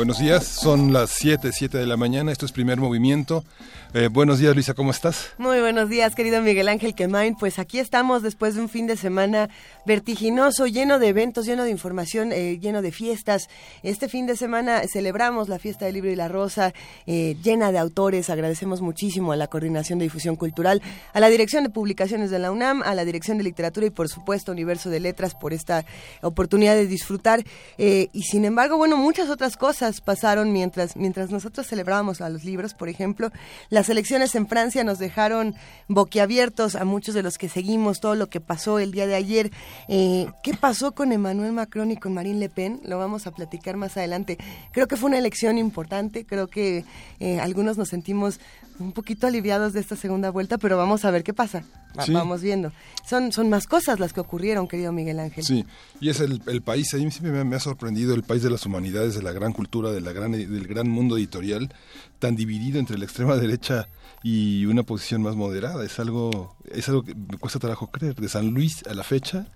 Buenos días, son las 7, 7 de la mañana, esto es primer movimiento. Eh, buenos días, Luisa, ¿cómo estás? Muy buenos días, querido Miguel Ángel Quemain. Pues aquí estamos después de un fin de semana vertiginoso, lleno de eventos, lleno de información, eh, lleno de fiestas. Este fin de semana celebramos la fiesta del libro y la rosa, eh, llena de autores. Agradecemos muchísimo a la Coordinación de Difusión Cultural, a la Dirección de Publicaciones de la UNAM, a la Dirección de Literatura y, por supuesto, Universo de Letras por esta oportunidad de disfrutar. y sin embargo, bueno, muchas otras cosas pasaron mientras, mientras nosotros celebrábamos a los libros, por ejemplo. Las elecciones en Francia nos dejaron boquiabiertos a muchos de los que seguimos todo lo que pasó el día de ayer. Eh, ¿Qué pasó con Emmanuel Macron y con Marine Le Pen? Lo vamos a platicar más adelante. Creo que fue una elección importante, creo que eh, algunos nos sentimos un poquito aliviados de esta segunda vuelta, pero vamos a ver qué pasa. Vamos viendo. Son, son más cosas las que ocurrieron, querido Miguel Ángel. Sí, y es el, país, a mí siempre me, ha sorprendido el país de las humanidades, de la gran cultura, de la gran, del gran mundo editorial, tan dividido entre la extrema derecha y una posición más moderada. Es algo, es algo que me cuesta trabajo creer. De San Luis a la fecha,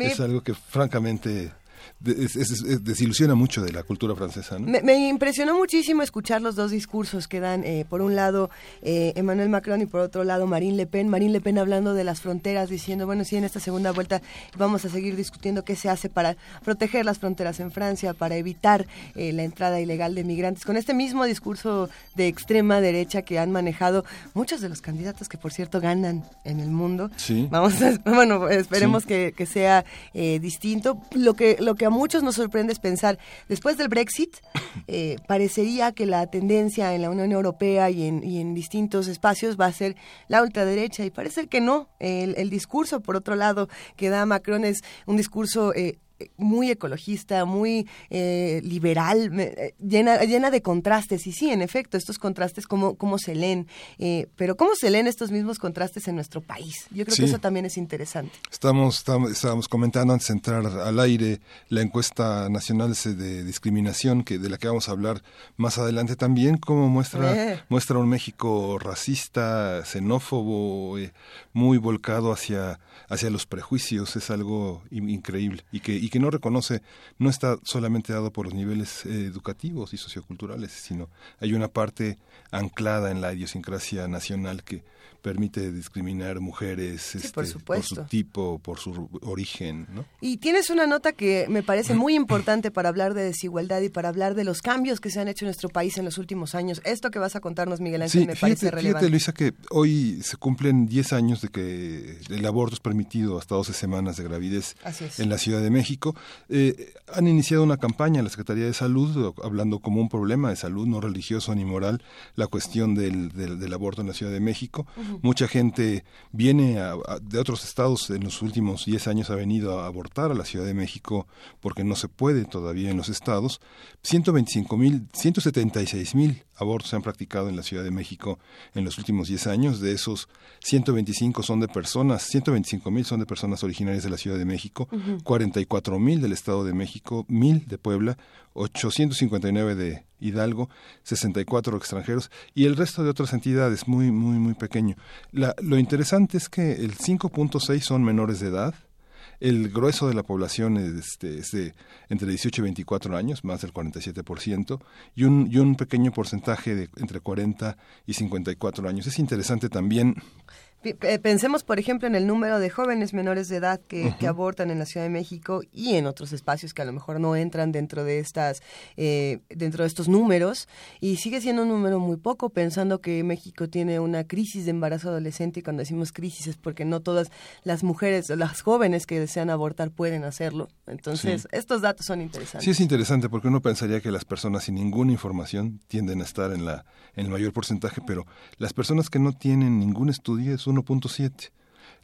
es algo que francamente desilusiona mucho de la cultura francesa. Me, impresionó muchísimo escuchar los dos discursos que dan, eh, por un lado, eh, Emmanuel Macron y por otro lado, Marine Le Pen. Marine Le Pen hablando de las fronteras, diciendo, bueno, sí, en esta segunda vuelta vamos a seguir discutiendo qué se hace para proteger las fronteras en Francia, para evitar eh, la entrada ilegal de migrantes. Con este mismo discurso de extrema derecha que han manejado muchos de los candidatos que, por cierto, ganan en el mundo. Sí. Vamos bueno, esperemos que, que, sea distinto. Lo que, lo que a muchos nos sorprende pensar, después del Brexit, eh, parecería que la tendencia en la Unión Europea y en, distintos espacios va a ser la ultraderecha y parece que no. El, el discurso, por otro lado, que da Macron es un discurso eh, muy ecologista, muy eh, liberal, eh, llena, llena de contrastes. Y sí, en efecto, estos contrastes, ¿cómo, cómo se leen? Eh, pero ¿cómo se leen estos mismos contrastes en nuestro país? Yo creo que eso también es interesante. Estamos, estamos, estábamos comentando antes de entrar al aire la encuesta nacional de discriminación, que de la que vamos a hablar más adelante también, cómo muestra, muestra un México racista, xenófobo, muy volcado hacia, hacia los prejuicios. Es algo increíble. Y que, que no reconoce, no está solamente dado por los niveles eh, educativos y socioculturales, sino hay una parte anclada en la idiosincrasia nacional que permite discriminar mujeres este, por, su tipo, por su origen. ¿no? Y tienes una nota que me parece muy importante para hablar de desigualdad y para hablar de los cambios que se han hecho en nuestro país en los últimos años. Esto que vas a contarnos, Miguel Ángel, me parece relevante. Fíjate, Luisa, que hoy se cumplen 10 años de que el aborto es permitido hasta 12 semanas de gravidez en la Ciudad de México. Eh, han iniciado una campaña en la Secretaría de Salud hablando como un problema de salud no religioso ni moral la cuestión del, del, aborto en la Ciudad de México. Mucha gente viene de otros estados en los últimos 10 años ha venido a abortar a la Ciudad de México porque no se puede todavía en los estados. 125 mil, 176 mil abortos se han practicado en la Ciudad de México en los últimos 10 años. De esos, 125 son de personas, 125 mil son de personas originarias de la Ciudad de México, 44 mil del Estado de México, mil de Puebla, 859 de Hidalgo, 64 extranjeros y el resto de otras entidades, muy, muy, muy pequeño. lo interesante es que el 5.6 son menores de edad, el grueso de la población este, es de entre 18 y 24 años, más del 47%, y un, y un pequeño porcentaje de entre 40 y 54 años. Es interesante también Pensemos, por ejemplo, en el número de jóvenes menores de edad que, abortan en la Ciudad de México y en otros espacios que a lo mejor no entran dentro de estas, eh, dentro de estos números. Y sigue siendo un número muy poco, pensando que México tiene una crisis de embarazo adolescente y cuando decimos crisis es porque no todas las mujeres, las jóvenes que desean abortar pueden hacerlo. Entonces, estos datos son interesantes. Sí, es interesante porque uno pensaría que las personas sin ninguna información tienden a estar en la en el mayor porcentaje, pero las personas que no tienen ningún estudio es 1.7.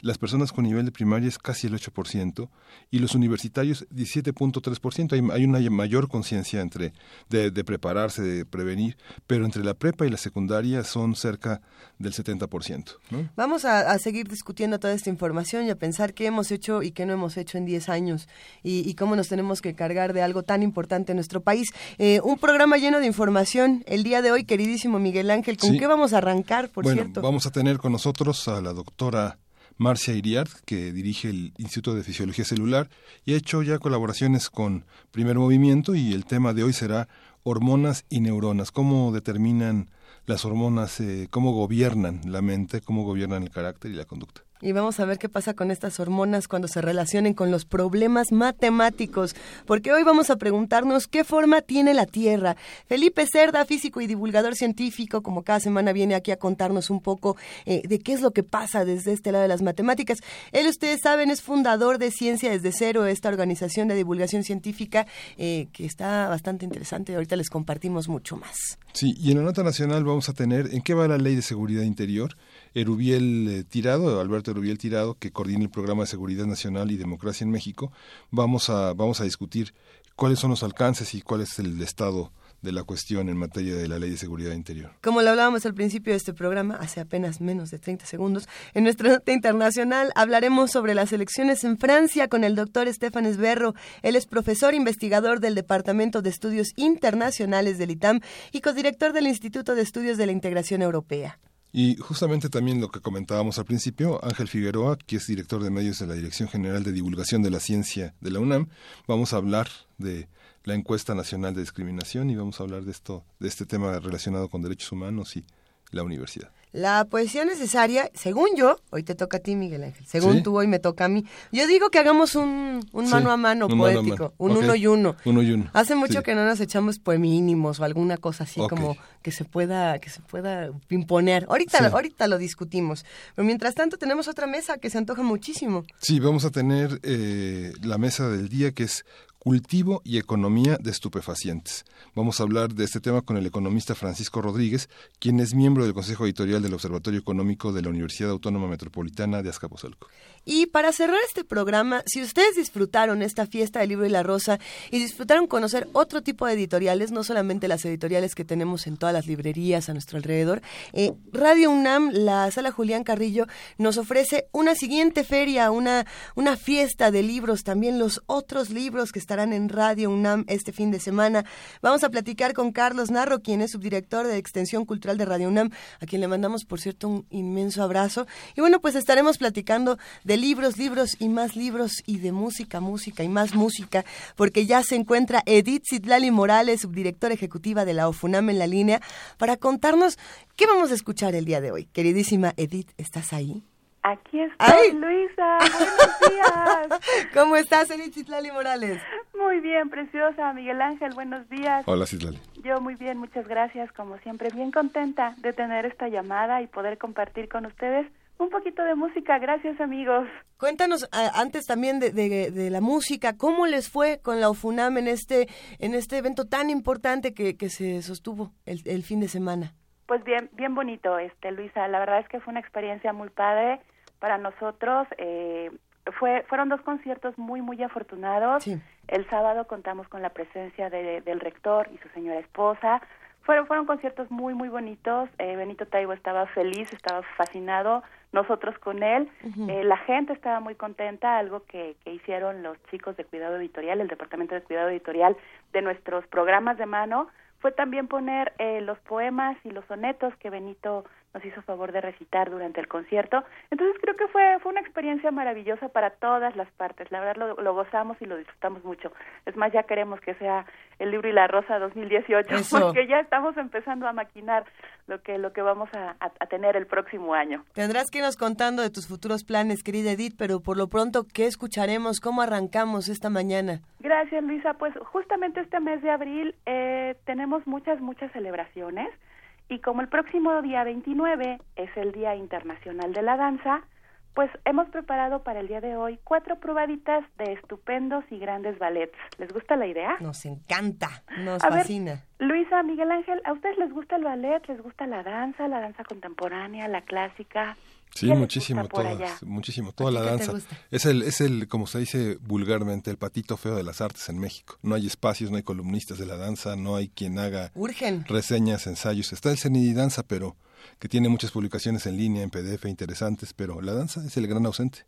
las personas con nivel de primaria es casi el 8% y los universitarios 17.3%. Hay, hay una mayor conciencia entre de, prepararse, de prevenir, pero entre la prepa y la secundaria son cerca del 70%. Vamos a, seguir discutiendo toda esta información y a pensar qué hemos hecho y qué no hemos hecho en 10 años y, cómo nos tenemos que cargar de algo tan importante en nuestro país. Eh, un programa lleno de información el día de hoy, queridísimo Miguel Ángel. ¿Con qué vamos a arrancar, por bueno, cierto? Vamos a tener con nosotros a la doctora Marcia Iriart, que dirige el Instituto de Fisiología Celular y ha hecho ya colaboraciones con Primer Movimiento y el tema de hoy será hormonas y neuronas, cómo determinan las hormonas, eh, cómo gobiernan la mente, cómo gobiernan el carácter y la conducta. Y vamos a ver qué pasa con estas hormonas cuando se relacionen con los problemas matemáticos, porque hoy vamos a preguntarnos qué forma tiene la Tierra. Felipe Cerda, físico y divulgador científico, como cada semana viene aquí a contarnos un poco eh, de qué es lo que pasa desde este lado de las matemáticas. Él, ustedes saben, es fundador de Ciencia desde Cero, esta organización de divulgación científica eh, que está bastante interesante. Ahorita les compartimos mucho más. Sí, y en la nota nacional vamos a tener en qué va la ley de seguridad interior Erubiel eh, Tirado, Alberto Erubiel Tirado, que coordina el programa de seguridad nacional y democracia en México, vamos a, vamos a discutir cuáles son los alcances y cuál es el estado de la cuestión en materia de la Ley de Seguridad Interior. Como lo hablábamos al principio de este programa, hace apenas menos de 30 segundos, en nuestra nota internacional hablaremos sobre las elecciones en Francia con el doctor Estefan Esberro. Él es profesor investigador del Departamento de Estudios Internacionales del ITAM y codirector del Instituto de Estudios de la Integración Europea. Y justamente también lo que comentábamos al principio, Ángel Figueroa, que es director de medios de la Dirección General de Divulgación de la Ciencia de la UNAM, vamos a hablar de la encuesta nacional de discriminación y vamos a hablar de esto, de este tema relacionado con derechos humanos y la universidad. La poesía necesaria, según yo, hoy te toca a ti, Miguel Ángel, según tú, hoy me toca a mí. Yo digo que hagamos un, mano a mano poético, un uno y uno. Uno y uno. Hace mucho que no nos echamos poemínimos o alguna cosa así como que se pueda que se pueda imponer. Ahorita, ahorita lo discutimos. Pero mientras tanto tenemos otra mesa que se antoja muchísimo. Sí, vamos a tener eh, la mesa del día que es cultivo y economía de estupefacientes. Vamos a hablar de este tema con el economista Francisco Rodríguez, quien es miembro del Consejo Editorial del Observatorio Económico de la Universidad Autónoma Metropolitana de Azcapotzalco. Y para cerrar este programa, si ustedes disfrutaron esta fiesta del libro y la rosa y disfrutaron conocer otro tipo de editoriales, no solamente las editoriales que tenemos en todas las librerías a nuestro alrededor, eh, Radio UNAM, la sala Julián Carrillo, nos ofrece una siguiente feria, una, una fiesta de libros, también los otros libros que están en Radio UNAM este fin de semana. Vamos a platicar con Carlos Narro, quien es subdirector de Extensión Cultural de Radio UNAM, a quien le mandamos, por cierto, un inmenso abrazo. Y bueno, pues estaremos platicando de libros, libros y más libros y de música, música y más música, porque ya se encuentra Edith Zitlali Morales, subdirectora ejecutiva de la OFUNAM en la línea, para contarnos qué vamos a escuchar el día de hoy. Queridísima Edith, ¿estás ahí? Aquí estoy, Luisa. Buenos días. ¿Cómo estás, Edith Citlali Morales? Muy bien, preciosa. Miguel Ángel, buenos días. Hola, Citlali. Yo muy bien, muchas gracias. Como siempre, bien contenta de tener esta llamada y poder compartir con ustedes un poquito de música. Gracias, amigos. Cuéntanos antes también de, de, la música, ¿cómo les fue con la UFUNAM en este, en este evento tan importante que, que se sostuvo el, el fin de semana? Pues bien, bien bonito, este Luisa. La verdad es que fue una experiencia muy padre para nosotros eh, fue fueron dos conciertos muy muy afortunados. El sábado contamos con la presencia de, del rector y su señora esposa. Fueron fueron conciertos muy muy bonitos. Eh, Benito Taibo estaba feliz, estaba fascinado. Nosotros con él. eh, la gente estaba muy contenta. Algo que, que hicieron los chicos de cuidado editorial, el departamento de cuidado editorial de nuestros programas de mano, fue también poner eh, los poemas y los sonetos que Benito nos hizo favor de recitar durante el concierto. Entonces creo que fue, fue una experiencia maravillosa para todas las partes. La verdad lo, gozamos y lo disfrutamos mucho. Es más, ya queremos que sea el libro y la rosa 2018 porque ya estamos empezando a maquinar lo que, lo que vamos a, tener el próximo año. Tendrás que irnos contando de tus futuros planes, querida Edith, pero por lo pronto, ¿qué escucharemos? ¿Cómo arrancamos esta mañana? Gracias, Luisa. Pues justamente este mes de abril eh, tenemos muchas, muchas celebraciones. Y como el próximo día 29 es el Día Internacional de la Danza, pues hemos preparado para el día de hoy cuatro probaditas de estupendos y grandes ballets. ¿Les gusta la idea? Nos encanta, nos fascina. Luisa, Miguel Ángel, ¿a ustedes les gusta el ballet? ¿Les gusta la danza, la danza contemporánea, la clásica? Sí, muchísimo, todas, muchísimo, toda la danza. Es el, es el, como se dice vulgarmente, el patito feo de las artes en México. No hay espacios, no hay columnistas de la danza, no hay quien haga reseñas, ensayos. Está el Cenidi Danza, pero que tiene muchas publicaciones en línea, en PDF, interesantes, pero la danza es el gran ausente.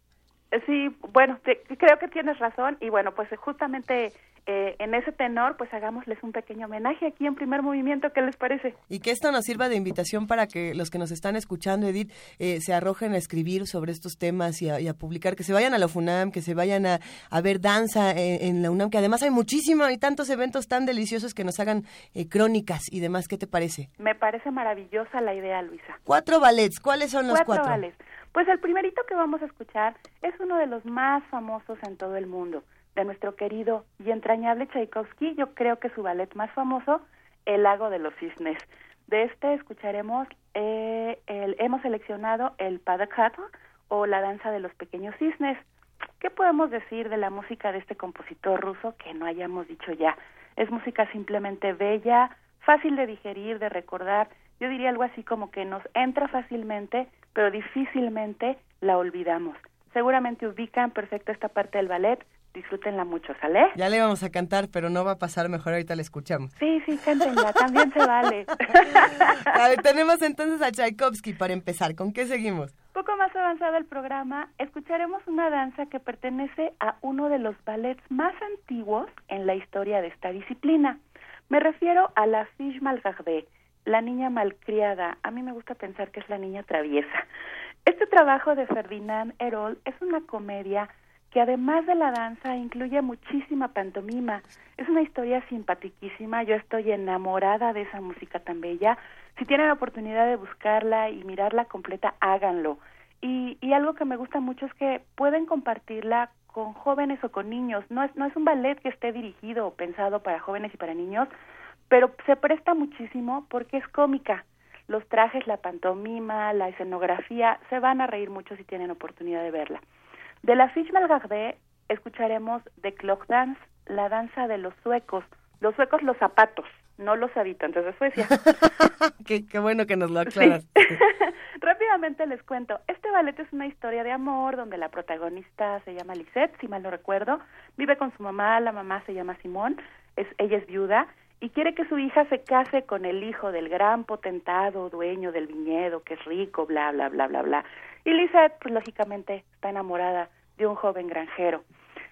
Sí, bueno, creo que tienes razón y bueno, pues justamente eh, en ese tenor, pues hagámosles un pequeño homenaje aquí en primer movimiento, ¿qué les parece? Y que esto nos sirva de invitación para que los que nos están escuchando, Edith, eh, se arrojen a escribir sobre estos temas y a, publicar, que se vayan a la FUNAM, que se vayan a, ver danza en, la UNAM, que además hay muchísimo y tantos eventos tan deliciosos que nos hagan eh, crónicas y demás, ¿qué te parece? Me parece maravillosa la idea, Luisa. Cuatro ballets, ¿cuáles son los cuatro? Cuatro ballets. Pues el primerito que vamos a escuchar es uno de los más famosos en todo el mundo de nuestro querido y entrañable Tchaikovsky, yo creo que su ballet más famoso, El lago de los cisnes. De este escucharemos, eh, el, hemos seleccionado el Padakhat o la danza de los pequeños cisnes. ¿Qué podemos decir de la música de este compositor ruso que no hayamos dicho ya? Es música simplemente bella, fácil de digerir, de recordar. Yo diría algo así como que nos entra fácilmente, pero difícilmente la olvidamos. Seguramente ubican perfecto esta parte del ballet, disfrútenla mucho, ¿sale? Ya le vamos a cantar, pero no va a pasar mejor, ahorita la escuchamos. Sí, sí, cántenla, también se vale. a ver, tenemos entonces a Tchaikovsky para empezar, ¿con qué seguimos? Poco más avanzado el programa, escucharemos una danza que pertenece a uno de los ballets más antiguos en la historia de esta disciplina. Me refiero a la Fiche Malgardée, la niña malcriada. A mí me gusta pensar que es la niña traviesa. Este trabajo de Ferdinand Herol es una comedia que además de la danza incluye muchísima pantomima. Es una historia simpaticísima, yo estoy enamorada de esa música tan bella. Si tienen la oportunidad de buscarla y mirarla completa, háganlo. Y, y algo que me gusta mucho es que pueden compartirla con jóvenes o con niños. No es, no es un ballet que esté dirigido o pensado para jóvenes y para niños, pero se presta muchísimo porque es cómica. Los trajes, la pantomima, la escenografía, se van a reír mucho si tienen oportunidad de verla. De la Fiche Malgardé escucharemos The Clock Dance, la danza de los suecos. Los suecos los zapatos, no los habitantes de Suecia. qué, bueno que nos lo aclaras. Rápidamente les cuento, este ballet es una historia de amor donde la protagonista se llama Lisette, si mal no recuerdo, vive con su mamá, la mamá se llama Simón, es, ella es viuda y quiere que su hija se case con el hijo del gran potentado dueño del viñedo, que es rico, bla, bla, bla, bla, bla. Y Lisette, pues lógicamente, está enamorada de un joven granjero.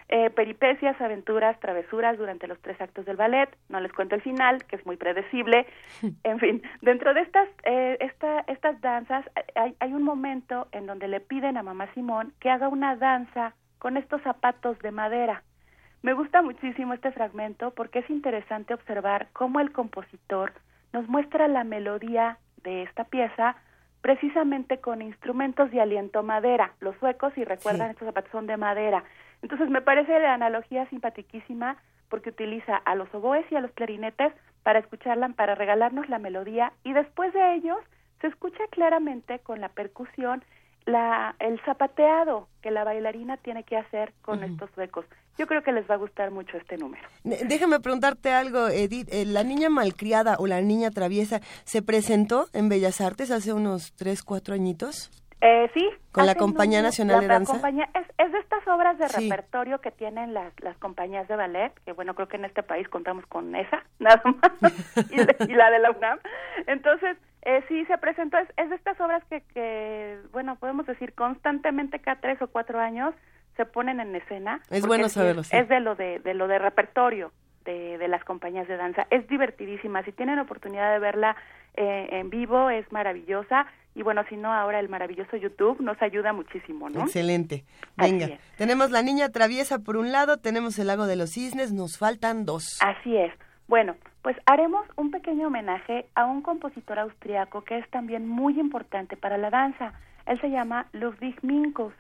Eh, peripecias, aventuras, travesuras durante los tres actos del ballet. No les cuento el final, que es muy predecible. En fin, dentro de estas, eh, esta, estas danzas hay, hay un momento en donde le piden a mamá Simón que haga una danza con estos zapatos de madera. Me gusta muchísimo este fragmento porque es interesante observar cómo el compositor nos muestra la melodía de esta pieza precisamente con instrumentos de aliento madera. Los suecos, si recuerdan, estos zapatos son de madera. Entonces me parece la analogía simpaticísima porque utiliza a los oboes y a los clarinetes para escucharla, para regalarnos la melodía y después de ellos se escucha claramente con la percusión la, el zapateado que la bailarina tiene que hacer con estos suecos. Yo creo que les va a gustar mucho este número. Déjame preguntarte algo, Edith. Eh, ¿La niña malcriada o la niña traviesa se presentó en Bellas Artes hace unos tres, cuatro añitos? Eh, sí. ¿Con la Compañía Nacional de Danza? Compañía, es, es, de estas obras de repertorio que tienen las, las compañías de ballet, que bueno, creo que en este país contamos con esa, nada más, y, la de la UNAM. Entonces, eh, sí, se presentó, es, es de estas obras que, que, bueno, podemos decir constantemente cada tres o cuatro años se ponen en escena. Es bueno saberlo. Es de lo de, de lo de repertorio de, de, las compañías de danza. Es divertidísima. Si tienen oportunidad de verla eh, en vivo, es maravillosa. Y bueno, si no, ahora el maravilloso YouTube nos ayuda muchísimo, ¿no? Excelente. Venga, tenemos La Niña Traviesa por un lado, tenemos El Lago de los Cisnes, nos faltan dos. Así es. Bueno, pues haremos un pequeño homenaje a un compositor austriaco que es también muy importante para la danza. Él se llama Ludwig Minkus.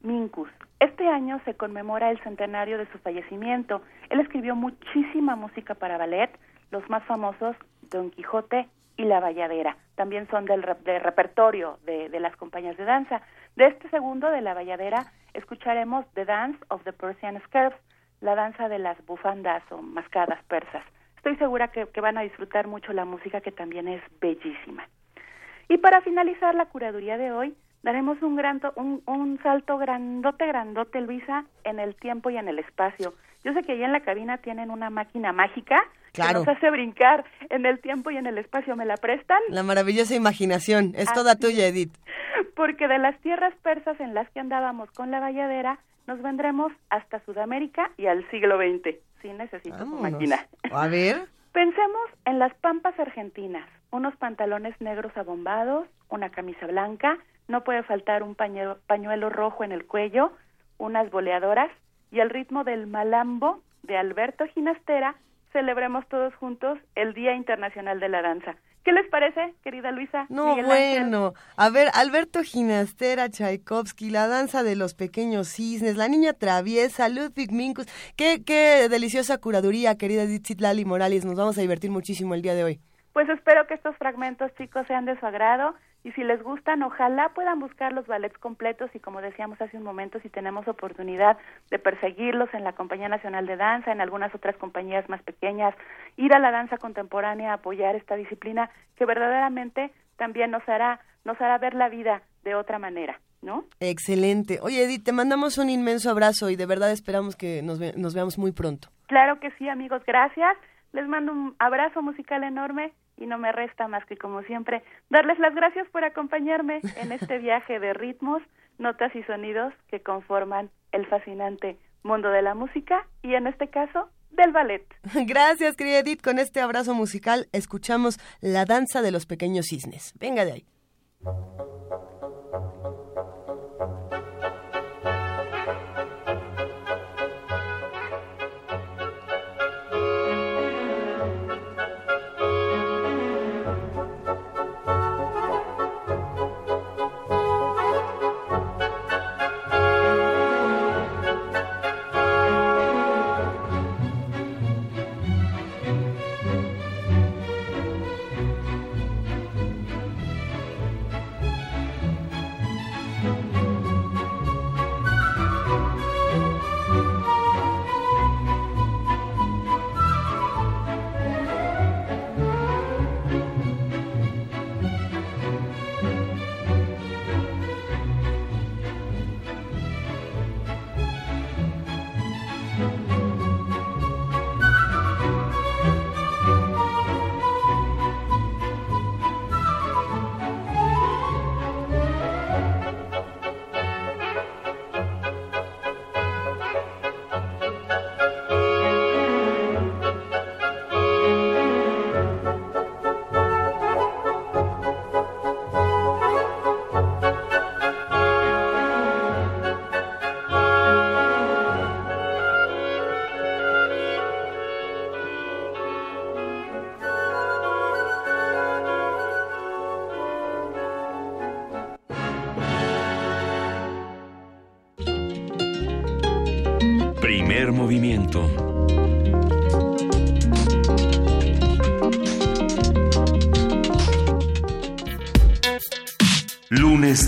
Minkus. Este año se conmemora el centenario de su fallecimiento. Él escribió muchísima música para ballet, los más famosos Don Quijote y La Valladera. También son del, repertorio de, de, las compañías de danza. De este segundo, de La Valladera, escucharemos The Dance of the Persian Skirts, la danza de las bufandas o mascadas persas. Estoy segura que, van a disfrutar mucho la música que también es bellísima. Y para finalizar la curaduría de hoy, daremos un, gran un, un salto grandote, grandote, Luisa, en el tiempo y en el espacio. Yo sé que allá en la cabina tienen una máquina mágica que nos hace brincar en el tiempo y en el espacio. ¿Me la prestan? La maravillosa imaginación. Es toda tuya, Edith. Porque de las tierras persas en las que andábamos con la valladera, nos vendremos hasta Sudamérica y al siglo XX. Sí, necesito su máquina. A ver. Pensemos en las pampas argentinas. Unos pantalones negros abombados, una camisa blanca, no puede faltar un pañuelo rojo en el cuello, unas boleadoras y el ritmo del malambo de Alberto Ginastera, celebremos todos juntos el Día Internacional de la Danza. ¿Qué les parece, querida Luisa? No, bueno. A ver, Alberto Ginastera, Tchaikovsky, la danza de los pequeños cisnes, la niña traviesa, Ludwig Minkus. Qué, qué deliciosa curaduría, querida Lali Morales. Nos vamos a divertir muchísimo el día de hoy. Pues espero que estos fragmentos, chicos, sean de su agrado y si les gustan, ojalá puedan buscar los ballets completos y como decíamos hace un momento, si tenemos oportunidad de perseguirlos en la Compañía Nacional de Danza, en algunas otras compañías más pequeñas, ir a la danza contemporánea, apoyar esta disciplina que verdaderamente también nos hará nos hará ver la vida de otra manera. ¿No? Excelente. Oye, Edith, te mandamos un inmenso abrazo y de verdad esperamos que nos, nos veamos muy pronto. Claro que sí, amigos, gracias. Les mando un abrazo musical enorme y no me resta más que, como siempre, darles las gracias por acompañarme en este viaje de ritmos, notas y sonidos que conforman el fascinante mundo de la música y, en este caso, del ballet. Gracias, querida Edith. Con este abrazo musical escuchamos La danza de los pequeños cisnes. Venga de ahí.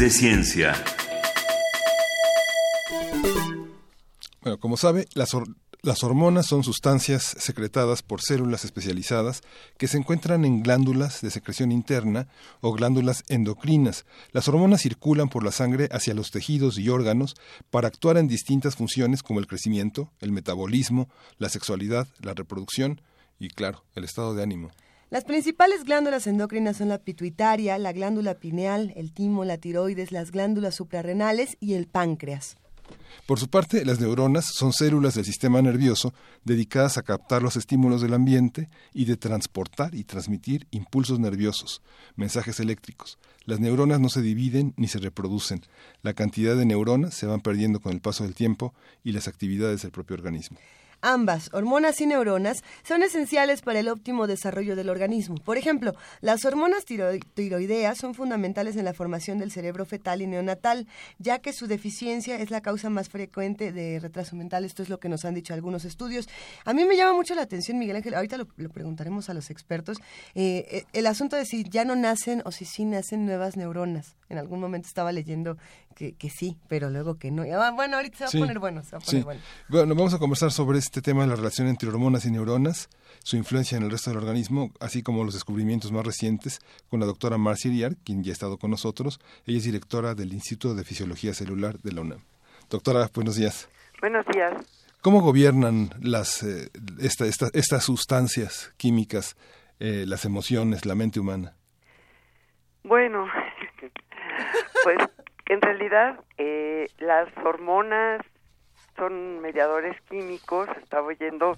De ciencia. Bueno, como sabe, las, las hormonas son sustancias secretadas por células especializadas que se encuentran en glándulas de secreción interna o glándulas endocrinas. Las hormonas circulan por la sangre hacia los tejidos y órganos para actuar en distintas funciones como el crecimiento, el metabolismo, la sexualidad, la reproducción y, claro, el estado de ánimo. Las principales glándulas endocrinas son la pituitaria, la glándula pineal, el timo, la tiroides, las glándulas suprarrenales y el páncreas. Por su parte, las neuronas son células del sistema nervioso dedicadas a captar los estímulos del ambiente y de transportar y transmitir impulsos nerviosos, mensajes eléctricos. Las neuronas no se dividen ni se reproducen. La cantidad de neuronas se van perdiendo con el paso del tiempo y las actividades del propio organismo. Ambas, hormonas y neuronas, son esenciales para el óptimo desarrollo del organismo. Por ejemplo, las hormonas tiroideas son fundamentales en la formación del cerebro fetal y neonatal, ya que su deficiencia es la causa más frecuente de retraso mental. Esto es lo que nos han dicho algunos estudios. A mí me llama mucho la atención, Miguel Ángel, ahorita lo, preguntaremos a los expertos, eh, eh, el asunto de si ya no nacen o si sí nacen nuevas neuronas. En algún momento estaba leyendo que, sí, pero luego que no. Ah, bueno, ahorita se va a poner bueno, se va a poner bueno. Bueno, vamos a conversar sobre este tema de la relación entre hormonas y neuronas, su influencia en el resto del organismo, así como los descubrimientos más recientes, con la doctora Marcia Iriar, quien ya ha estado con nosotros. Ella es directora del Instituto de Fisiología Celular de la UNAM. Doctora, buenos días. Buenos días. ¿Cómo gobiernan las, eh, estas sustancias químicas, eh, las emociones, la mente humana? Bueno, pues en realidad eh, las hormonas son mediadores químicos. Estaba oyendo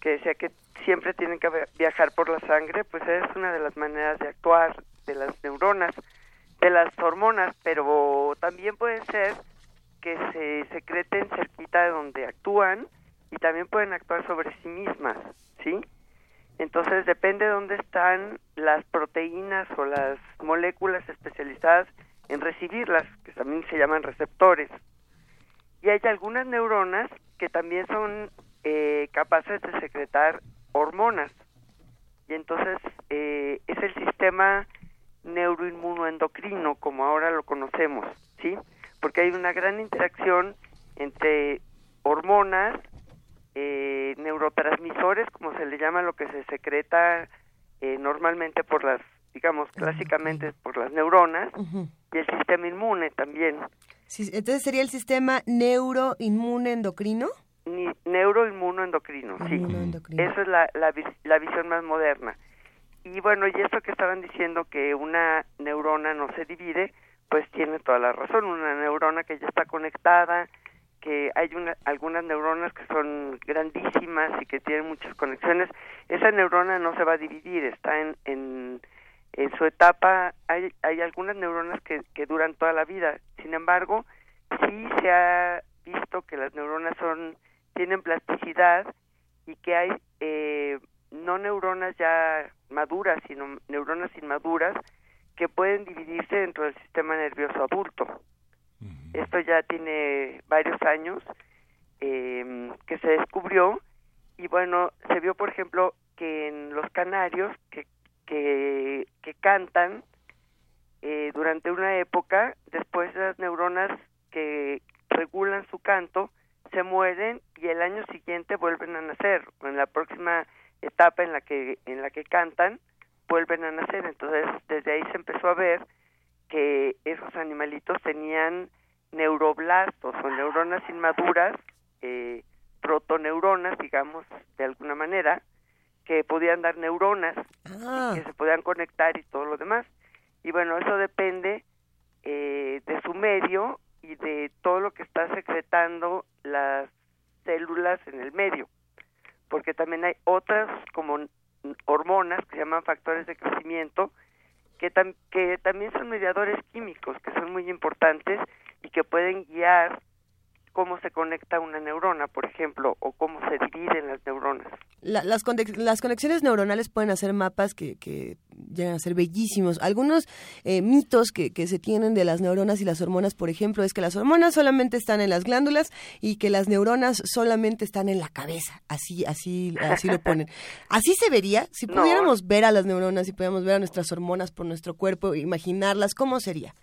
que decía que siempre tienen que viajar por la sangre, pues es una de las maneras de actuar de las neuronas, de las hormonas, pero también puede ser que se secreten cerquita de donde actúan y también pueden actuar sobre sí mismas, ¿sí? Entonces depende de dónde están las proteínas o las moléculas especializadas en recibirlas, que también se llaman receptores. Y hay algunas neuronas que también son eh, capaces de secretar hormonas. Y entonces eh, es el sistema neuroinmunoendocrino, como ahora lo conocemos, ¿sí? Porque hay una gran interacción entre hormonas, eh, neurotransmisores, como se le llama lo que se secreta eh, normalmente por las, digamos, clásicamente por las neuronas, y el sistema inmune también. entonces sería el sistema neuroinmune endocrino. Neuroinmunoendocrino, sí. Esa es la, la, la visión más moderna. Y bueno, y esto que estaban diciendo que una neurona no se divide, pues tiene toda la razón. Una neurona que ya está conectada, que hay una, algunas neuronas que son grandísimas y que tienen muchas conexiones, esa neurona no se va a dividir, está en, en, en su etapa, hay, hay algunas neuronas que, que duran toda la vida, sin embargo, sí se ha visto que las neuronas son tienen plasticidad y que hay eh, no neuronas ya maduras, sino neuronas inmaduras que pueden dividirse dentro del sistema nervioso adulto. Esto ya tiene varios años eh, que se descubrió y bueno, se vio por ejemplo que en los canarios que, que, que cantan eh, durante una época, después las neuronas que regulan su canto se mueren y el año siguiente vuelven a nacer. En la próxima etapa en la que en la que cantan vuelven a nacer. Entonces desde ahí se empezó a ver que esos animalitos tenían neuroblastos o neuronas inmaduras, eh, protoneuronas, digamos, de alguna manera, que podían dar neuronas, ah. que se podían conectar y todo lo demás. Y bueno, eso depende eh, de su medio y de todo lo que está secretando las células en el medio, porque también hay otras como hormonas que se llaman factores de crecimiento que, que también son mediadores químicos que son muy importantes y que pueden guiar cómo se conecta una neurona, por ejemplo, o cómo se dividen las neuronas. las, las conexiones neuronales pueden hacer mapas que, que llegan a ser bellísimos. Algunos eh, mitos que, que, se tienen de las neuronas y las hormonas, por ejemplo, es que las hormonas solamente están en las glándulas y que las neuronas solamente están en la cabeza. Así, así, así lo ponen. Así se vería si pudiéramos ver a las neuronas, si pudiéramos ver a nuestras hormonas por nuestro cuerpo, imaginarlas, ¿cómo sería?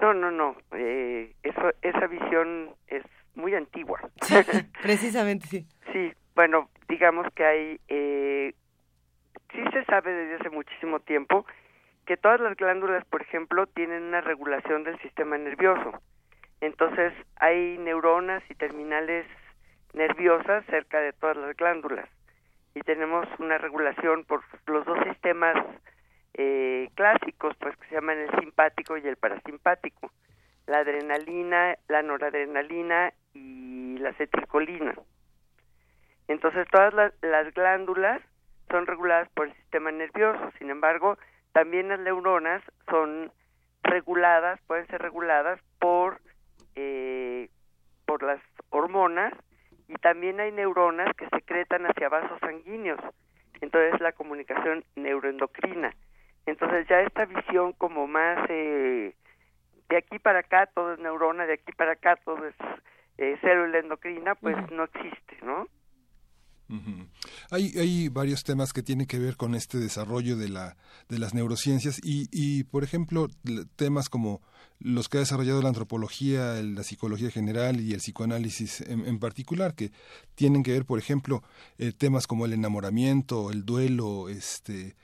No, no, no. Eh, eso, esa visión es muy antigua. precisamente, sí. Sí, bueno, digamos que hay, eh, sí se sabe desde hace muchísimo tiempo que todas las glándulas, por ejemplo, tienen una regulación del sistema nervioso. Entonces, hay neuronas y terminales nerviosas cerca de todas las glándulas. Y tenemos una regulación por los dos sistemas eh, clásicos, pues que se llaman el simpático y el parasimpático la adrenalina, la noradrenalina y la acetilcolina. Entonces todas las, glándulas son reguladas por el sistema nervioso, sin embargo, también las neuronas son reguladas, pueden ser reguladas por, eh, por las hormonas y también hay neuronas que secretan hacia vasos sanguíneos, entonces la comunicación neuroendocrina. Entonces ya esta visión como más eh, de aquí para acá todo es neurona, de aquí para acá todo es eh, célula endocrina, pues no existe, ¿no? Hay, hay varios temas que tienen que ver con este desarrollo de, la, de las neurociencias y, y, por ejemplo, temas como los que ha desarrollado la antropología, la psicología general y el psicoanálisis en, particular, que tienen que ver, por ejemplo, eh, temas como el enamoramiento, el duelo, este,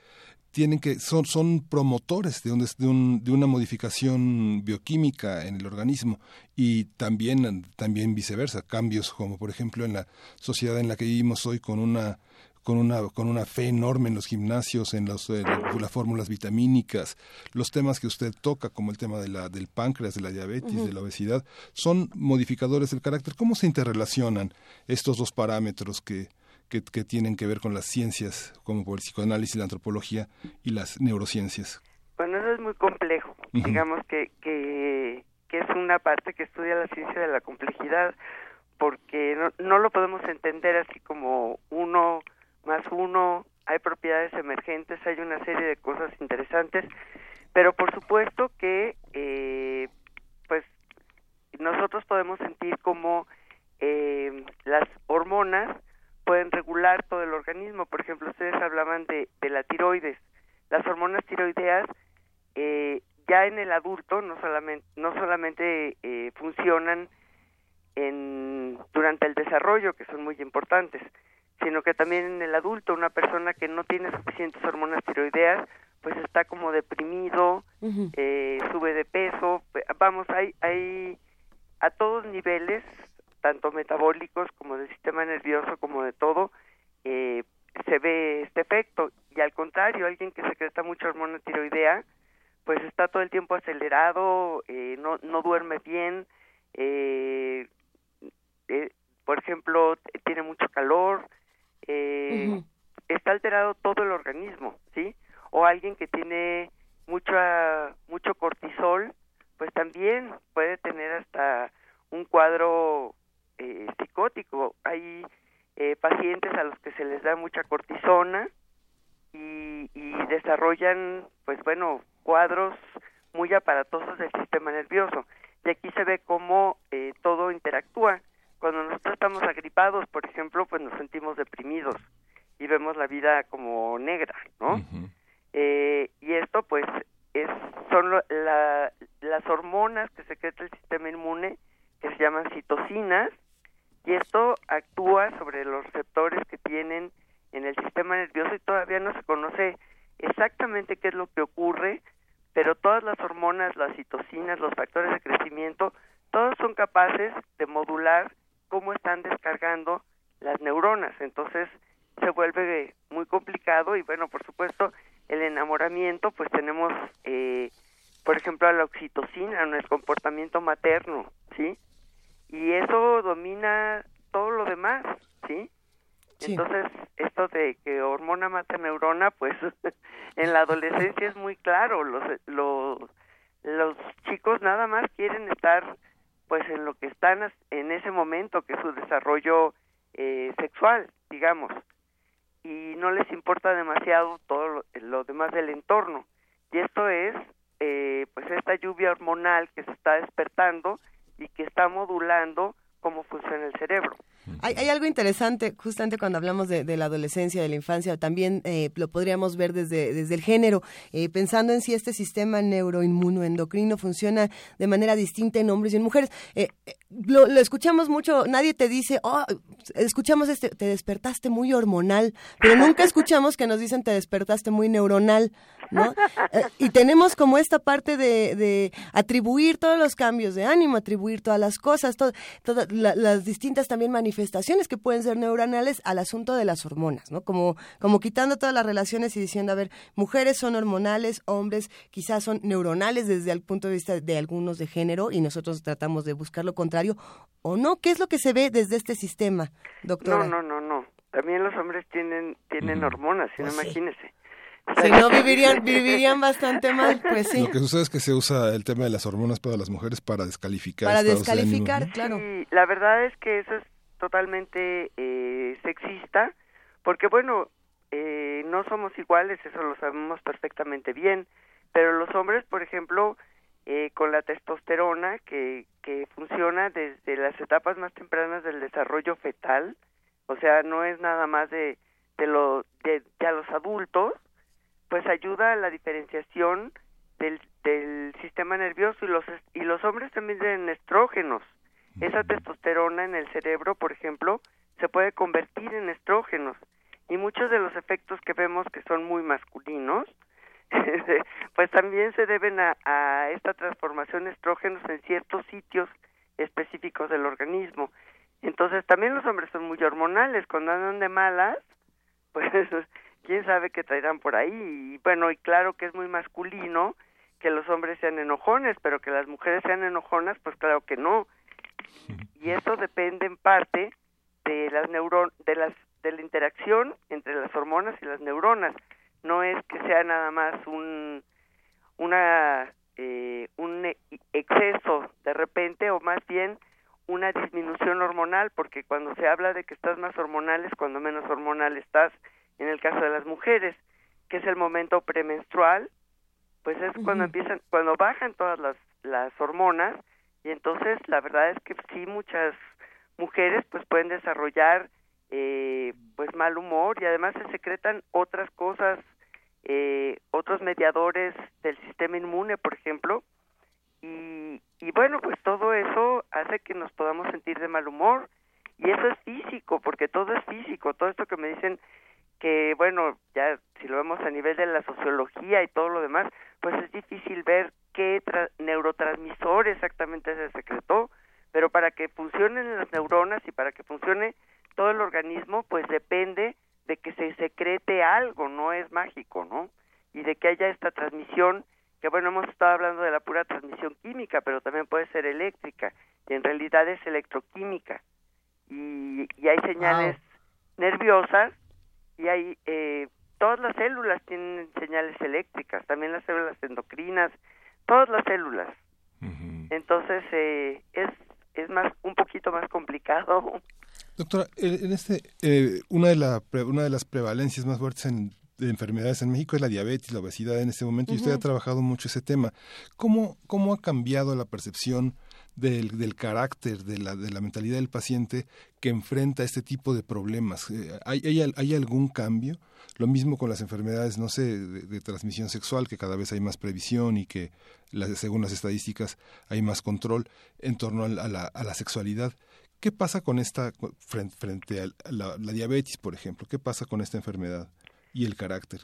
tienen que son son promotores de, un, de, una modificación bioquímica en el organismo y también también viceversa cambios como por ejemplo en la sociedad en la que vivimos hoy con una con una con una fe enorme en los gimnasios en, los, las fórmulas vitamínicas los temas que usted toca como el tema de la del páncreas de la diabetes de la obesidad son modificadores del carácter. Cómo se interrelacionan estos dos parámetros que que, tienen que ver con las ciencias, como por el psicoanálisis, la antropología y las neurociencias? Bueno, eso es muy complejo. Digamos que, que, que, es una parte que estudia la ciencia de la complejidad, porque no, no lo podemos entender así como uno más uno, hay propiedades emergentes, hay una serie de cosas interesantes, pero por supuesto que, eh, pues, nosotros podemos sentir como eh, las hormonas pueden regular todo el organismo. Por ejemplo, ustedes hablaban de, de la tiroides. Las hormonas tiroideas eh, ya en el adulto no solamente, no solamente eh, funcionan en, durante el desarrollo, que son muy importantes, sino que también en el adulto una persona que no tiene suficientes hormonas tiroideas pues está como deprimido, eh, sube de peso, vamos, hay, hay a todos niveles tanto metabólicos como del sistema nervioso como de todo, eh, se ve este efecto. Y al contrario, alguien que secreta mucha hormona tiroidea, pues está todo el tiempo acelerado, eh, no, no duerme bien, eh, por ejemplo, tiene mucho calor, está alterado todo el organismo, ¿sí? O alguien que tiene mucha, mucho cortisol, pues también puede tener hasta un cuadro eh, psicótico. Hay eh, pacientes a los que se les da mucha cortisona y, desarrollan, pues bueno, cuadros muy aparatosos del sistema nervioso. Y aquí se ve cómo eh, todo interactúa. Cuando nosotros estamos agripados, por ejemplo, pues nos sentimos deprimidos y vemos la vida como negra, ¿no? y esto, pues, es son las hormonas que secreta el sistema inmune que se llaman citocinas y esto actúa sobre los receptores que tienen en el sistema nervioso y todavía no se conoce exactamente qué es lo que ocurre, pero todas las hormonas, las citocinas, los factores de crecimiento, todos son capaces de modular cómo están descargando las neuronas. Entonces se vuelve muy complicado y bueno, por supuesto, el enamoramiento, pues tenemos, eh, por ejemplo, a la oxitocina, el comportamiento materno, ¿sí? Y eso domina todo lo demás, ¿sí? Entonces, esto de que hormona mata neurona, pues en la adolescencia es muy claro, los, los, los chicos nada más quieren estar pues en lo que están en ese momento, que es su desarrollo eh, sexual, digamos, y no les importa demasiado todo lo, lo demás del entorno. Y esto es eh, pues esta lluvia hormonal que se está despertando y que está modulando cómo funciona el cerebro. Hay, hay, algo interesante, justamente cuando hablamos de, la adolescencia, de la infancia, también eh, lo podríamos ver desde, desde el género, eh, pensando en si este sistema neuroinmunoendocrino funciona de manera distinta en hombres y en mujeres. Eh, lo, lo, escuchamos mucho, nadie te dice, oh, escuchamos este, te despertaste muy hormonal, pero nunca escuchamos que nos dicen te despertaste muy neuronal. ¿no? Eh, y tenemos como esta parte de, de, atribuir todos los cambios de ánimo, atribuir todas las cosas, todas las distintas también manifestaciones que pueden ser neuronales al asunto de las hormonas, ¿no? Como, como quitando todas las relaciones y diciendo, a ver, mujeres son hormonales, hombres quizás son neuronales desde el punto de vista de algunos de género y nosotros tratamos de buscar lo contrario, o no, ¿qué es lo que se ve desde este sistema, doctora? No, no, no, no. También los hombres tienen, tienen hormonas, pues imagínese. Si no, vivirían, vivirían bastante mal, pues sí. Lo que sucede es que se usa el tema de las hormonas para las mujeres para descalificar. Para descalificar, claro. Y la verdad es que eso es totalmente eh, sexista, porque bueno, eh, no somos iguales, eso lo sabemos perfectamente bien, pero los hombres, por ejemplo, eh, con la testosterona, que, que funciona desde las etapas más tempranas del desarrollo fetal, o sea, no es nada más de de, lo, de, a los adultos, pues ayuda a la diferenciación del, del sistema nervioso y los, y los hombres también tienen estrógenos. Esa testosterona en el cerebro, por ejemplo, se puede convertir en estrógenos y muchos de los efectos que vemos que son muy masculinos, pues también se deben a, a esta transformación de estrógenos en ciertos sitios específicos del organismo. Entonces también los hombres son muy hormonales, cuando andan de malas, pues quién sabe qué traerán por ahí. Y bueno, y claro que es muy masculino que los hombres sean enojones, pero que las mujeres sean enojonas, pues claro que no. Y eso depende en parte de las neuron de las de la interacción entre las hormonas y las neuronas. No es que sea nada más un una eh, un exceso de repente o más bien una disminución hormonal, porque cuando se habla de que estás más hormonal es cuando menos hormonal estás, en el caso de las mujeres, que es el momento premenstrual, pues es cuando empiezan, cuando bajan todas las, las hormonas, y entonces la verdad es que sí muchas mujeres pues pueden desarrollar eh, pues mal humor y además se secretan otras cosas, eh, otros mediadores del sistema inmune, por ejemplo, y, y bueno, pues todo eso hace que nos podamos sentir de mal humor y eso es físico, porque todo es físico, todo esto que me dicen que bueno, ya si lo vemos a nivel de la sociología y todo lo demás, pues es difícil ver qué neurotransmisor exactamente se secretó, pero para que funcionen las neuronas y para que funcione todo el organismo, pues depende de que se secrete algo, no es mágico, ¿no? Y de que haya esta transmisión que bueno, hemos estado hablando de la pura transmisión química, pero también puede ser eléctrica, y en realidad es electroquímica. Y, y hay señales nerviosas y hay, eh, todas las células tienen señales eléctricas, también las células endocrinas, todas las células. Entonces, eh, es, es más, un poquito más complicado. Doctora, en este, eh, una, de la, una de las prevalencias más fuertes en de enfermedades en México es la diabetes, la obesidad en este momento, y usted ha trabajado mucho ese tema. ¿Cómo, cómo ha cambiado la percepción del, del carácter, de la, de la mentalidad del paciente que enfrenta este tipo de problemas? Eh, ¿Hay, hay, hay algún cambio? Lo mismo con las enfermedades, no sé, de, transmisión sexual, que cada vez hay más previsión y que, según las estadísticas, hay más control en torno a la, a la, sexualidad. ¿Qué pasa con esta, frente, frente a la, diabetes, por ejemplo? ¿Qué pasa con esta enfermedad? y el carácter.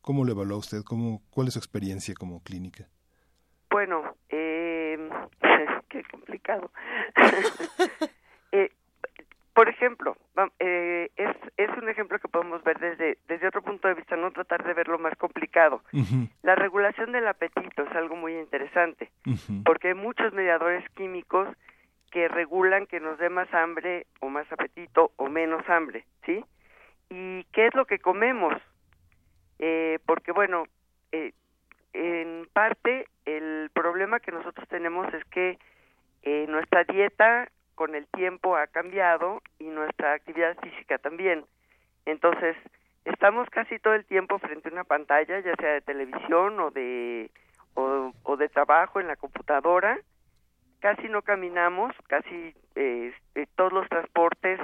¿Cómo lo evalúa usted? ¿Cómo, ¿Cuál es su experiencia como clínica? Bueno, eh, qué complicado. eh, por ejemplo, eh, es, es un ejemplo que podemos ver desde, desde otro punto de vista, no tratar de verlo más complicado. La regulación del apetito es algo muy interesante, porque hay muchos mediadores químicos que regulan que nos dé más hambre o más apetito o menos hambre, ¿sí? ¿Y qué es lo que comemos? Eh, porque bueno, eh, en parte el problema que nosotros tenemos es que eh, nuestra dieta con el tiempo ha cambiado y nuestra actividad física también. Entonces, estamos casi todo el tiempo frente a una pantalla, ya sea de televisión o de o, o de trabajo en la computadora. Casi no caminamos, casi eh, todos los transportes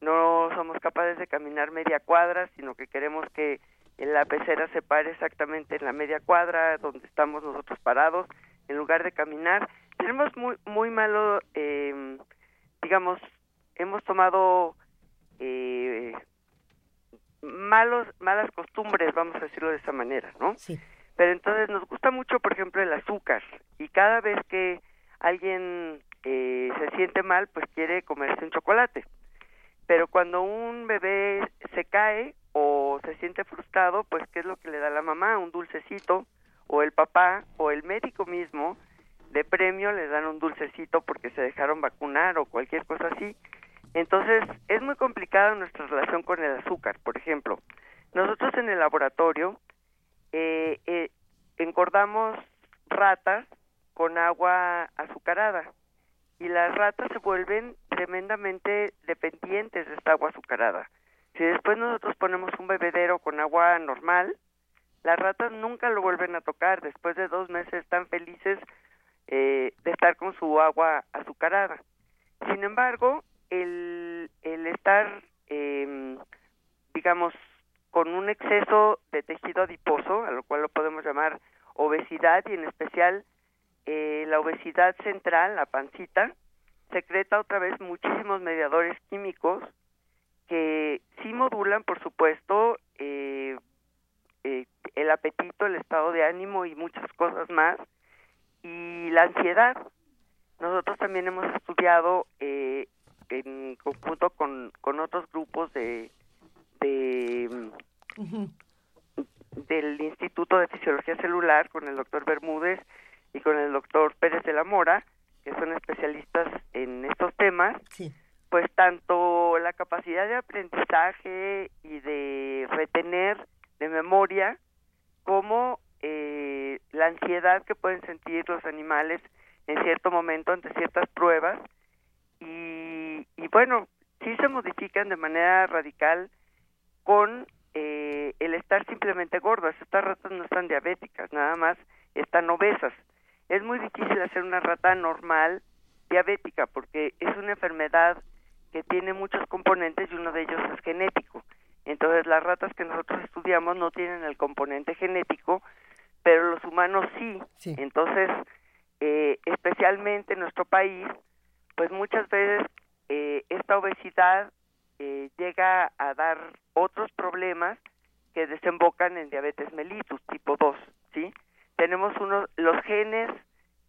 no somos capaces de caminar media cuadra, sino que queremos que la pecera se pare exactamente en la media cuadra donde estamos nosotros parados, en lugar de caminar. Tenemos muy, muy malo, eh, digamos, hemos tomado eh, malos, malas costumbres, vamos a decirlo de esa manera, ¿no? Sí. Pero entonces nos gusta mucho, por ejemplo, el azúcar y cada vez que alguien eh, se siente mal, pues quiere comerse un chocolate pero cuando un bebé se cae o se siente frustrado, pues ¿qué es lo que le da la mamá? Un dulcecito o el papá o el médico mismo de premio le dan un dulcecito porque se dejaron vacunar o cualquier cosa así. Entonces es muy complicada nuestra relación con el azúcar. Por ejemplo, nosotros en el laboratorio eh, eh, engordamos ratas con agua azucarada y las ratas se vuelven tremendamente dependientes de esta agua azucarada. Si después nosotros ponemos un bebedero con agua normal, las ratas nunca lo vuelven a tocar. Después de dos meses están felices eh, de estar con su agua azucarada. Sin embargo, el, el estar, eh, digamos, con un exceso de tejido adiposo, a lo cual lo podemos llamar obesidad y en especial eh, la obesidad central, la pancita, secreta otra vez muchísimos mediadores químicos que sí modulan, por supuesto, eh, eh, el apetito, el estado de ánimo y muchas cosas más, y la ansiedad. Nosotros también hemos estudiado eh, en conjunto con, con otros grupos de, de del Instituto de Fisiología Celular con el doctor Bermúdez y con el doctor Pérez de la Mora, que son especialistas en estos temas, pues tanto la capacidad de aprendizaje y de retener de memoria como eh, la ansiedad que pueden sentir los animales en cierto momento ante ciertas pruebas y, y bueno, sí se modifican de manera radical con eh, el estar simplemente gordas. Estas ratas no están diabéticas, nada más están obesas. Es muy difícil hacer una rata normal diabética porque es una enfermedad que tiene muchos componentes y uno de ellos es genético. Entonces las ratas que nosotros estudiamos no tienen el componente genético, pero los humanos sí. Entonces, eh, especialmente en nuestro país, pues muchas veces eh, esta obesidad eh, llega a dar otros problemas que desembocan en diabetes mellitus tipo 2, ¿sí? Tenemos unos, los genes,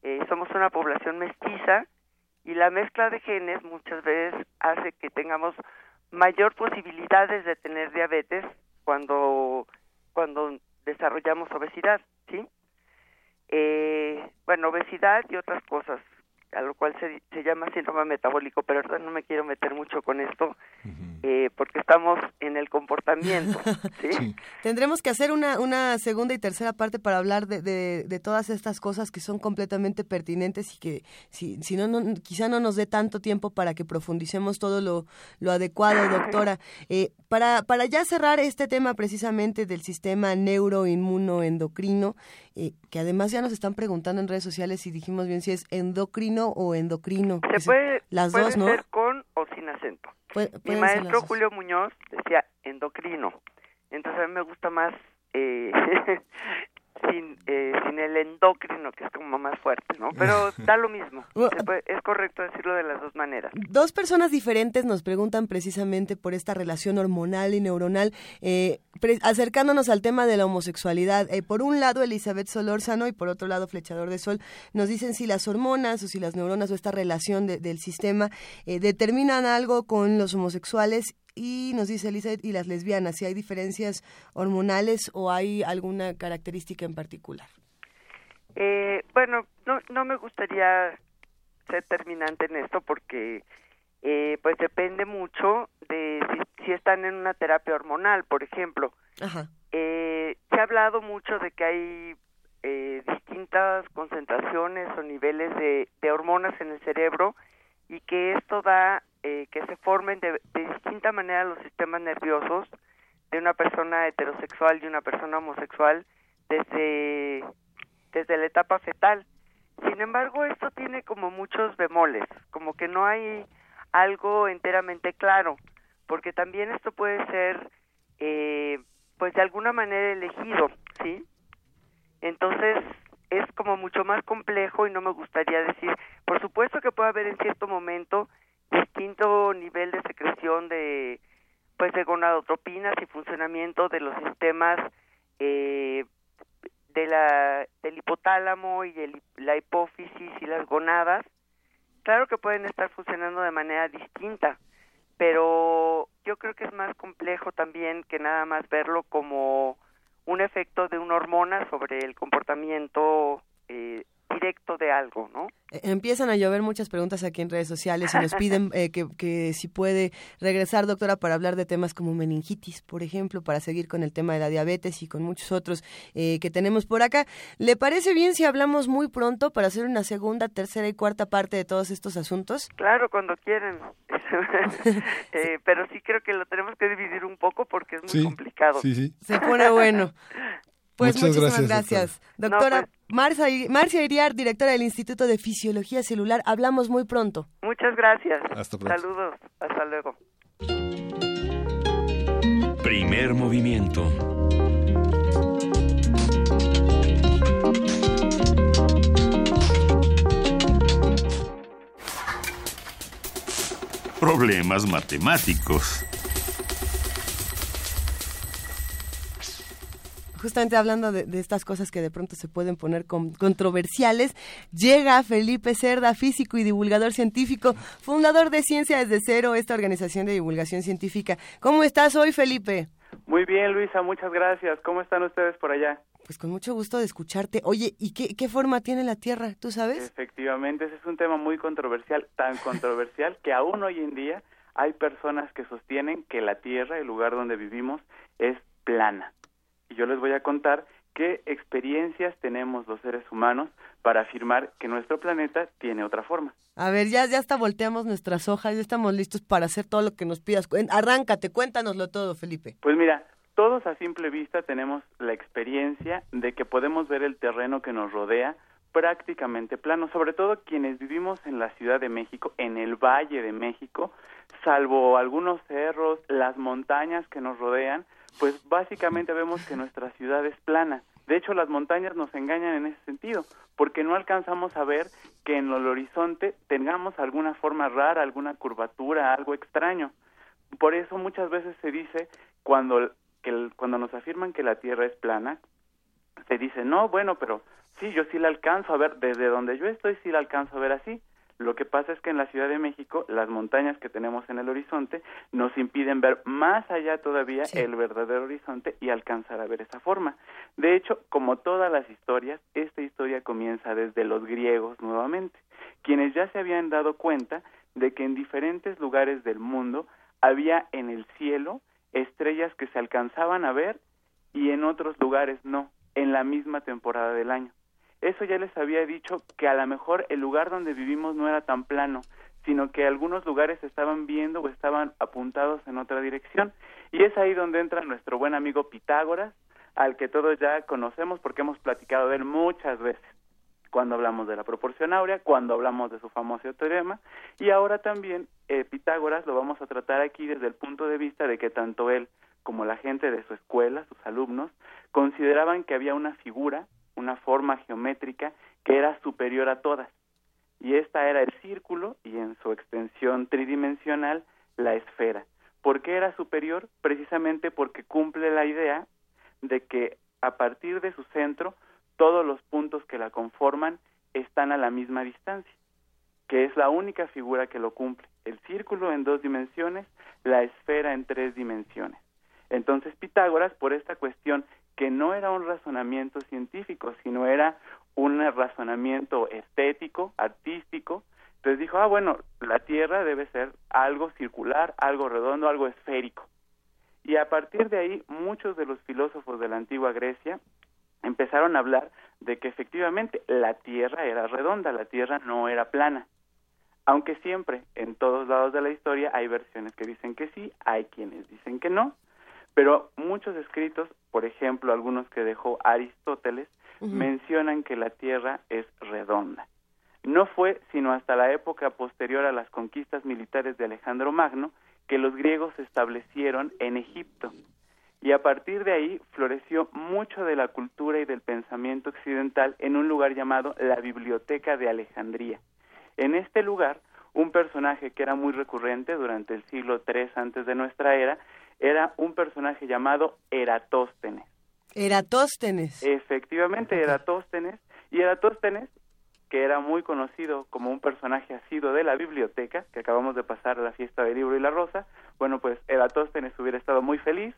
eh, somos una población mestiza y la mezcla de genes muchas veces hace que tengamos mayor posibilidades de tener diabetes cuando cuando desarrollamos obesidad, ¿sí? Eh, bueno, obesidad y otras cosas a lo cual se, se llama síndrome metabólico, pero ahora no me quiero meter mucho con esto eh, porque estamos en el comportamiento. ¿sí? Tendremos que hacer una, una segunda y tercera parte para hablar de, de, todas estas cosas que son completamente pertinentes y que si, si no, no, quizá no nos dé tanto tiempo para que profundicemos todo lo, lo adecuado, doctora. Eh, para, para ya cerrar este tema precisamente del sistema neuroinmunoendocrino, eh, que además ya nos están preguntando en redes sociales si dijimos bien si es endocrino o endocrino. Se puede, las dos, con o sin acento. Mi maestro Julio Muñoz decía endocrino. Entonces a mí me gusta más eh, sin, eh, sin el endocrino, que es como más fuerte, ¿no? Pero da lo mismo. es correcto decirlo de las dos maneras. Dos personas diferentes nos preguntan precisamente por esta relación hormonal y neuronal, eh, acercándonos al tema de la homosexualidad. Eh, por un lado, Elizabeth Solórzano y por otro lado, Flechador de Sol, nos dicen si las hormonas o si las neuronas o esta relación del sistema determinan algo con los homosexuales y nos dice Elizabeth, y las lesbianas, si hay diferencias hormonales o hay alguna característica en particular. Eh, bueno, no, no me gustaría ser terminante en esto porque eh, pues depende mucho de si, están en una terapia hormonal, por ejemplo. Eh, se ha hablado mucho de que hay eh, distintas concentraciones o niveles de, de hormonas en el cerebro y que esto da eh, que se formen de, distinta manera los sistemas nerviosos de una persona heterosexual y una persona homosexual desde, desde la etapa fetal. Sin embargo, esto tiene como muchos bemoles, como que no hay algo enteramente claro, porque también esto puede ser, eh, pues de alguna manera elegido, ¿sí? Entonces, es como mucho más complejo y no me gustaría decir, por supuesto que puede haber en cierto momento distinto nivel de secreción de pues de gonadotropinas y funcionamiento de los sistemas eh, de la del hipotálamo y de la hipófisis y las gonadas. Claro que pueden estar funcionando de manera distinta pero yo creo que es más complejo también que nada más verlo como un efecto de una hormona sobre el comportamiento eh, directo de algo, ¿no? Eh, empiezan a llover muchas preguntas aquí en redes sociales y nos piden eh, que, si puede regresar, doctora, para hablar de temas como meningitis, por ejemplo, para seguir con el tema de la diabetes y con muchos otros eh, que tenemos por acá. ¿Le parece bien si hablamos muy pronto para hacer una segunda, tercera y cuarta parte de todos estos asuntos? Claro, cuando quieran. pero sí creo que lo tenemos que dividir un poco porque es muy complicado. Sí, sí. Se pone bueno. Pues Muchas muchísimas gracias. Doctora pues Marcia, Iriar, directora del Instituto de Fisiología Celular. Hablamos muy pronto. Muchas gracias. Hasta pronto. Saludos. Hasta luego. Primer movimiento. Problemas matemáticos. Justamente hablando de, estas cosas que de pronto se pueden poner controversiales, llega Felipe Cerda, físico y divulgador científico, fundador de Ciencia desde Cero, esta organización de divulgación científica. ¿Cómo estás hoy, Felipe? Muy bien, Luisa, muchas gracias. ¿Cómo están ustedes por allá? Pues con mucho gusto de escucharte. Oye, ¿y qué, qué forma tiene la Tierra? ¿Tú sabes? Efectivamente, ese es un tema muy controversial, tan controversial que aún hoy en día hay personas que sostienen que la Tierra, el lugar donde vivimos, es plana y yo les voy a contar qué experiencias tenemos los seres humanos para afirmar que nuestro planeta tiene otra forma. A ver, ya, ya hasta volteamos nuestras hojas, ya estamos listos para hacer todo lo que nos pidas. Arráncate, cuéntanoslo todo, Felipe. Pues mira, todos a simple vista tenemos la experiencia de que podemos ver el terreno que nos rodea prácticamente plano, sobre todo quienes vivimos en la Ciudad de México, en el Valle de México, salvo algunos cerros, las montañas que nos rodean, pues básicamente vemos que nuestra ciudad es plana. De hecho, las montañas nos engañan en ese sentido, porque no alcanzamos a ver que en el horizonte tengamos alguna forma rara, alguna curvatura, algo extraño. Por eso muchas veces se dice cuando que cuando nos afirman que la Tierra es plana, se dice, "No, bueno, pero sí, yo sí la alcanzo a ver desde donde yo estoy sí la alcanzo a ver así." Lo que pasa es que en la Ciudad de México las montañas que tenemos en el horizonte nos impiden ver más allá todavía el verdadero horizonte y alcanzar a ver esa forma. De hecho, como todas las historias, esta historia comienza desde los griegos nuevamente, quienes ya se habían dado cuenta de que en diferentes lugares del mundo había en el cielo estrellas que se alcanzaban a ver y en otros lugares no, en la misma temporada del año. Eso ya les había dicho que a lo mejor el lugar donde vivimos no era tan plano, sino que algunos lugares estaban viendo o estaban apuntados en otra dirección. Y es ahí donde entra nuestro buen amigo Pitágoras, al que todos ya conocemos porque hemos platicado de él muchas veces, cuando hablamos de la proporción áurea, cuando hablamos de su famoso teorema, y ahora también eh, Pitágoras lo vamos a tratar aquí desde el punto de vista de que tanto él como la gente de su escuela, sus alumnos, consideraban que había una figura una forma geométrica que era superior a todas. Y esta era el círculo y en su extensión tridimensional la esfera. ¿Por qué era superior? Precisamente porque cumple la idea de que a partir de su centro todos los puntos que la conforman están a la misma distancia, que es la única figura que lo cumple. El círculo en dos dimensiones, la esfera en tres dimensiones. Entonces Pitágoras, por esta cuestión que no era un razonamiento científico, sino era un razonamiento estético, artístico. Entonces dijo, ah, bueno, la Tierra debe ser algo circular, algo redondo, algo esférico. Y a partir de ahí, muchos de los filósofos de la antigua Grecia empezaron a hablar de que efectivamente la Tierra era redonda, la Tierra no era plana. Aunque siempre, en todos lados de la historia, hay versiones que dicen que sí, hay quienes dicen que no, pero muchos escritos, por ejemplo, algunos que dejó Aristóteles, mencionan que la Tierra es redonda. No fue sino hasta la época posterior a las conquistas militares de Alejandro Magno que los griegos se establecieron en Egipto. Y a partir de ahí floreció mucho de la cultura y del pensamiento occidental en un lugar llamado la Biblioteca de Alejandría. En este lugar, un personaje que era muy recurrente durante el siglo III antes de nuestra era era un personaje llamado Eratóstenes. Eratóstenes. Efectivamente, Eratóstenes. Y Eratóstenes, que era muy conocido como un personaje asido de la biblioteca, que acabamos de pasar a la fiesta del libro y la rosa, bueno, pues Eratóstenes hubiera estado muy feliz,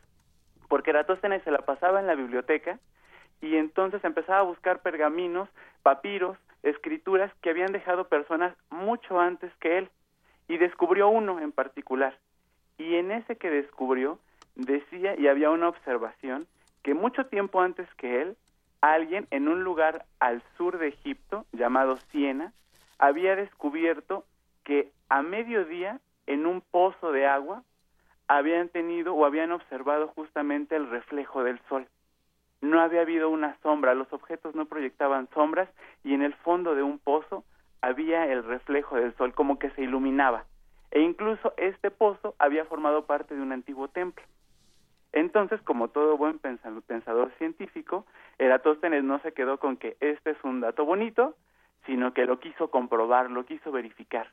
porque Eratóstenes se la pasaba en la biblioteca y entonces empezaba a buscar pergaminos, papiros, escrituras que habían dejado personas mucho antes que él, y descubrió uno en particular, y en ese que descubrió decía y había una observación que mucho tiempo antes que él, alguien en un lugar al sur de Egipto llamado Siena había descubierto que a mediodía en un pozo de agua habían tenido o habían observado justamente el reflejo del sol. No había habido una sombra, los objetos no proyectaban sombras y en el fondo de un pozo había el reflejo del sol como que se iluminaba e incluso este pozo había formado parte de un antiguo templo. Entonces, como todo buen pensador científico, Eratóstenes no se quedó con que este es un dato bonito, sino que lo quiso comprobar, lo quiso verificar.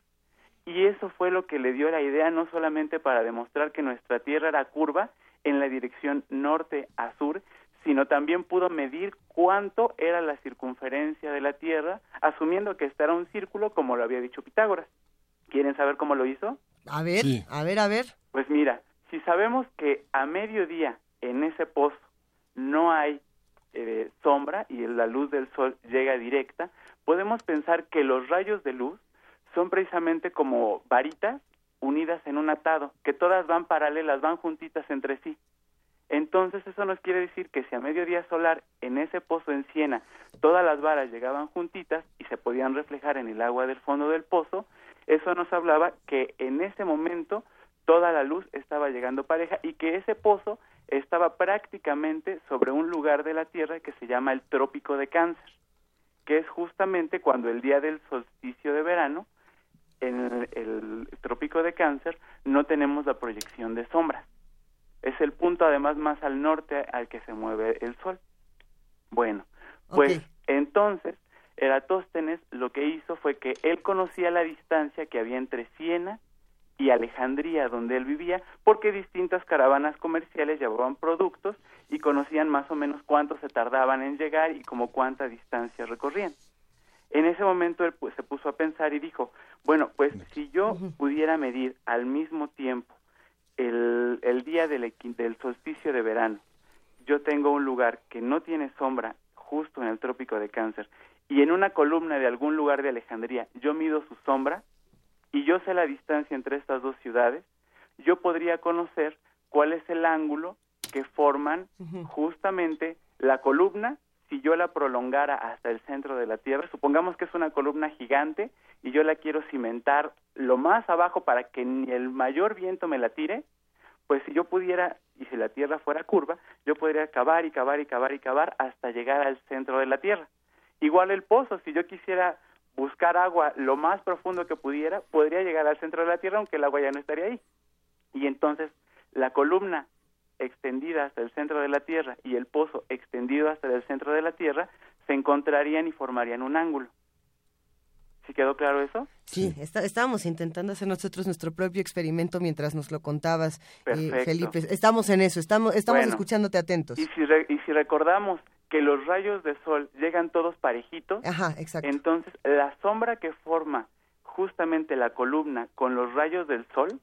Y eso fue lo que le dio la idea no solamente para demostrar que nuestra Tierra era curva en la dirección norte a sur, sino también pudo medir cuánto era la circunferencia de la Tierra, asumiendo que este era un círculo, como lo había dicho Pitágoras. ¿Quieren saber cómo lo hizo? A ver, a ver, a ver. Pues mira, si sabemos que a mediodía en ese pozo no hay eh, sombra y la luz del sol llega directa, podemos pensar que los rayos de luz son precisamente como varitas unidas en un atado, que todas van paralelas, van juntitas entre sí. Entonces eso nos quiere decir que si a mediodía solar en ese pozo en Siena todas las varas llegaban juntitas y se podían reflejar en el agua del fondo del pozo, eso nos hablaba que en ese momento toda la luz estaba llegando pareja y que ese pozo estaba prácticamente sobre un lugar de la Tierra que se llama el trópico de cáncer, que es justamente cuando el día del solsticio de verano, en el, trópico de cáncer, no tenemos la proyección de sombras. Es el punto además más al norte al que se mueve el sol. Bueno, pues entonces Eratóstenes lo que hizo fue que él conocía la distancia que había entre Siena y Alejandría, donde él vivía, porque distintas caravanas comerciales llevaban productos y conocían más o menos cuánto se tardaban en llegar y como cuánta distancia recorrían. En ese momento él pues, se puso a pensar y dijo, bueno, pues si yo pudiera medir al mismo tiempo el, el día del, del solsticio de verano, yo tengo un lugar que no tiene sombra justo en el trópico de cáncer y en una columna de algún lugar de Alejandría yo mido su sombra, y yo sé la distancia entre estas dos ciudades, yo podría conocer cuál es el ángulo que forman justamente la columna si yo la prolongara hasta el centro de la Tierra. Supongamos que es una columna gigante y yo la quiero cimentar lo más abajo para que ni el mayor viento me la tire, pues si yo pudiera, y si la Tierra fuera curva, yo podría cavar y cavar y cavar y cavar hasta llegar al centro de la Tierra. Igual el pozo, si yo quisiera buscar agua lo más profundo que pudiera, podría llegar al centro de la Tierra, aunque el agua ya no estaría ahí. Y entonces la columna extendida hasta el centro de la Tierra y el pozo extendido hasta el centro de la Tierra se encontrarían y formarían un ángulo. ¿Sí quedó claro eso? Sí, estábamos intentando hacer nosotros nuestro propio experimento mientras nos lo contabas, eh, Felipe. Estamos en eso, estamos, estamos escuchándote atentos. Y si, y si recordamos que los rayos de sol llegan todos parejitos, entonces la sombra que forma justamente la columna con los rayos del sol,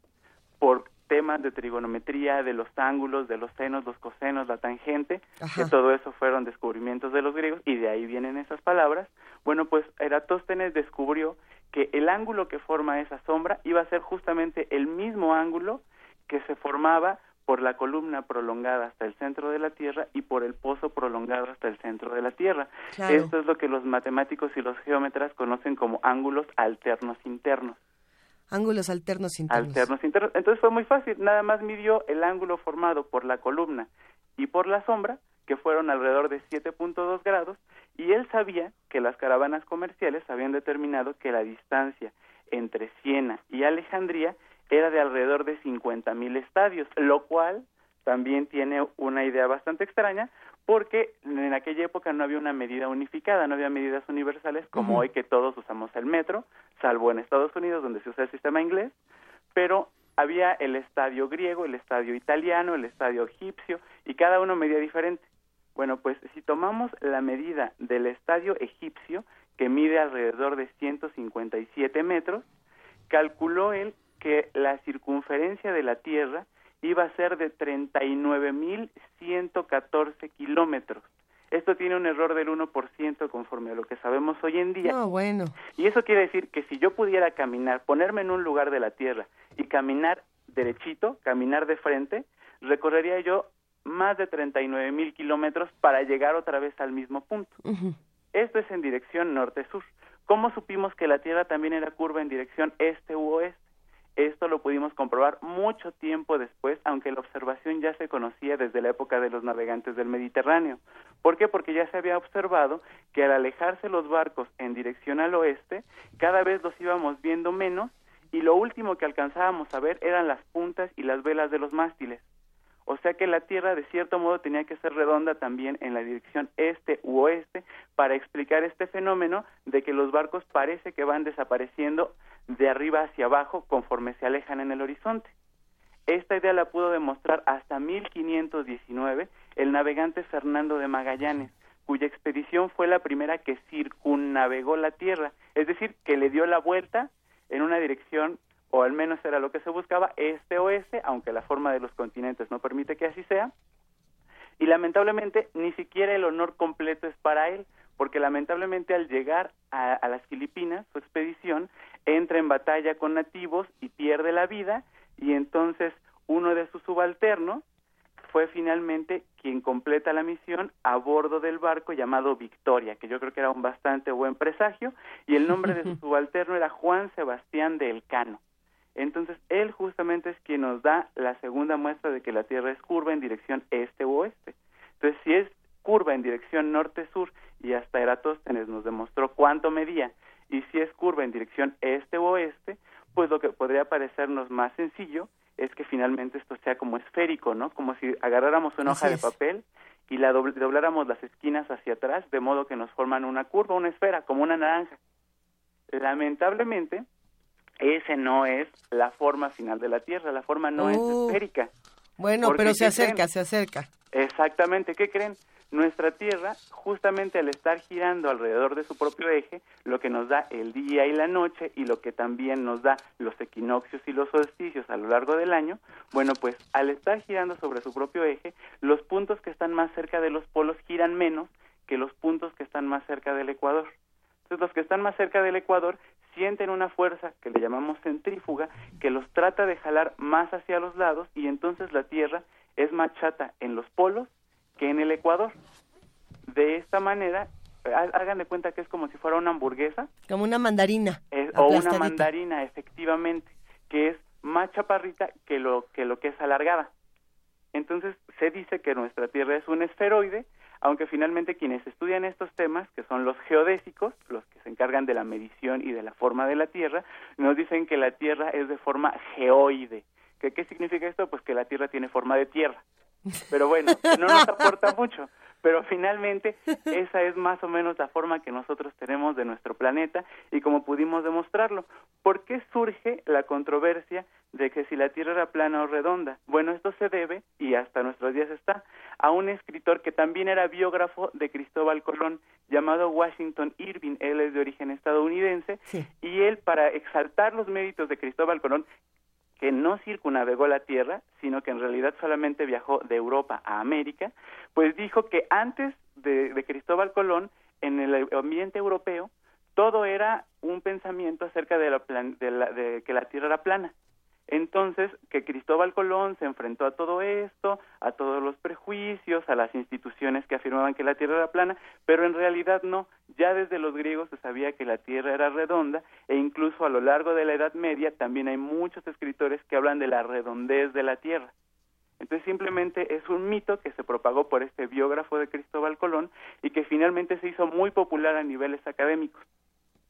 por temas de trigonometría, de los ángulos, de los senos, los cosenos, la tangente, que todo eso fueron descubrimientos de los griegos y de ahí vienen esas palabras. Bueno, pues Eratóstenes descubrió que el ángulo que forma esa sombra iba a ser justamente el mismo ángulo que se formaba por la columna prolongada hasta el centro de la Tierra y por el pozo prolongado hasta el centro de la Tierra. Esto es lo que los matemáticos y los geómetras conocen como ángulos alternos internos. Ángulos alternos internos. Alternos internos. Entonces fue muy fácil, nada más midió el ángulo formado por la columna y por la sombra, que fueron alrededor de 7.2 grados, y él sabía que las caravanas comerciales habían determinado que la distancia entre Siena y Alejandría era de alrededor de 50 mil estadios, lo cual también tiene una idea bastante extraña porque en aquella época no había una medida unificada, no había medidas universales como hoy que todos usamos el metro, salvo en Estados Unidos donde se usa el sistema inglés, pero había el estadio griego, el estadio italiano, el estadio egipcio y cada uno medía diferente. Bueno, pues si tomamos la medida del estadio egipcio, que mide alrededor de 157 metros, calculó él que la circunferencia de la Tierra iba a ser de 39.114 kilómetros. Esto tiene un error del 1% conforme a lo que sabemos hoy en día. No, bueno. Y eso quiere decir que si yo pudiera caminar, ponerme en un lugar de la Tierra y caminar derechito, caminar de frente, recorrería yo más de 39.000 kilómetros para llegar otra vez al mismo punto. Esto es en dirección norte-sur. ¿Cómo supimos que la Tierra también era curva en dirección este u oeste? Esto lo pudimos comprobar mucho tiempo después, aunque la observación ya se conocía desde la época de los navegantes del Mediterráneo. ¿Por qué? Porque ya se había observado que al alejarse los barcos en dirección al oeste, cada vez los íbamos viendo menos y lo último que alcanzábamos a ver eran las puntas y las velas de los mástiles. O sea que la Tierra de cierto modo tenía que ser redonda también en la dirección este u oeste para explicar este fenómeno de que los barcos parece que van desapareciendo de arriba hacia abajo conforme se alejan en el horizonte. Esta idea la pudo demostrar hasta 1519 el navegante Fernando de Magallanes, cuya expedición fue la primera que circunnavegó la Tierra, es decir, que le dio la vuelta en una dirección o al menos era lo que se buscaba, este-oeste, aunque la forma de los continentes no permite que así sea. Y lamentablemente ni siquiera el honor completo es para él, porque lamentablemente al llegar a, las Filipinas, su expedición entra en batalla con nativos y pierde la vida, y entonces uno de sus subalternos fue finalmente quien completa la misión a bordo del barco llamado Victoria, que yo creo que era un bastante buen presagio, y el nombre de su subalterno era Juan Sebastián de Elcano. Entonces, él justamente es quien nos da la segunda muestra de que la Tierra es curva en dirección este u oeste. Entonces, si es curva en dirección norte-sur y hasta Eratóstenes nos demostró cuánto medía, y si es curva en dirección este u oeste, pues lo que podría parecernos más sencillo es que finalmente esto sea como esférico, ¿no? Como si agarráramos una hoja de papel y la dobláramos las esquinas hacia atrás, de modo que nos forman una curva, una esfera, como una naranja. Lamentablemente, ese no es la forma final de la Tierra, la forma no es uh. esférica. Bueno, pero se acerca, se acerca. Exactamente, ¿qué creen? Nuestra Tierra, justamente al estar girando alrededor de su propio eje, lo que nos da el día y la noche y lo que también nos da los equinoccios y los solsticios a lo largo del año, bueno, pues al estar girando sobre su propio eje, los puntos que están más cerca de los polos giran menos que los puntos que están más cerca del ecuador. Entonces, los que están más cerca del ecuador sienten una fuerza que le llamamos centrífuga que los trata de jalar más hacia los lados y entonces la Tierra es más chata en los polos que en el Ecuador. De esta manera, hagan de cuenta que es como si fuera una hamburguesa. Como una mandarina. o una mandarina, efectivamente, que es más chaparrita que lo, que lo que es alargada. Entonces se dice que nuestra Tierra es un esferoide aunque finalmente quienes estudian estos temas, que son los geodésicos, los que se encargan de la medición y de la forma de la Tierra, nos dicen que la Tierra es de forma geoide. ¿Qué, qué significa esto? Pues que la Tierra tiene forma de tierra. Pero bueno, no nos aporta mucho pero finalmente esa es más o menos la forma que nosotros tenemos de nuestro planeta y como pudimos demostrarlo. ¿Por qué surge la controversia de que si la Tierra era plana o redonda? Bueno, esto se debe, y hasta nuestros días está, a un escritor que también era biógrafo de Cristóbal Colón, llamado Washington Irving. Él es de origen estadounidense, y él, para exaltar los méritos de Cristóbal Colón, que no circunnavegó la Tierra, sino que en realidad solamente viajó de Europa a América, pues dijo que antes de, Cristóbal Colón, en el ambiente europeo, todo era un pensamiento acerca de, de que la Tierra era plana. Entonces, que Cristóbal Colón se enfrentó a todo esto, a todos los prejuicios, a las instituciones que afirmaban que la Tierra era plana, pero en realidad no. Ya desde los griegos se sabía que la Tierra era redonda e incluso a lo largo de la Edad Media también hay muchos escritores que hablan de la redondez de la Tierra. Entonces simplemente es un mito que se propagó por este biógrafo de Cristóbal Colón y que finalmente se hizo muy popular a niveles académicos.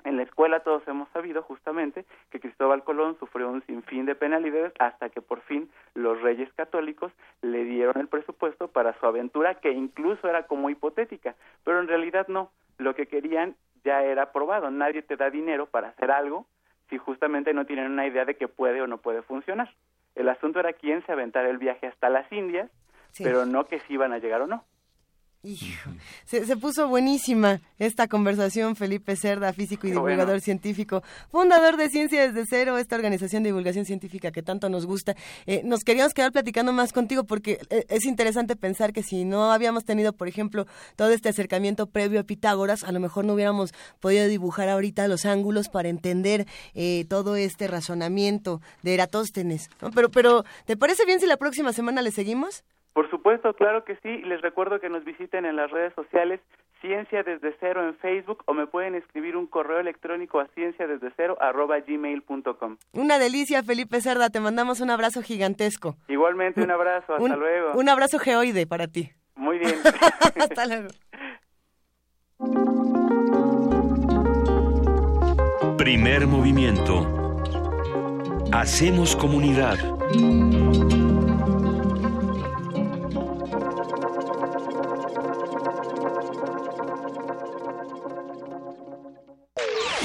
En la escuela todos hemos sabido justamente que Cristóbal Colón sufrió un sinfín de penalidades hasta que por fin los reyes católicos le dieron el presupuesto para su aventura que incluso era como hipotética, pero en realidad no, lo que querían ya era probado, nadie te da dinero para hacer algo si justamente no tienen una idea de que puede o no puede funcionar. El asunto era quién se aventara el viaje hasta las Indias, pero no que si iban a llegar o no. Se, puso buenísima esta conversación, Felipe Cerda, físico y divulgador científico, fundador de Ciencia desde Cero, esta organización de divulgación científica que tanto nos gusta. Eh, nos queríamos quedar platicando más contigo porque eh, es interesante pensar que si no habíamos tenido, por ejemplo, todo este acercamiento previo a Pitágoras, a lo mejor no hubiéramos podido dibujar ahorita los ángulos para entender eh, todo este razonamiento de Eratóstenes. Pero, pero, ¿te parece bien si la próxima semana le seguimos? Por supuesto, claro que sí. Les recuerdo que nos visiten en las redes sociales Ciencia desde cero en Facebook o me pueden escribir un correo electrónico a ciencia desde cero arroba gmail.com. Una delicia, Felipe Cerda. Te mandamos un abrazo gigantesco. Igualmente, un abrazo. Hasta luego. Un abrazo geoide para ti. Muy bien. Hasta luego. Primer movimiento. Hacemos comunidad.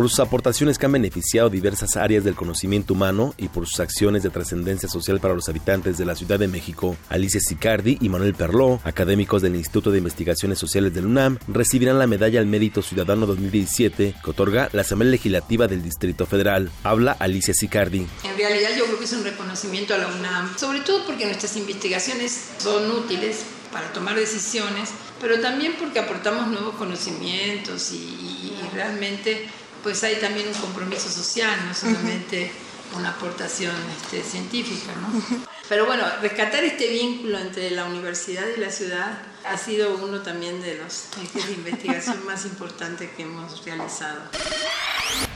por sus aportaciones que han beneficiado diversas áreas del conocimiento humano y por sus acciones de trascendencia social para los habitantes de la Ciudad de México. Alicia Sicardi y Manuel Perló, académicos del Instituto de Investigaciones Sociales del UNAM, recibirán la Medalla al Mérito Ciudadano 2017 que otorga la Asamblea Legislativa del Distrito Federal. Habla Alicia Sicardi. En realidad yo creo que es un reconocimiento a la UNAM, sobre todo porque nuestras investigaciones son útiles para tomar decisiones, pero también porque aportamos nuevos conocimientos y, y realmente pues hay también un compromiso social, no solamente una aportación este, científica. ¿no? Pero bueno, rescatar este vínculo entre la universidad y la ciudad ha sido uno también de los ejes de investigación más importantes que hemos realizado.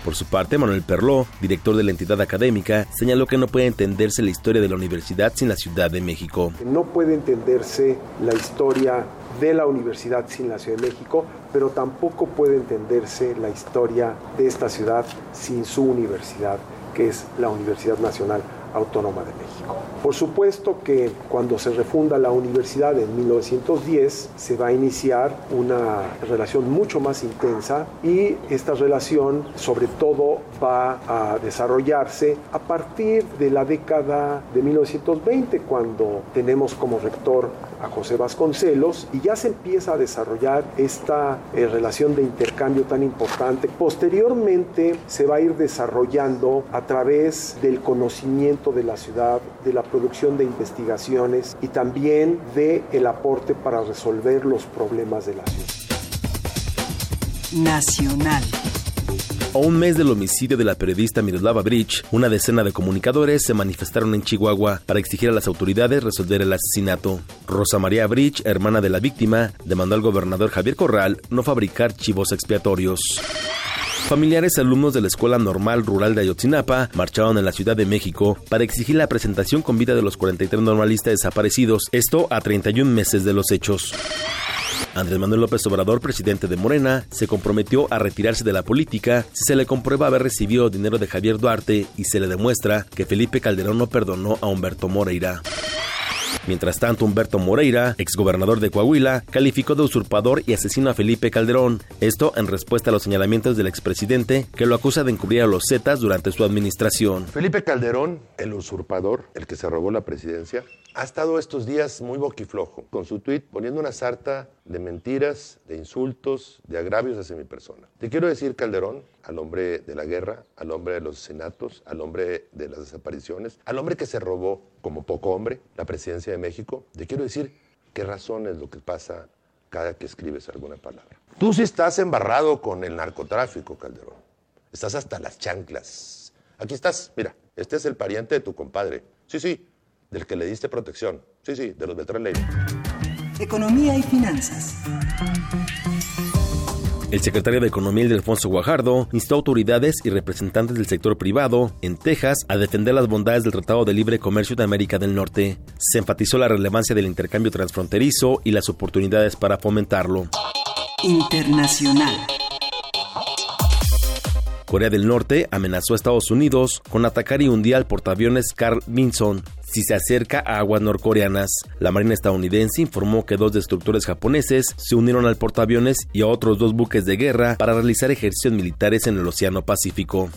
Por su parte, Manuel Perló, director de la entidad académica, señaló que no puede entenderse la historia de la universidad sin la Ciudad de México. No puede entenderse la historia de la universidad sin la Ciudad de México, pero tampoco puede entenderse la historia de esta ciudad sin su universidad, que es la Universidad Nacional Autónoma de México. Por supuesto que cuando se refunda la universidad en 1910 se va a iniciar una relación mucho más intensa y esta relación sobre todo va a desarrollarse a partir de la década de 1920 cuando tenemos como rector a José Vasconcelos y ya se empieza a desarrollar esta eh, relación de intercambio tan importante. Posteriormente se va a ir desarrollando a través del conocimiento de la ciudad, de la producción de investigaciones y también de el aporte para resolver los problemas de la ciudad. Nacional. A un mes del homicidio de la periodista Miroslava Bridge, una decena de comunicadores se manifestaron en Chihuahua para exigir a las autoridades resolver el asesinato. Rosa María Bridge, hermana de la víctima, demandó al gobernador Javier Corral no fabricar chivos expiatorios. Familiares alumnos de la Escuela Normal Rural de Ayotzinapa marcharon en la Ciudad de México para exigir la presentación con vida de los 43 normalistas desaparecidos, esto a 31 meses de los hechos. Andrés Manuel López Obrador, presidente de Morena, se comprometió a retirarse de la política si se le comprueba haber recibido dinero de Javier Duarte y se le demuestra que Felipe Calderón no perdonó a Humberto Moreira. Mientras tanto, Humberto Moreira, exgobernador de Coahuila, calificó de usurpador y asesino a Felipe Calderón, esto en respuesta a los señalamientos del expresidente que lo acusa de encubrir a los Zetas durante su administración. Felipe Calderón, el usurpador, el que se robó la presidencia, ha estado estos días muy boquiflojo con su tuit poniendo una sarta de mentiras, de insultos, de agravios hacia mi persona. Te quiero decir, Calderón, al hombre de la guerra, al hombre de los asesinatos, al hombre de las desapariciones, al hombre que se robó, como poco hombre, la presidencia de México, te quiero decir qué razón es lo que pasa cada que escribes alguna palabra. Tú sí estás embarrado con el narcotráfico, Calderón. Estás hasta las chanclas. Aquí estás, mira, este es el pariente de tu compadre. Sí, sí, del que le diste protección. Sí, sí, de los Beltrán Leiva. Economía y finanzas. El secretario de Economía, Alfonso Guajardo, instó a autoridades y representantes del sector privado en Texas a defender las bondades del Tratado de Libre Comercio de América del Norte. Se enfatizó la relevancia del intercambio transfronterizo y las oportunidades para fomentarlo. Internacional. Corea del Norte amenazó a Estados Unidos con atacar y hundir al portaaviones Carl Vinson si se acerca a aguas norcoreanas. La Marina estadounidense informó que dos destructores japoneses se unieron al portaaviones y a otros dos buques de guerra para realizar ejercicios militares en el Océano Pacífico.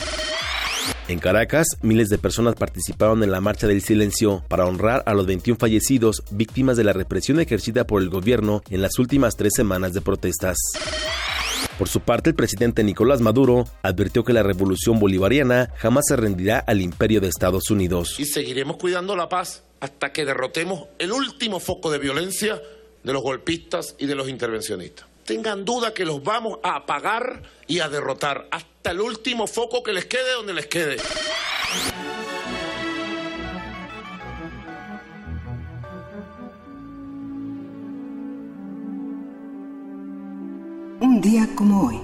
En Caracas, miles de personas participaron en la Marcha del Silencio para honrar a los 21 fallecidos víctimas de la represión ejercida por el gobierno en las últimas tres semanas de protestas. Por su parte, el presidente Nicolás Maduro advirtió que la revolución bolivariana jamás se rendirá al imperio de Estados Unidos. Y seguiremos cuidando la paz hasta que derrotemos el último foco de violencia de los golpistas y de los intervencionistas. Tengan duda que los vamos a apagar y a derrotar hasta el último foco que les quede donde les quede. Un día como hoy.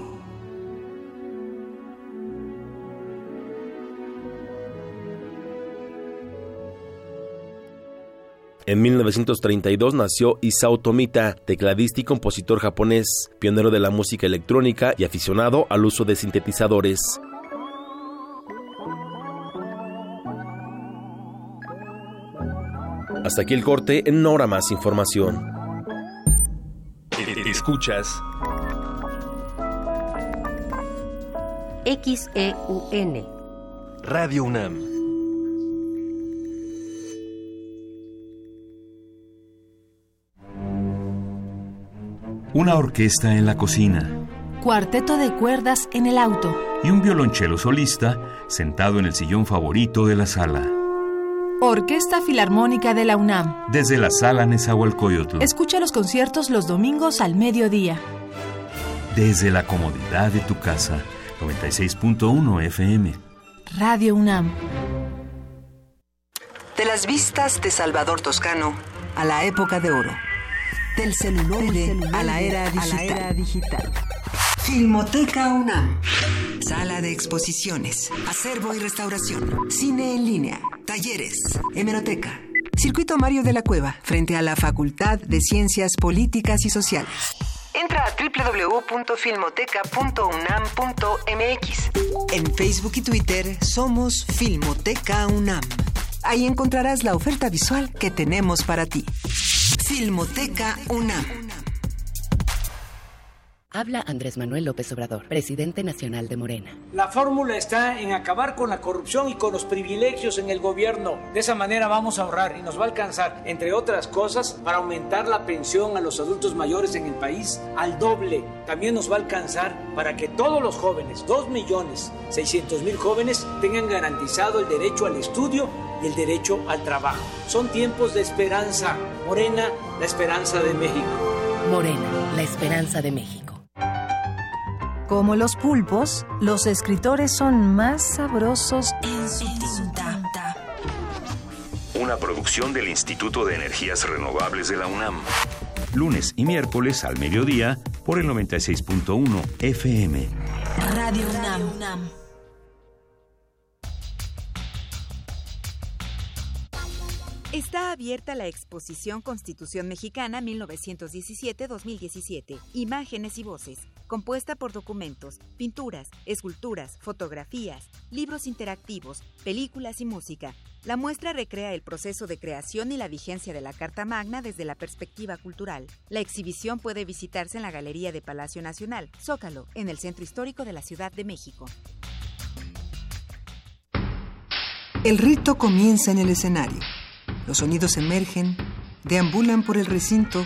En 1932 nació Isao Tomita, tecladista y compositor japonés, pionero de la música electrónica y aficionado al uso de sintetizadores. Hasta aquí el corte, en hora más información. Escuchas XEUN Radio UNAM Una orquesta en la cocina. Cuarteto de cuerdas en el auto. Y un violonchelo solista sentado en el sillón favorito de la sala. Orquesta Filarmónica de la UNAM. Desde la sala Nezahualcóyotl. Escucha los conciertos los domingos al mediodía. Desde la comodidad de tu casa. 96.1 FM. Radio UNAM. De las vistas de Salvador Toscano a la época de oro. Del celuloide, a, la era digital. Filmoteca UNAM. Sala de exposiciones, acervo y restauración, cine en línea, talleres, hemeroteca. Circuito Mario de la Cueva, frente a la Facultad de Ciencias Políticas y Sociales. Entra a www.filmoteca.unam.mx. En Facebook y Twitter somos Filmoteca UNAM. Ahí encontrarás la oferta visual que tenemos para ti. Filmoteca UNAM. Habla Andrés Manuel López Obrador, presidente nacional de Morena. La fórmula está en acabar con la corrupción y con los privilegios en el gobierno. De esa manera vamos a ahorrar y nos va a alcanzar, entre otras cosas, para aumentar la pensión a los adultos mayores en el país al doble. También nos va a alcanzar para que todos los jóvenes, 2 millones 600 mil jóvenes, tengan garantizado el derecho al estudio y el derecho al trabajo. Son tiempos de esperanza. Morena, la esperanza de México. Morena, la esperanza de México. Como los pulpos, los escritores son más sabrosos en su tinta. Una producción del Instituto de Energías Renovables de la UNAM. Lunes y miércoles al mediodía por el 96.1 FM. Radio UNAM. Está abierta la exposición Constitución Mexicana 1917-2017, Imágenes y Voces, compuesta por documentos, pinturas, esculturas, fotografías, libros interactivos, películas y música. La muestra recrea el proceso de creación y la vigencia de la Carta Magna desde la perspectiva cultural. La exhibición puede visitarse en la Galería de Palacio Nacional, Zócalo, en el Centro Histórico de la Ciudad de México. El rito comienza en el escenario. Los sonidos emergen, deambulan por el recinto,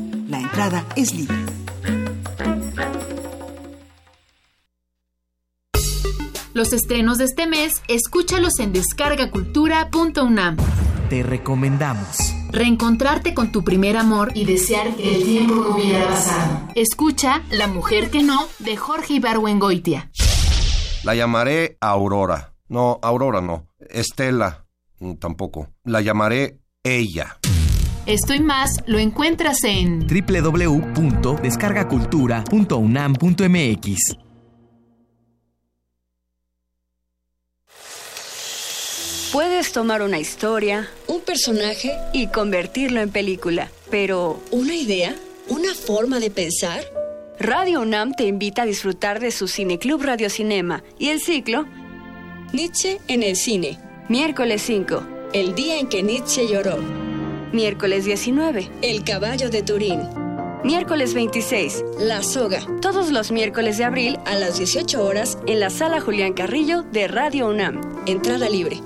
La entrada es libre. Los estrenos de este mes, escúchalos en descargacultura.unam. Te recomendamos reencontrarte con tu primer amor y desear que el tiempo no hubiera pasado. Escucha La mujer que no de Jorge Ibarwengoitia. La llamaré Aurora. No, Aurora no. Estela. Mm, tampoco. La llamaré ella. Esto y más lo encuentras en www.descargacultura.unam.mx. Puedes tomar una historia, un personaje y convertirlo en película, pero ¿una idea? ¿Una forma de pensar? Radio UNAM te invita a disfrutar de su Cineclub Radio Cinema y el ciclo Nietzsche en el cine. Miércoles 5, el día en que Nietzsche lloró. Miércoles 19, El caballo de Turín. Miércoles 26, La soga. Todos los miércoles de abril a las 18 horas en la sala Julián Carrillo de Radio UNAM. Entrada libre.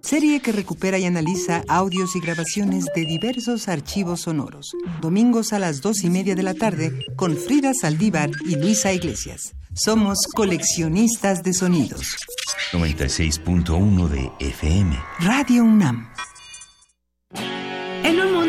Serie que recupera y analiza audios y grabaciones de diversos archivos sonoros. Domingos a las dos y media de la tarde con Frida Saldívar y Luisa Iglesias. Somos coleccionistas de sonidos. 96.1 de FM. Radio UNAM.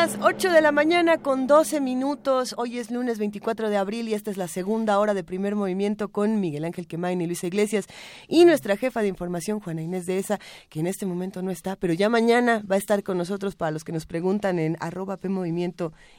Las 8 de la mañana con 12 minutos. Hoy es lunes 24 de abril y esta es la segunda hora de primer movimiento con Miguel Ángel Quemain y Luis Iglesias y nuestra jefa de información, Juana Inés de Esa, que en este momento no está, pero ya mañana va a estar con nosotros para los que nos preguntan en arroba P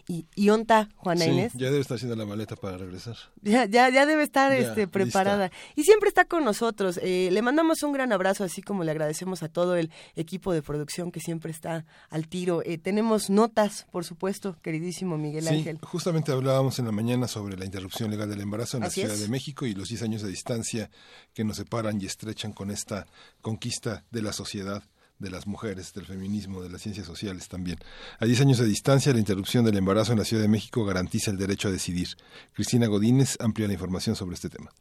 y, y onta, Juana sí, Inés. Ya debe estar haciendo la maleta para regresar. Ya, ya, ya debe estar este, preparada. Y siempre está con nosotros. Eh, le mandamos un gran abrazo, así como le agradecemos a todo el equipo de producción que siempre está al tiro. Eh, tenemos notas, por supuesto, queridísimo Miguel sí, Ángel. Justamente hablábamos en la mañana sobre la interrupción legal del embarazo en Así la Ciudad es. de México y los 10 años de distancia que nos separan y estrechan con esta conquista de la sociedad de las mujeres, del feminismo, de las ciencias sociales también. A 10 años de distancia, la interrupción del embarazo en la Ciudad de México garantiza el derecho a decidir. Cristina Godínez amplía la información sobre este tema.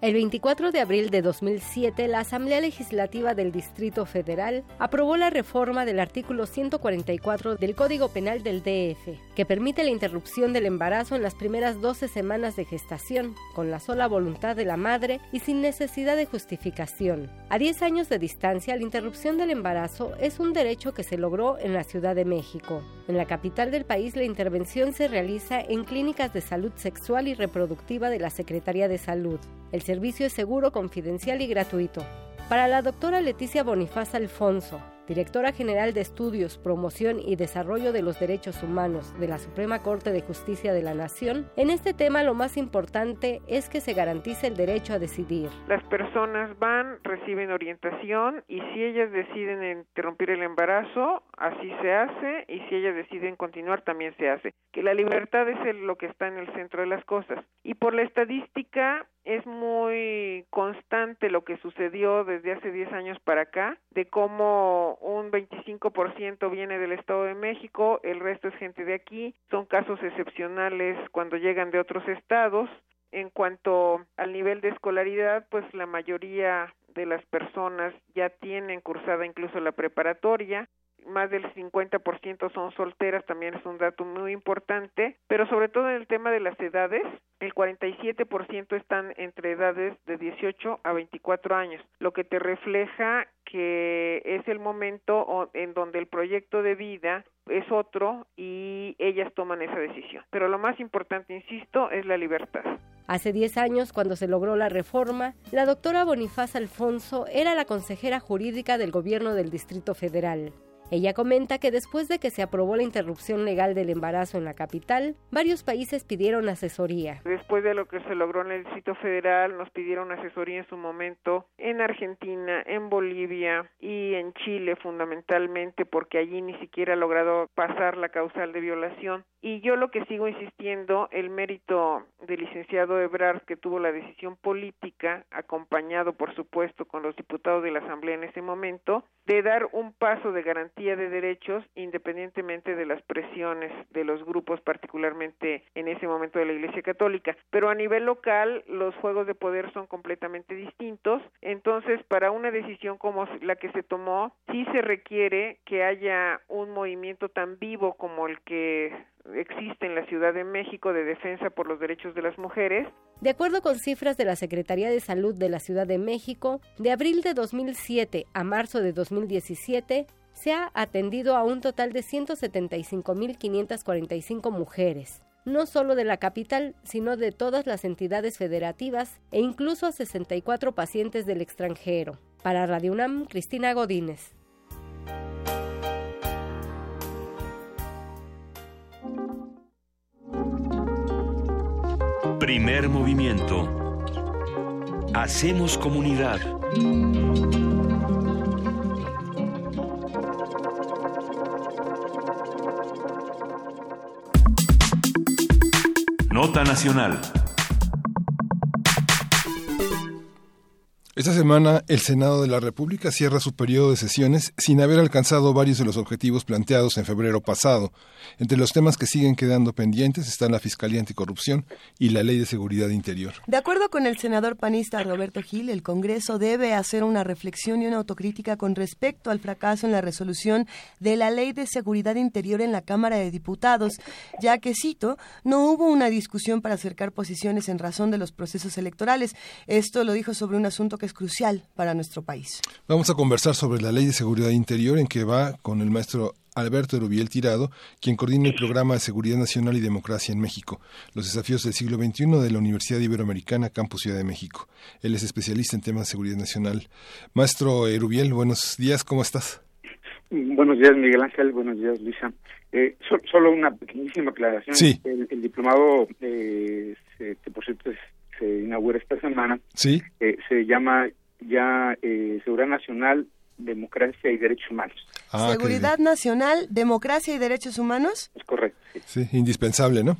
El 24 de abril de 2007, la Asamblea Legislativa del Distrito Federal aprobó la reforma del artículo 144 del Código Penal del DF, que permite la interrupción del embarazo en las primeras 12 semanas de gestación, con la sola voluntad de la madre y sin necesidad de justificación. A 10 años de distancia, la interrupción del embarazo es un derecho que se logró en la Ciudad de México. En la capital del país, la intervención se realiza en clínicas de salud sexual y reproductiva de la Secretaría de Salud. Servicio es seguro, confidencial y gratuito. Para la doctora Leticia Bonifaz Alfonso, directora general de Estudios, Promoción y Desarrollo de los Derechos Humanos de la Suprema Corte de Justicia de la Nación, en este tema lo más importante es que se garantice el derecho a decidir. Las personas van, reciben orientación y si ellas deciden interrumpir el embarazo, así se hace y si ellas deciden continuar, también se hace. Que la libertad es lo que está en el centro de las cosas. Y por la estadística es muy constante lo que sucedió desde hace 10 años para acá, de cómo un 25% viene del Estado de México, el resto es gente de aquí, son casos excepcionales cuando llegan de otros estados. En cuanto al nivel de escolaridad, pues la mayoría de las personas ya tienen cursada incluso la preparatoria, más del 50% son solteras, también es un dato muy importante, pero sobre todo en el tema de las edades, el 47% están entre edades de 18 a 24 años, lo que te refleja que es el momento en donde el proyecto de vida es otro y ellas toman esa decisión. Pero lo más importante, insisto, es la libertad. Hace 10 años, cuando se logró la reforma, la doctora Bonifaz Alfonso era la consejera jurídica del gobierno del Distrito Federal. Ella comenta que después de que se aprobó la interrupción legal del embarazo en la capital, varios países pidieron asesoría. Después de lo que se logró en el Distrito Federal, nos pidieron asesoría en su momento en Argentina, en Bolivia y en Chile fundamentalmente porque allí ni siquiera ha logrado pasar la causal de violación. Y yo lo que sigo insistiendo, el mérito del licenciado Ebrard que tuvo la decisión política, acompañado por supuesto con los diputados de la Asamblea en ese momento, de dar un paso de garantía de derechos independientemente de las presiones de los grupos, particularmente en ese momento de la Iglesia Católica. Pero a nivel local los juegos de poder son completamente distintos, entonces para una decisión como la que se tomó, sí se requiere que haya un movimiento tan vivo como el que existe en la Ciudad de México de defensa por los derechos de las mujeres. De acuerdo con cifras de la Secretaría de Salud de la Ciudad de México, de abril de 2007 a marzo de 2017, se ha atendido a un total de 175.545 mujeres. no solo de la capital, sino de todas las entidades federativas e incluso a 64 pacientes del extranjero. Para Radio UNAM, Cristina Godínez. Primer movimiento. Hacemos comunidad. Nota Nacional. Esta semana el Senado de la República cierra su periodo de sesiones sin haber alcanzado varios de los objetivos planteados en febrero pasado. Entre los temas que siguen quedando pendientes están la Fiscalía Anticorrupción y la Ley de Seguridad Interior. De acuerdo con el senador panista Roberto Gil, el Congreso debe hacer una reflexión y una autocrítica con respecto al fracaso en la resolución de la Ley de Seguridad Interior en la Cámara de Diputados, ya que, cito, no hubo una discusión para acercar posiciones en razón de los procesos electorales. Esto lo dijo sobre un asunto que es crucial para nuestro país. Vamos a conversar sobre la Ley de Seguridad Interior en que va con el maestro Alberto Erubiel Tirado, quien coordina el programa de Seguridad Nacional y Democracia en México, los desafíos del siglo XXI de la Universidad Iberoamericana, Campus Ciudad de México. Él es especialista en temas de seguridad nacional. Maestro Erubiel, buenos días, ¿cómo estás? Buenos días, Miguel Ángel. Buenos días, Luisa. Eh, solo una pequeñísima aclaración. Sí. El, diplomado, eh, que por cierto se inaugura esta semana, ¿Sí? Eh, se llama ya eh, Seguridad Nacional, Democracia y Derechos Humanos. Ah, Seguridad Nacional, Democracia y Derechos Humanos. Es correcto. Sí. indispensable, ¿no?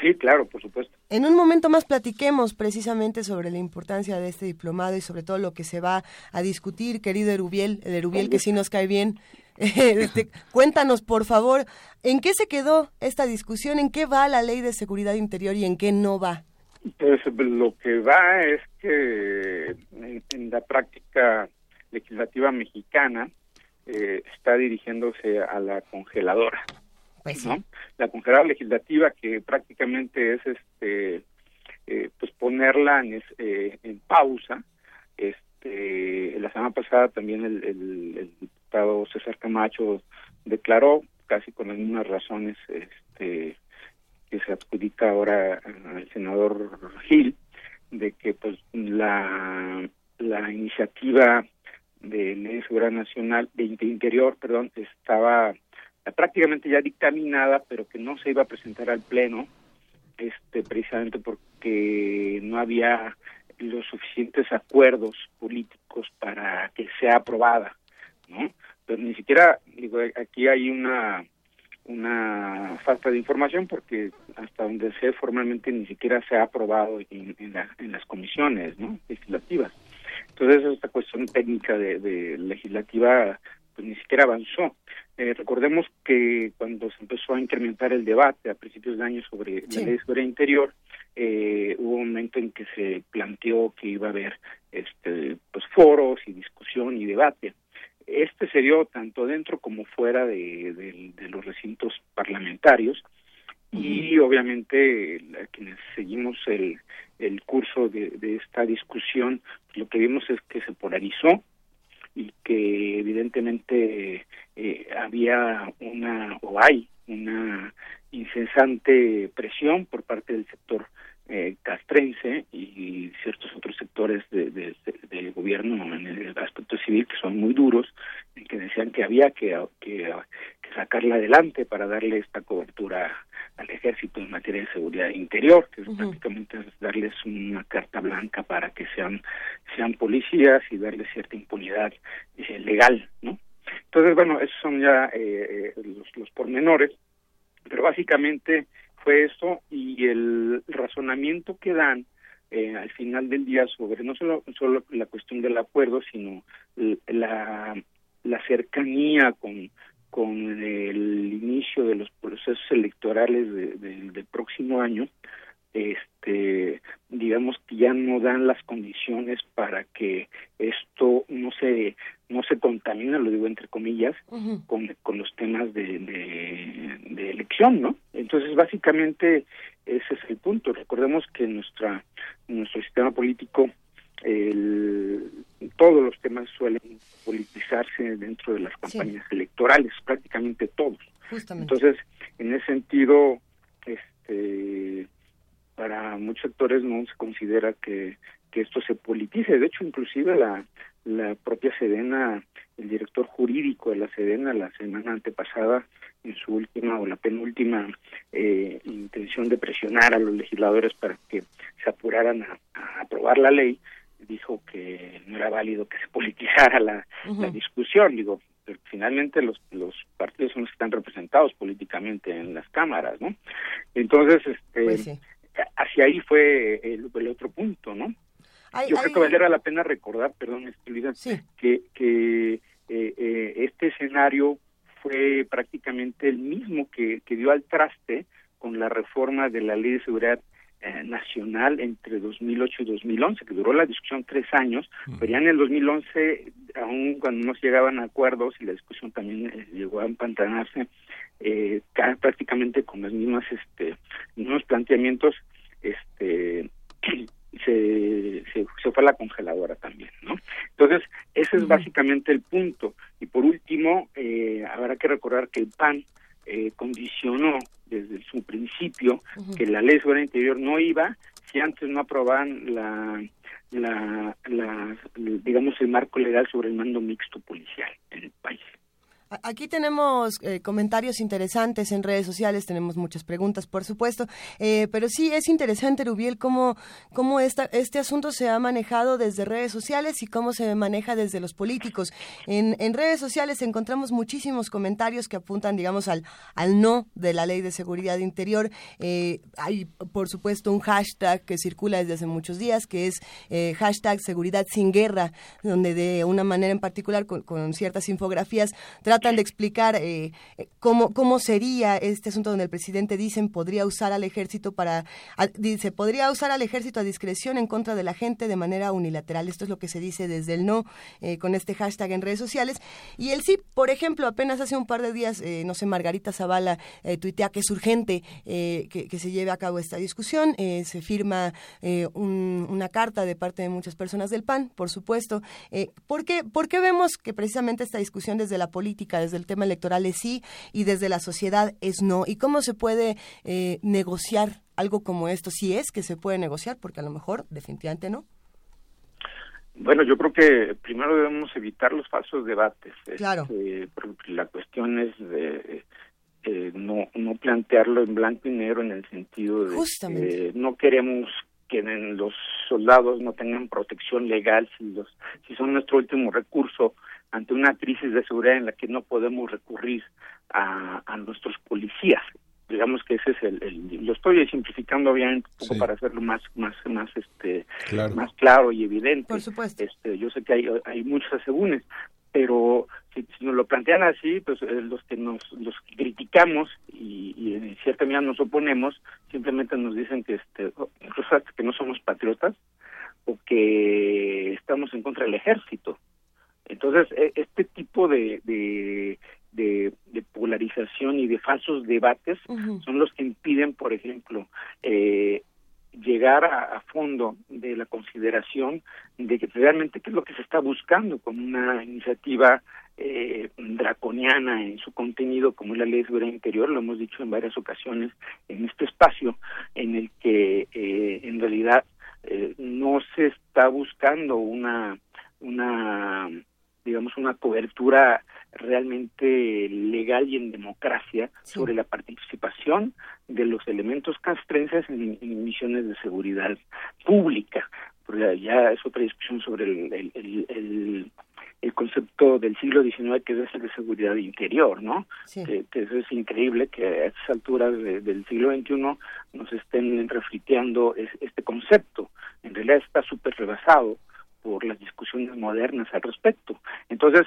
Sí, claro, por supuesto. En un momento más platiquemos precisamente sobre la importancia de este diplomado y sobre todo lo que se va a discutir, querido Erubiel, el Erubiel que sí nos cae bien. Este, cuéntanos, por favor, ¿en qué se quedó esta discusión? ¿En qué va la ley de seguridad interior y en qué no va? Pues lo que va es que en, la práctica legislativa mexicana eh, está dirigiéndose a la congeladora. Pues ¿no? La congeladora legislativa que prácticamente es este eh, pues ponerla en, eh, en pausa. Este, la semana pasada también el, el, diputado César Camacho declaró casi con las mismas razones este que se adjudica ahora al senador Gil de que pues la la iniciativa de ley nacional de, interior perdón estaba prácticamente ya dictaminada pero que no se iba a presentar al pleno este precisamente porque no había los suficientes acuerdos políticos para que sea aprobada no pero ni siquiera digo aquí hay una una falta de información porque hasta donde sé formalmente ni siquiera se ha aprobado en, en, las comisiones ¿no? legislativas. Entonces esta cuestión técnica de, legislativa pues ni siquiera avanzó. Eh, recordemos que cuando se empezó a incrementar el debate a principios de año sobre la ley de seguridad interior, eh, hubo un momento en que se planteó que iba a haber este pues foros y discusión y debate este se dio tanto dentro como fuera de, los recintos parlamentarios y obviamente quienes seguimos el, el curso de, esta discusión lo que vimos es que se polarizó y que evidentemente eh, había una o hay una incesante presión por parte del sector eh, castrense y ciertos otros sectores de, del gobierno en el aspecto civil que son muy duros, y que decían que había que, que, sacarla adelante para darle esta cobertura al ejército en materia de seguridad interior, que es prácticamente darles una carta blanca para que sean sean policías y darles cierta impunidad eh, legal, ¿no? Entonces, bueno, esos son ya eh, los, los pormenores, pero básicamente fue eso y el razonamiento que dan eh, al final del día sobre no solo, solo la cuestión del acuerdo, sino la, la cercanía con, con el inicio de los procesos electorales del próximo año, este digamos que ya no dan las condiciones para que esto no se no se contamine lo digo entre comillas con, con los temas de, de, elección no entonces básicamente ese es el punto. Recordemos que nuestra nuestro sistema político el, todos los temas suelen politizarse dentro de las campañas electorales prácticamente todos. Entonces en ese sentido este para muchos sectores no se considera que, que esto se politice. De hecho, inclusive la, la propia Sedena, el director jurídico de la Sedena la semana antepasada, en su última o la penúltima eh, intención de presionar a los legisladores para que se apuraran a, aprobar la ley, dijo que no era válido que se politizara la, la discusión. Digo, finalmente los, los partidos son los que están representados políticamente en las cámaras, ¿no? Entonces, este, pues hacia ahí fue el, otro punto, ¿no? Yo creo que valdría la pena recordar, perdón, este, que, que eh, eh, este escenario fue prácticamente el mismo que, que dio al traste con la reforma de la Ley de Seguridad eh, nacional entre 2008 y 2011, que duró la discusión tres años, pero ya en el 2011, aún cuando no se llegaban a acuerdos y la discusión también eh, llegó a empantanarse, eh, prácticamente con los mismas, este, mismos planteamientos, este, se, se, se, fue a la congeladora también, ¿no? Entonces, ese es básicamente el punto. Y por último, eh, habrá que recordar que el PAN eh, condicionó desde su principio que la ley sobre el interior no iba si antes no aprobaban la, la, la, digamos, el marco legal sobre el mando mixto policial en el país. Aquí tenemos eh, comentarios interesantes en redes sociales, tenemos muchas preguntas, por supuesto, eh, pero sí es interesante, Rubiel, cómo, cómo esta, este asunto se ha manejado desde redes sociales y cómo se maneja desde los políticos. En, en redes sociales encontramos muchísimos comentarios que apuntan, digamos, al, al no de la ley de seguridad interior. Eh, hay, por supuesto, un hashtag que circula desde hace muchos días, que es hashtag seguridad sin guerra, donde de una manera en particular, con, con ciertas infografías, tratan de explicar eh, cómo, cómo sería este asunto donde el presidente dicen podría usar al ejército para, dice, podría usar al ejército a discreción en contra de la gente de manera unilateral. Esto es lo que se dice desde el no eh, con este hashtag en redes sociales. Y el sí, por ejemplo, apenas hace un par de días, eh, no sé, Margarita Zavala tuitea que es urgente que, se lleve a cabo esta discusión. se firma una carta de parte de muchas personas del PAN, por supuesto. ¿por, qué, ¿Por vemos que precisamente esta discusión desde la política desde el tema electoral es sí y desde la sociedad es no. ¿Y cómo se puede eh, negociar algo como esto? Si es que se puede negociar, porque a lo mejor definitivamente no. Bueno, yo creo que primero debemos evitar los falsos debates. Claro. Este, la cuestión es de eh, no, no plantearlo en blanco y negro en el sentido de que no queremos que los soldados no tengan protección legal si los si son nuestro último recurso ante una crisis de seguridad en la que no podemos recurrir a, a nuestros policías. Digamos que ese es el, lo estoy simplificando obviamente un poco para hacerlo más más más este más claro y evidente. Por supuesto. Este yo sé que hay hay muchos asegúnes pero si, nos lo plantean así pues eh, los que nos los criticamos y, y, en cierta medida nos oponemos simplemente nos dicen que este incluso que no somos patriotas o que estamos en contra del ejército entonces, e, este tipo de, de, polarización y de falsos debates son los que impiden, por ejemplo, eh, llegar a, fondo de la consideración de que realmente qué es lo que se está buscando con una iniciativa eh, draconiana en su contenido como la ley de seguridad interior, lo hemos dicho en varias ocasiones en este espacio, en el que eh, en realidad eh, no se está buscando una una digamos, una cobertura realmente legal y en democracia sobre la participación de los elementos castrenses en, misiones de seguridad pública. Porque ya es otra discusión sobre el, el, el, concepto del siglo XIX que es el de seguridad interior, ¿no? Que, eso es increíble que a estas alturas del siglo XXI nos estén refriteando este concepto. En realidad está súper rebasado por las discusiones modernas al respecto. Entonces,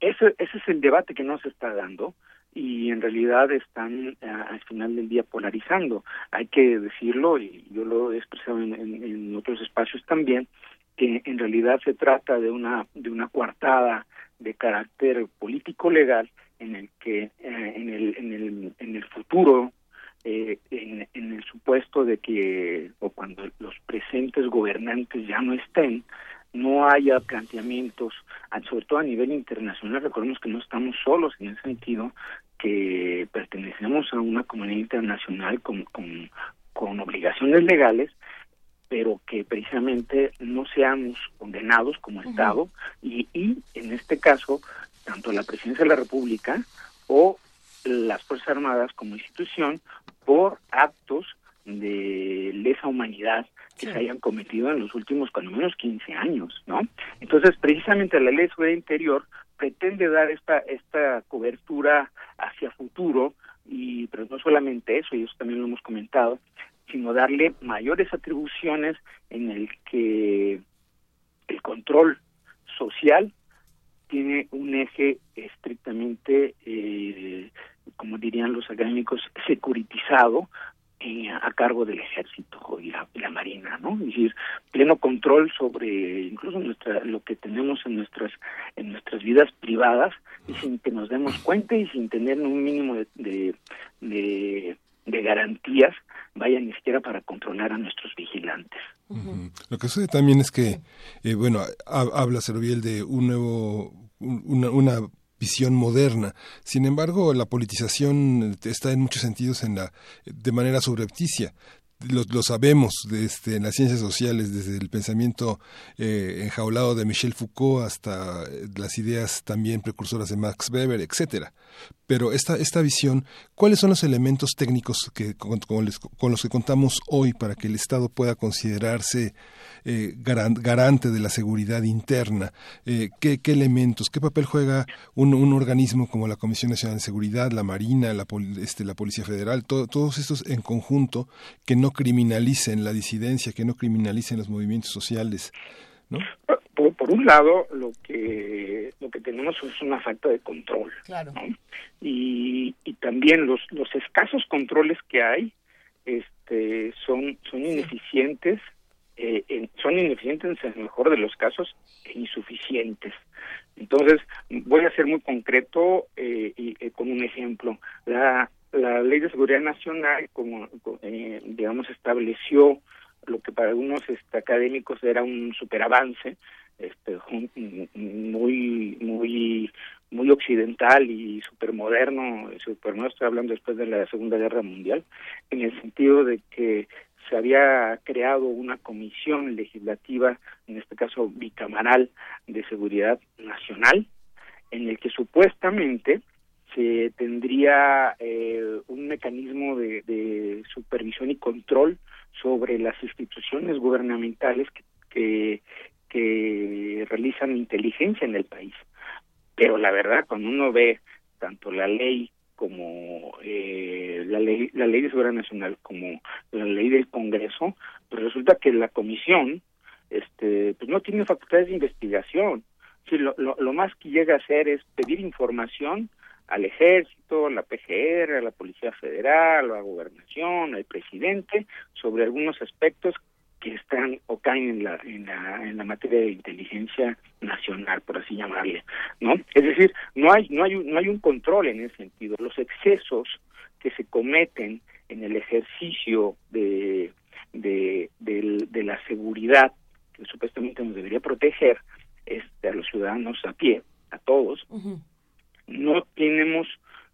ese, ese es el debate que no se está dando y en realidad están eh, al final del día polarizando. Hay que decirlo, y yo lo he expresado en, otros espacios también, que en realidad se trata de una, de una coartada de carácter político legal en el que eh, en, el, en, el, en el futuro eh, en, en, el supuesto de que o cuando los presentes gobernantes ya no estén, no haya planteamientos, sobre todo a nivel internacional, recordemos que no estamos solos en ese sentido, que pertenecemos a una comunidad internacional con, con, con obligaciones legales, pero que precisamente no seamos condenados como Estado. Y, y en este caso tanto la Presidencia de la República o las Fuerzas Armadas como institución por actos de lesa humanidad que se hayan cometido en los últimos cuando menos 15 años, ¿no? Entonces, precisamente la Ley de Seguridad Interior pretende dar esta esta cobertura hacia futuro y pero no solamente eso, y eso también lo hemos comentado, sino darle mayores atribuciones en el que el control social tiene un eje estrictamente, eh, como dirían los académicos, securitizado eh, a cargo del ejército y la, marina, ¿no? Es decir, pleno control sobre incluso nuestra lo que tenemos en nuestras en nuestras vidas privadas sin que nos demos cuenta y sin tener un mínimo de, de, de, garantías, vaya ni siquiera para controlar a nuestros vigilantes. Lo que sucede también es que, eh, bueno, habla Serviel de un nuevo, una, una visión moderna. Sin embargo, la politización está en muchos sentidos en la, de manera subrepticia lo, lo sabemos desde en las ciencias sociales, desde el pensamiento eh, enjaulado de Michel Foucault hasta eh, las ideas también precursoras de Max Weber, etcétera. Pero esta, esta visión, ¿cuáles son los elementos técnicos que, con, los que contamos hoy para que el Estado pueda considerarse eh, garante de la seguridad interna? Eh, ¿qué, ¿qué, elementos, qué papel juega un, un, organismo como la Comisión Nacional de Seguridad, la Marina, la, este, la Policía Federal, todos estos en conjunto que no criminalicen la disidencia, que no criminalicen los movimientos sociales. ¿no? Por, un lado, lo que lo que tenemos es una falta de control. Claro. Y, y también los los escasos controles que hay este son son ineficientes eh, son ineficientes en el mejor de los casos e insuficientes. Entonces, voy a ser muy concreto eh, y, eh, con un ejemplo. La, la Ley de Seguridad Nacional, como eh, digamos, estableció lo que para algunos este, académicos era un superavance, este, muy, muy, muy occidental y supermoderno, supermoderno estoy hablando después de la Segunda Guerra Mundial, en el sentido de que se había creado una comisión legislativa, en este caso bicamaral, de seguridad nacional, en el que supuestamente se tendría eh, un mecanismo de, de, supervisión y control sobre las instituciones gubernamentales que, realizan inteligencia en el país. Pero la verdad, cuando uno ve tanto la ley como eh, la ley la ley de seguridad nacional como la ley del Congreso pues resulta que la comisión este pues no tiene facultades de investigación sí, lo, lo, lo más que llega a hacer es pedir información al ejército, a la PGR, a la Policía Federal, a la gobernación, al presidente, sobre algunos aspectos que están o caen en la, en la, en la materia de inteligencia nacional, por así llamarle, ¿no? Es decir, no hay, no hay, no hay un control en ese sentido. Los excesos que se cometen en el ejercicio de, de, de, la seguridad que supuestamente nos debería proteger este, a los ciudadanos a pie, a todos, no tenemos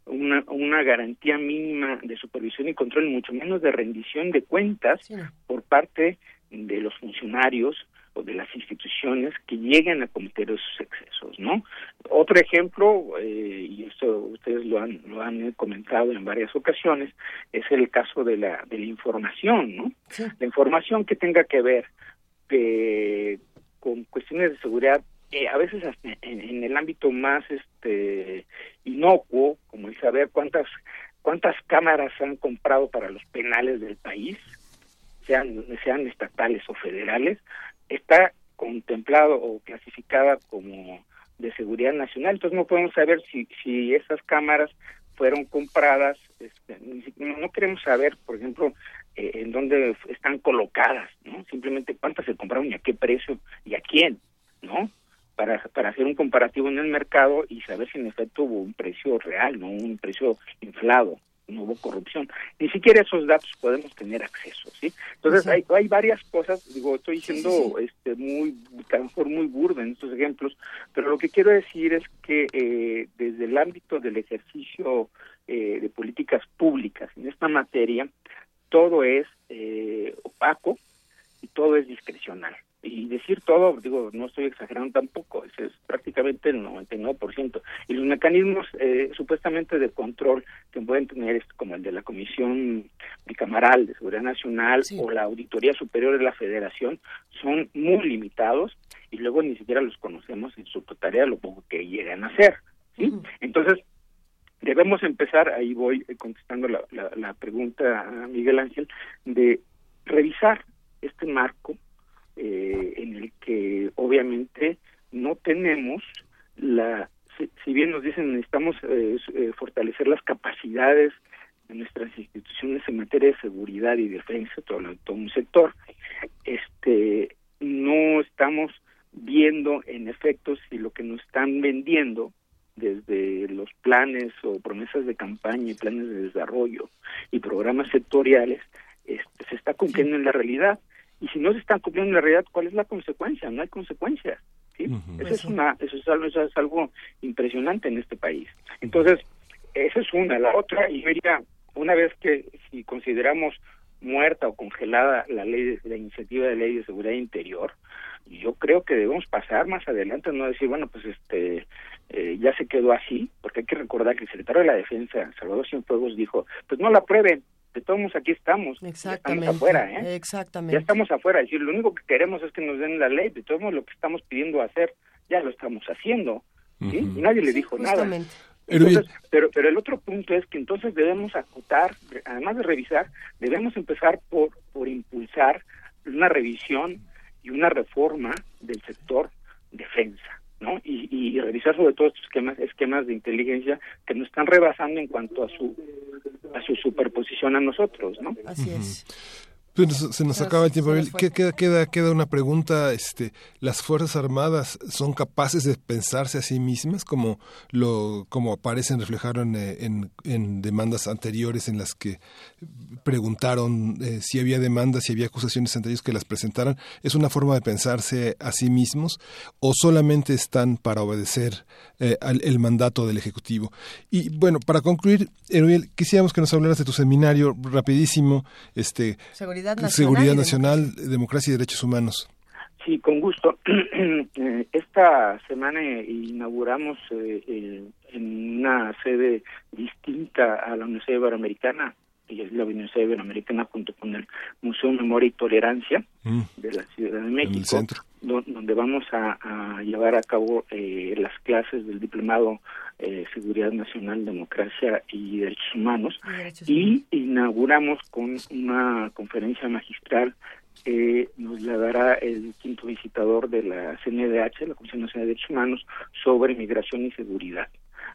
una, una garantía mínima de supervisión y control, mucho menos de rendición de cuentas por parte de los funcionarios o de las instituciones que lleguen a cometer esos excesos, ¿no? Otro ejemplo, eh, y esto ustedes lo han, lo han comentado en varias ocasiones, es el caso de la, de la información, ¿no? La información que tenga que ver eh, con cuestiones de seguridad eh, a veces en, en, el ámbito más este inocuo, como el saber cuántas cuántas cámaras han comprado para los penales del país, sean sean estatales o federales, está contemplado o clasificada como de seguridad nacional, entonces no podemos saber si si esas cámaras fueron compradas, este, no, queremos saber, por ejemplo, eh, en dónde están colocadas, ¿no? Simplemente cuántas se compraron y a qué precio y a quién, ¿no? Para, para hacer un comparativo en el mercado y saber si en efecto hubo un precio real, no un precio inflado, no hubo corrupción. Ni siquiera esos datos podemos tener acceso, ¿sí? Entonces hay, hay varias cosas, digo, estoy diciendo este muy, a lo mejor muy burda en estos ejemplos, pero lo que quiero decir es que eh, desde el ámbito del ejercicio eh, de políticas públicas en esta materia, todo es eh, opaco y todo es discrecional. Y decir todo, digo, no estoy exagerando tampoco, ese es prácticamente el 99%. Y los mecanismos eh, supuestamente de control que pueden tener, como el de la Comisión Bicamaral de Seguridad Nacional o la Auditoría Superior de la Federación, son muy limitados y luego ni siquiera los conocemos en su totalidad, lo poco que llegan a hacer. ¿sí? Entonces, debemos empezar, ahí voy contestando la, la, pregunta a Miguel Ángel, de revisar este marco eh, en el que obviamente no tenemos la, si, bien nos dicen necesitamos eh, eh, fortalecer las capacidades de nuestras instituciones en materia de seguridad y defensa, todo, todo un sector, este no estamos viendo en efecto si lo que nos están vendiendo desde los planes o promesas de campaña y planes de desarrollo y programas sectoriales este, se está cumpliendo en la realidad y si no se están cumpliendo en la realidad cuál es la consecuencia no hay consecuencias ¿sí? eso es una eso es algo eso es algo impresionante en este país. Entonces esa es una. La otra y diría una vez que si consideramos muerta o congelada la ley de, la iniciativa de ley de seguridad interior yo creo que debemos pasar más adelante, no decir, bueno, pues este eh, ya se quedó así, porque hay que recordar que el secretario de la Defensa, Salvador Cienfuegos, dijo, pues no la prueben, de todos modos aquí estamos, Exactamente. estamos afuera, ¿eh? Exactamente. Ya estamos afuera, es decir, lo único que queremos es que nos den la ley, de todos modos lo que estamos pidiendo hacer, ya lo estamos haciendo, ¿sí? Y nadie le dijo nada. Entonces, pero, pero el otro punto es que entonces debemos acotar, además de revisar, debemos empezar por, por impulsar una revisión y una reforma del sector defensa. ¿No? Y, y, revisar sobre todo estos esquemas, esquemas de inteligencia que nos están rebasando en cuanto a su a su superposición a nosotros, ¿no? Así es. Pues se nos acaba el tiempo. Queda, queda, queda una pregunta. Este, ¿Las Fuerzas Armadas son capaces de pensarse a sí mismas como, lo, como aparecen, reflejaron eh, en, en, demandas anteriores en las que preguntaron eh, si había demandas, si había acusaciones entre ellos que las presentaran? ¿Es una forma de pensarse a sí mismos o solamente están para obedecer eh, al, el mandato del Ejecutivo? Y bueno, para concluir, Erubiel, quisiéramos que nos hablaras de tu seminario rapidísimo. Este, Seguridad Seguridad Nacional, Democracia y Derechos Humanos. Sí, con gusto. Esta semana inauguramos eh, en una sede distinta a la Universidad Iberoamericana, y es la Universidad Iberoamericana junto con el Museo Memoria y Tolerancia mm. de la Ciudad de México, donde vamos a, llevar a cabo eh, las clases del diplomado eh, Seguridad Nacional, Democracia y Derechos Humanos, y inauguramos con una conferencia magistral que nos la dará el quinto visitador de la CNDH, la Comisión Nacional de Derechos Humanos, sobre migración y seguridad.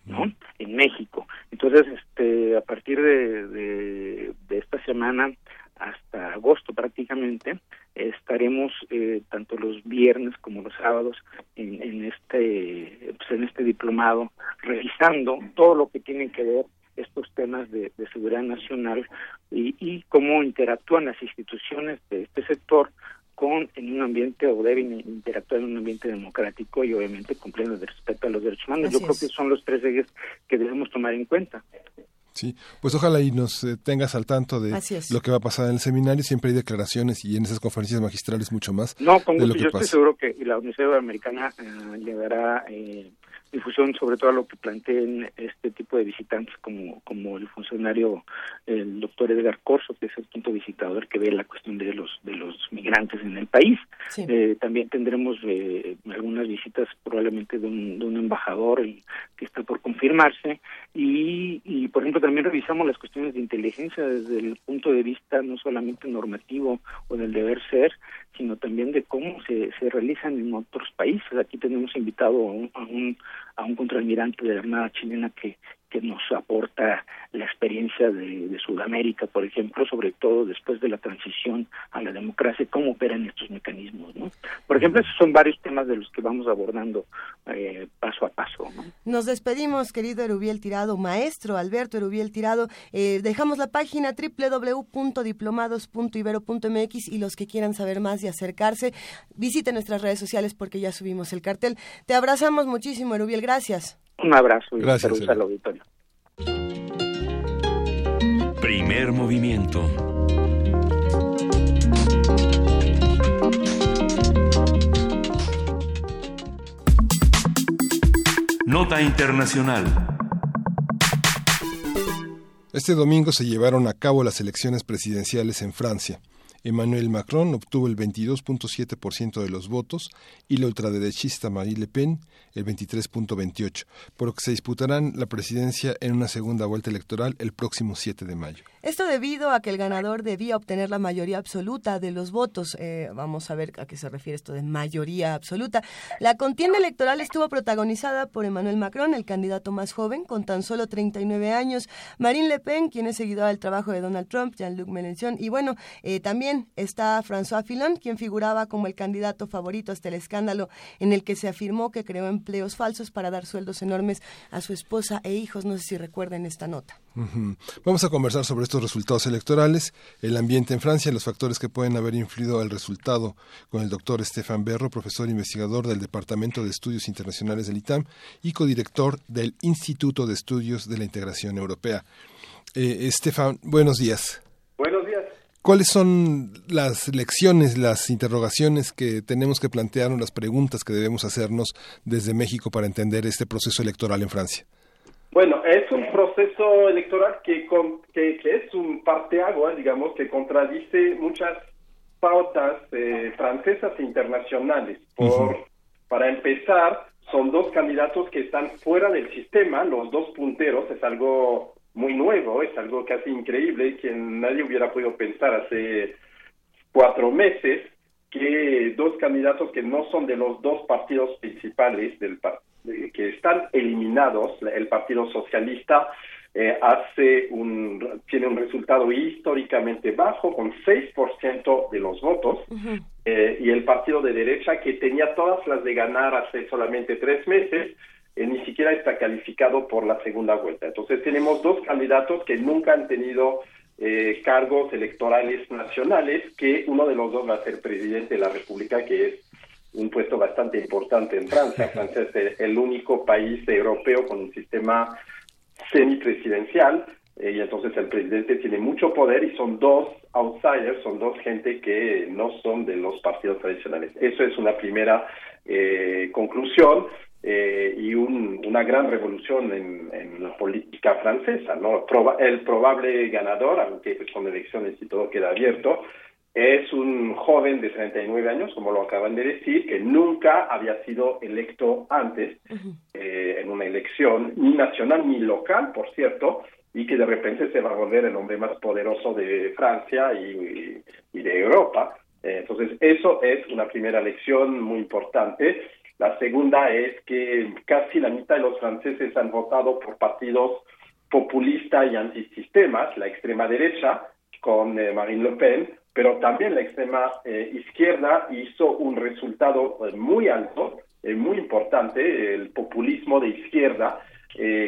¿No? En México. Entonces, este, a partir de, esta semana hasta agosto prácticamente estaremos eh, tanto los viernes como los sábados en, en este pues en este diplomado revisando todo lo que tiene que ver estos temas de, de seguridad nacional y, y, cómo interactúan las instituciones de este sector con en un ambiente o deben interactuar en un ambiente democrático y obviamente cumpliendo el respeto a los derechos humanos. Yo creo que son los tres ejes que debemos tomar en cuenta. Sí, pues ojalá y nos eh, tengas al tanto de lo que va a pasar en el seminario. Siempre hay declaraciones y en esas conferencias magistrales mucho más. No, con yo estoy seguro que la Universidad Americana eh, llegará eh, difusión sobre todo a lo que planteen este tipo de visitantes como como el funcionario el doctor Edgar Corso que es el quinto visitador que ve la cuestión de los de los migrantes en el país. Eh, también tendremos eh, algunas visitas probablemente de un, de un embajador que está por confirmarse. Y, y por ejemplo también revisamos las cuestiones de inteligencia desde el punto de vista no solamente normativo o del deber ser sino también de cómo se, se realizan en otros países. Aquí tenemos invitado a un, a un, a un contraalmirante de la Armada chilena que, que nos aporta la experiencia de, de, Sudamérica, por ejemplo, sobre todo después de la transición a la democracia, cómo operan estos mecanismos. ¿no? Por ejemplo, esos son varios temas de los que vamos abordando eh, paso a paso. ¿no? Nos despedimos, querido Erubiel Tirado, maestro Alberto Erubiel Tirado. Eh, dejamos la página www.diplomados.ibero.mx y los que quieran saber más y acercarse, visiten nuestras redes sociales porque ya subimos el cartel. Te abrazamos muchísimo, Erubiel. Gracias. Un abrazo y Gracias, saludos al auditorio. Primer movimiento. Nota Internacional. Este domingo se llevaron a cabo las elecciones presidenciales en Francia. Emmanuel Macron obtuvo el 22.7% de los votos y la ultraderechista Marie Le Pen el 23.28%, por lo que se disputarán la presidencia en una segunda vuelta electoral el próximo 7 de mayo. Esto debido a que el ganador debía obtener la mayoría absoluta de los votos. Eh, vamos a ver a qué se refiere esto de mayoría absoluta. La contienda electoral estuvo protagonizada por Emmanuel Macron, el candidato más joven, con tan solo 39 años, Marine Le Pen, quien es seguidora del trabajo de Donald Trump, Jean-Luc Mélenchon, y bueno, eh, también está François Fillon, quien figuraba como el candidato favorito hasta el escándalo en el que se afirmó que creó empleos falsos para dar sueldos enormes a su esposa e hijos. No sé si recuerden esta nota. Vamos a conversar sobre estos resultados electorales, el ambiente en Francia, los factores que pueden haber influido al resultado con el doctor Estefan Berro, profesor investigador del Departamento de Estudios Internacionales del ITAM y codirector del Instituto de Estudios de la Integración Europea. Eh, Estefan, buenos días. Buenos días. ¿Cuáles son las lecciones, las interrogaciones que tenemos que plantear o las preguntas que debemos hacernos desde México para entender este proceso electoral en Francia? Bueno, es un proceso electoral que, que, es un parteaguas, digamos, que contradice muchas pautas eh, francesas e internacionales. Por, Para empezar, son dos candidatos que están fuera del sistema, los dos punteros, es algo muy nuevo, es algo casi increíble que nadie hubiera podido pensar hace cuatro meses que dos candidatos que no son de los dos partidos principales del partido que están eliminados, el Partido Socialista eh, hace un, tiene un resultado históricamente bajo, con 6% de los votos, eh, y el partido de derecha, que tenía todas las de ganar hace solamente tres meses, eh, ni siquiera está calificado por la segunda vuelta. Entonces tenemos dos candidatos que nunca han tenido cargos electorales nacionales, que uno de los dos va a ser presidente de la República, que es un puesto bastante importante en Francia. Francia es el único país europeo con un sistema semipresidencial eh, y entonces el presidente tiene mucho poder y son dos outsiders, son dos gente que no son de los partidos tradicionales. Eso es una primera eh, conclusión eh, y una gran revolución en, la política francesa. ¿no? el probable ganador, aunque con elecciones y todo queda abierto, es un joven de 39 años, como lo acaban de decir, que nunca había sido electo antes eh, en una elección, ni nacional ni local, por cierto, y que de repente se va a volver el hombre más poderoso de Francia y, de Europa. Eh, entonces, eso es una primera lección muy importante. La segunda es que casi la mitad de los franceses han votado por partidos populistas y antisistemas, la extrema derecha, con eh, Marine Le Pen, pero también la extrema eh, izquierda hizo un resultado eh, muy alto, eh, muy importante, el populismo de izquierda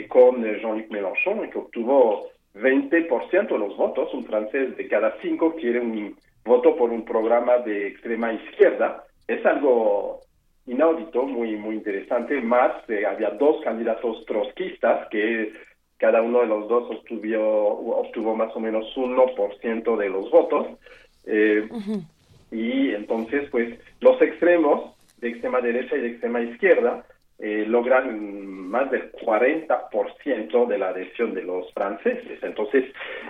con Jean-Luc Mélenchon, que obtuvo 20% de los votos, un francés de cada cinco quiere un voto por un programa de extrema izquierda. Es algo inaudito, muy, muy interesante. Más, había dos candidatos trotskistas que cada uno de los dos obtuvo, obtuvo más o menos 1% de los votos. Eh, y entonces, pues, los extremos de extrema derecha y de extrema izquierda eh, logran más del 40% de la adhesión de los franceses. Entonces,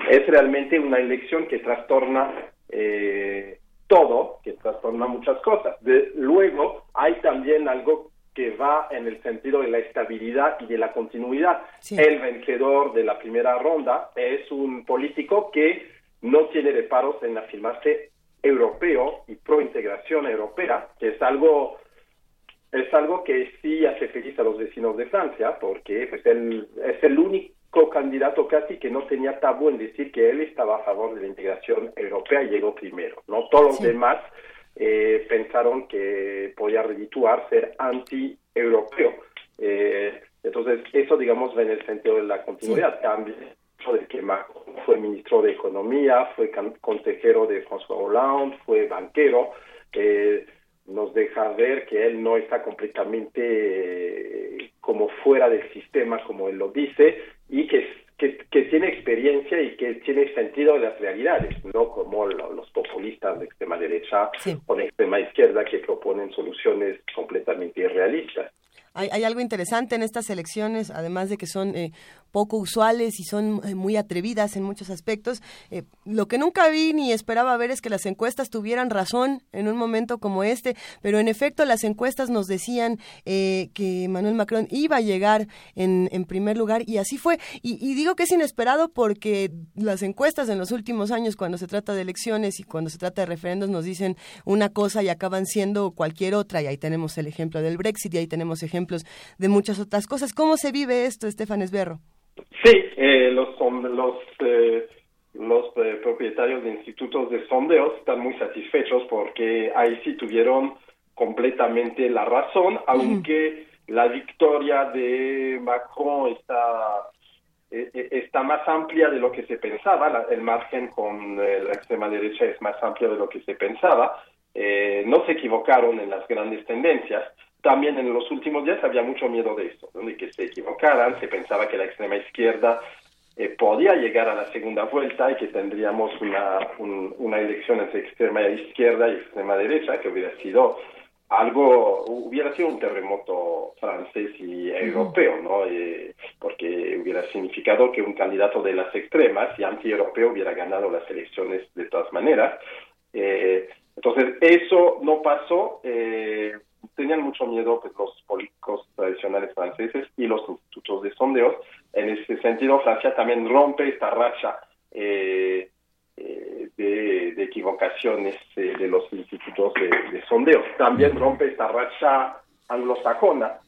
es realmente una elección que trastorna eh, todo, que trastorna muchas cosas. De, luego, hay también algo que va en el sentido de la estabilidad y de la continuidad. El vencedor de la primera ronda es un político que no tiene reparos en afirmarse europeo y pro integración europea, que es algo es algo que sí hace feliz a los vecinos de Francia, porque pues, él es el único candidato casi que no tenía tabú en decir que él estaba a favor de la integración europea y llegó primero. No todos los demás eh, pensaron que podía redituar ser anti-europeo. Eh, entonces, eso, digamos, va en el sentido de la continuidad. También de que Macron fue ministro de Economía, fue consejero de François Hollande, fue banquero, eh, nos deja ver que él no está completamente eh, como fuera del sistema, como él lo dice, y que que, tiene experiencia y que tiene sentido de las realidades, no como los populistas de extrema derecha o de extrema izquierda que proponen soluciones completamente irrealistas. Hay, algo interesante en estas elecciones, además de que son eh, poco usuales y son eh, muy atrevidas en muchos aspectos. Eh, lo que nunca vi ni esperaba ver es que las encuestas tuvieran razón en un momento como este, pero en efecto las encuestas nos decían eh, que Manuel Macron iba a llegar en, primer lugar y así fue. Y, y, digo que es inesperado porque las encuestas en los últimos años, cuando se trata de elecciones y cuando se trata de referendos, nos dicen una cosa y acaban siendo cualquier otra. Y ahí tenemos el ejemplo del Brexit y ahí tenemos ejemplos de muchas otras cosas. ¿Cómo se vive esto, Estefan Esberro? Sí, eh, los los eh, los eh, propietarios de institutos de sondeos están muy satisfechos porque ahí sí tuvieron completamente la razón, aunque la victoria de Macron está está más amplia de lo que se pensaba, el margen con la extrema derecha es más amplio de lo que se pensaba. no se equivocaron en las grandes tendencias, también en los últimos días había mucho miedo de esto, de que se equivocaran, se pensaba que la extrema izquierda eh, podía llegar a la segunda vuelta y que tendríamos una, una elección entre extrema izquierda y extrema derecha, que hubiera sido algo, hubiera sido un terremoto francés y europeo, ¿no? Eh, porque hubiera significado que un candidato de las extremas y anti-europeo hubiera ganado las elecciones de todas maneras. Eh, entonces, eso no pasó. Eh, tenían mucho miedo pues, los políticos tradicionales franceses y los institutos de sondeos. En ese sentido, Francia también rompe esta racha eh, eh, de, equivocaciones eh, de los institutos de, sondeos. También rompe esta racha anglosajona,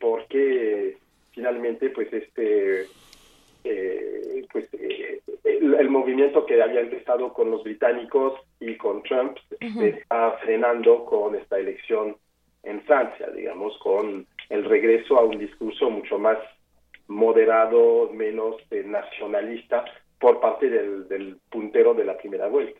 porque finalmente, pues, este pues el, movimiento que había empezado con los británicos y con Trump está frenando con esta elección en Francia, digamos, con el regreso a un discurso mucho más moderado, menos eh, nacionalista por parte del, puntero de la primera vuelta.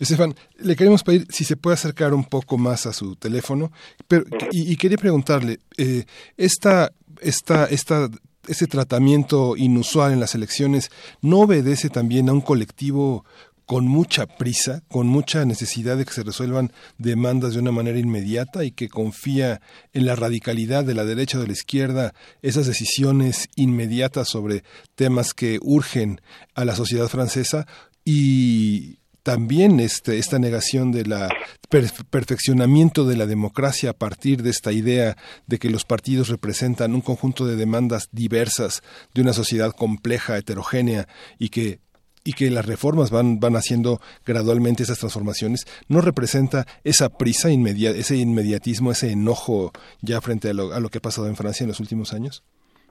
Estefan, le queremos pedir si se puede acercar un poco más a su teléfono, pero y, quería preguntarle, eh, esta, esta, esta ese tratamiento inusual en las elecciones no obedece también a un colectivo con mucha prisa, con mucha necesidad de que se resuelvan demandas de una manera inmediata y que confía en la radicalidad de la derecha o de la izquierda, esas decisiones inmediatas sobre temas que urgen a la sociedad francesa y también este, esta negación de la perfeccionamiento de la democracia a partir de esta idea de que los partidos representan un conjunto de demandas diversas de una sociedad compleja, heterogénea y que y que las reformas van, van haciendo gradualmente esas transformaciones, ¿no representa esa prisa, ese inmediatismo, ese enojo ya frente a lo, a lo que ha pasado en Francia en los últimos años?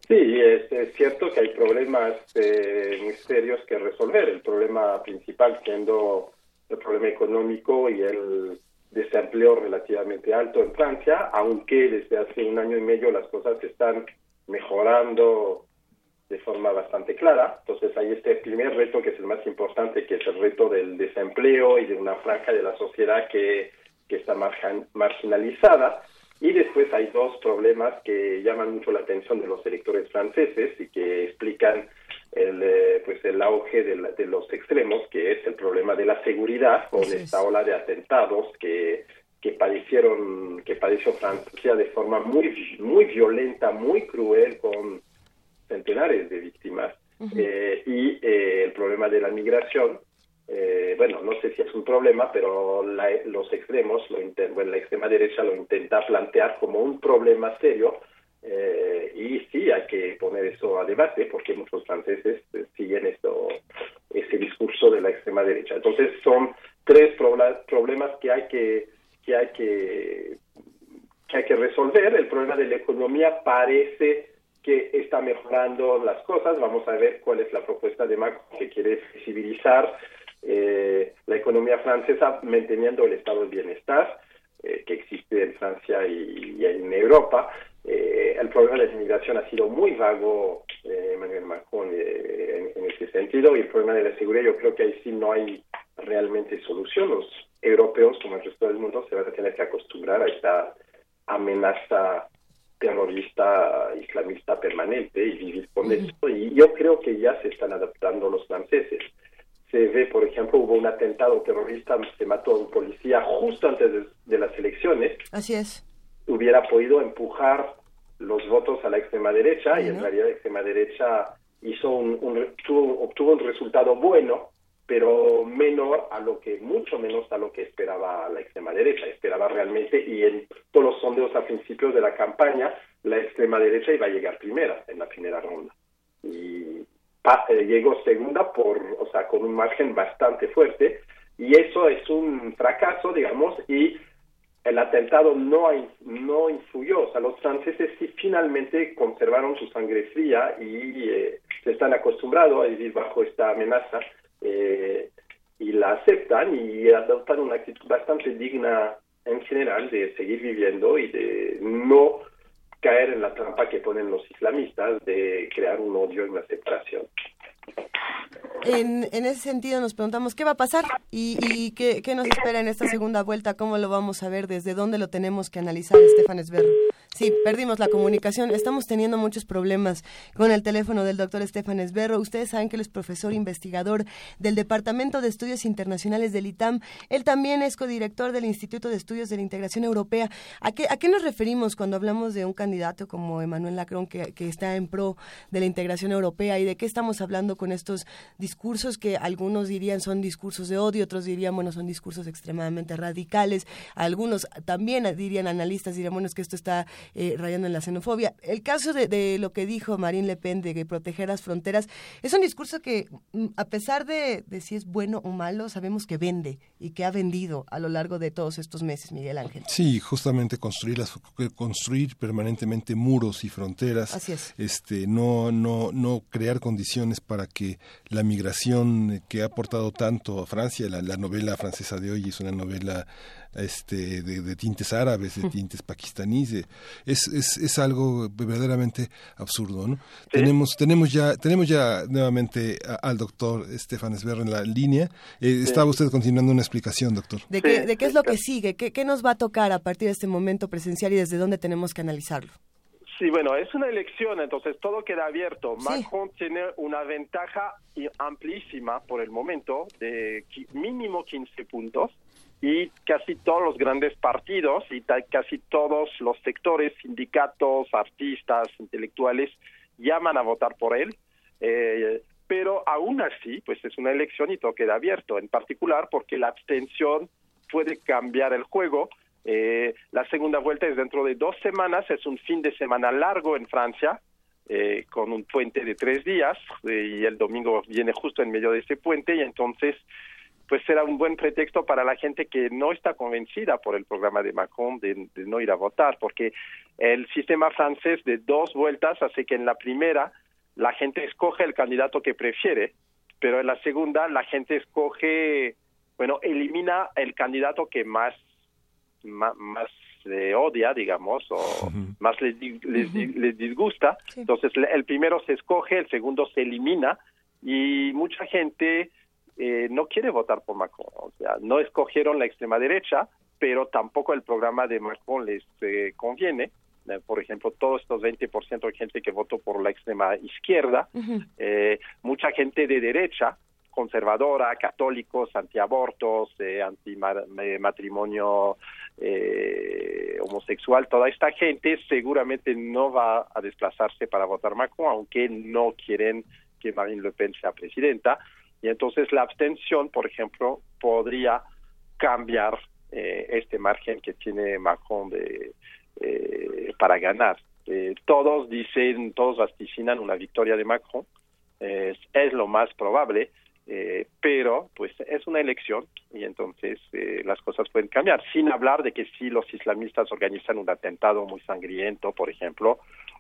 Sí, es, cierto que hay problemas eh, muy serios que resolver. El problema principal siendo el problema económico y el desempleo relativamente alto en Francia, aunque desde hace un año y medio las cosas están mejorando de forma bastante clara. Entonces hay este primer reto que es el más importante, que es el reto del desempleo y de una franja de la sociedad que, que está marginalizada. Y después hay dos problemas que llaman mucho la atención de los electores franceses y que explican el, eh, pues el auge de, de, los extremos, que es el problema de la seguridad con esta ola de atentados que, que padecieron, que padeció Francia de forma muy, muy violenta, muy cruel, con centenares de víctimas. Eh, y eh, el problema de la migración, eh, bueno, no sé si es un problema, pero los extremos, lo bueno, la extrema derecha lo intenta plantear como un problema serio y sí hay que poner eso a debate porque muchos franceses siguen esto, ese discurso de la extrema derecha. Entonces son tres problemas que hay que, que hay que, que hay que resolver. El problema de la economía parece que está mejorando las cosas. Vamos a ver cuál es la propuesta de Macron que quiere flexibilizar eh, la economía francesa manteniendo el estado de bienestar eh, que existe en Francia y, en Europa. Eh, el problema de la inmigración ha sido muy vago, Emmanuel Macron, en, en, ese sentido, y el problema de la seguridad, yo creo que ahí sí no hay realmente solución. Los europeos, como el resto del mundo, se van a tener que acostumbrar a esta amenaza terrorista islamista permanente y vivir con eso. Y yo creo que ya se están adaptando los franceses. Se ve, por ejemplo, hubo un atentado terrorista, se mató a un policía justo antes de, las elecciones. Así es. Hubiera podido empujar los votos a la extrema derecha y en realidad la extrema derecha hizo un, obtuvo un resultado bueno pero menor a lo que, mucho menos a lo que esperaba la extrema derecha. Esperaba realmente, y en todos los sondeos a principios de la campaña, la extrema derecha iba a llegar primera en la primera ronda. Y llegó segunda por, o sea, con un margen bastante fuerte, y eso es un fracaso, digamos, y el atentado no, no influyó. O sea, los franceses sí finalmente conservaron su sangre fría y eh, se están acostumbrados a vivir bajo esta amenaza eh, y la aceptan y adoptan una actitud bastante digna en general de seguir viviendo y de no caer en la trampa que ponen los islamistas de crear un odio y una separación. En, en ese sentido nos preguntamos qué va a pasar y, y qué, qué, nos espera en esta segunda vuelta, cómo lo vamos a ver, desde dónde lo tenemos que analizar, Estefan Esberro. Sí, perdimos la comunicación. Estamos teniendo muchos problemas con el teléfono del doctor Estefan Esberro. Ustedes saben que él es profesor investigador del Departamento de Estudios Internacionales del ITAM. Él también es codirector del Instituto de Estudios de la Integración Europea. ¿A qué, a qué nos referimos cuando hablamos de un candidato como Emmanuel Macron que, que está en pro de la integración europea y de qué estamos hablando con estos discursos que algunos dirían son discursos de odio, otros dirían, bueno, son discursos extremadamente radicales. Algunos también dirían, analistas dirían, bueno, es que esto está eh, rayando en la xenofobia. El caso de, lo que dijo Marine Le Pen de proteger las fronteras es un discurso que, mm, a pesar de, si es bueno o malo, sabemos que vende y que ha vendido a lo largo de todos estos meses, Miguel Ángel. Sí, justamente construir, las, construir permanentemente muros y fronteras. Así es. Este, no, no, no crear condiciones para que la migración que ha aportado tanto a Francia, la novela francesa de hoy es una novela este, de, tintes árabes, de tintes pakistaníes. Es, es, es algo verdaderamente absurdo. ¿no? Tenemos, tenemos, ya, tenemos ya nuevamente al doctor Estefan Esberro en la línea. Eh, estaba usted continuando una explicación, doctor. ¿De qué, de qué es lo que sigue? ¿Qué, ¿Qué nos va a tocar a partir de este momento presencial y desde dónde tenemos que analizarlo? Sí, bueno, es una elección, entonces todo queda abierto. Macron tiene una ventaja amplísima por el momento de mínimo 15 puntos y casi todos los grandes partidos y casi todos los sectores, sindicatos, artistas, intelectuales, llaman a votar por él. Eh, pero aún así, pues es una elección y todo queda abierto, en particular porque la abstención puede cambiar el juego. Eh, la segunda vuelta es dentro de dos semanas, es un fin de semana largo en Francia, eh, con un puente de tres días, y el domingo viene justo en medio de ese puente, y entonces pues será un buen pretexto para la gente que no está convencida por el programa de Macron de, no ir a votar, porque el sistema francés de dos vueltas hace que en la primera la gente escoge el candidato que prefiere, pero en la segunda la gente escoge, bueno, elimina el candidato que más, más, odia, digamos, o más les, les disgusta. Entonces el primero se escoge, el segundo se elimina y mucha gente eh, no quiere votar por Macron. O sea, no escogieron la extrema derecha, pero tampoco el programa de Macron les eh, conviene. Eh, por ejemplo, todos estos 20% de gente que votó por la extrema izquierda, mucha gente de derecha, conservadora, católicos, antiabortos, antimatrimonio homosexual, toda esta gente seguramente no va a desplazarse para votar Macron, aunque no quieren que Marine Le Pen sea presidenta. Y entonces la abstención, por ejemplo, podría cambiar eh, este margen que tiene Macron de, eh, para ganar. Eh, todos dicen, todos vaticinan una victoria de Macron, es, lo más probable, pero pues es una elección y entonces las cosas pueden cambiar, sin hablar de que si los islamistas organizan un atentado muy sangriento, por ejemplo,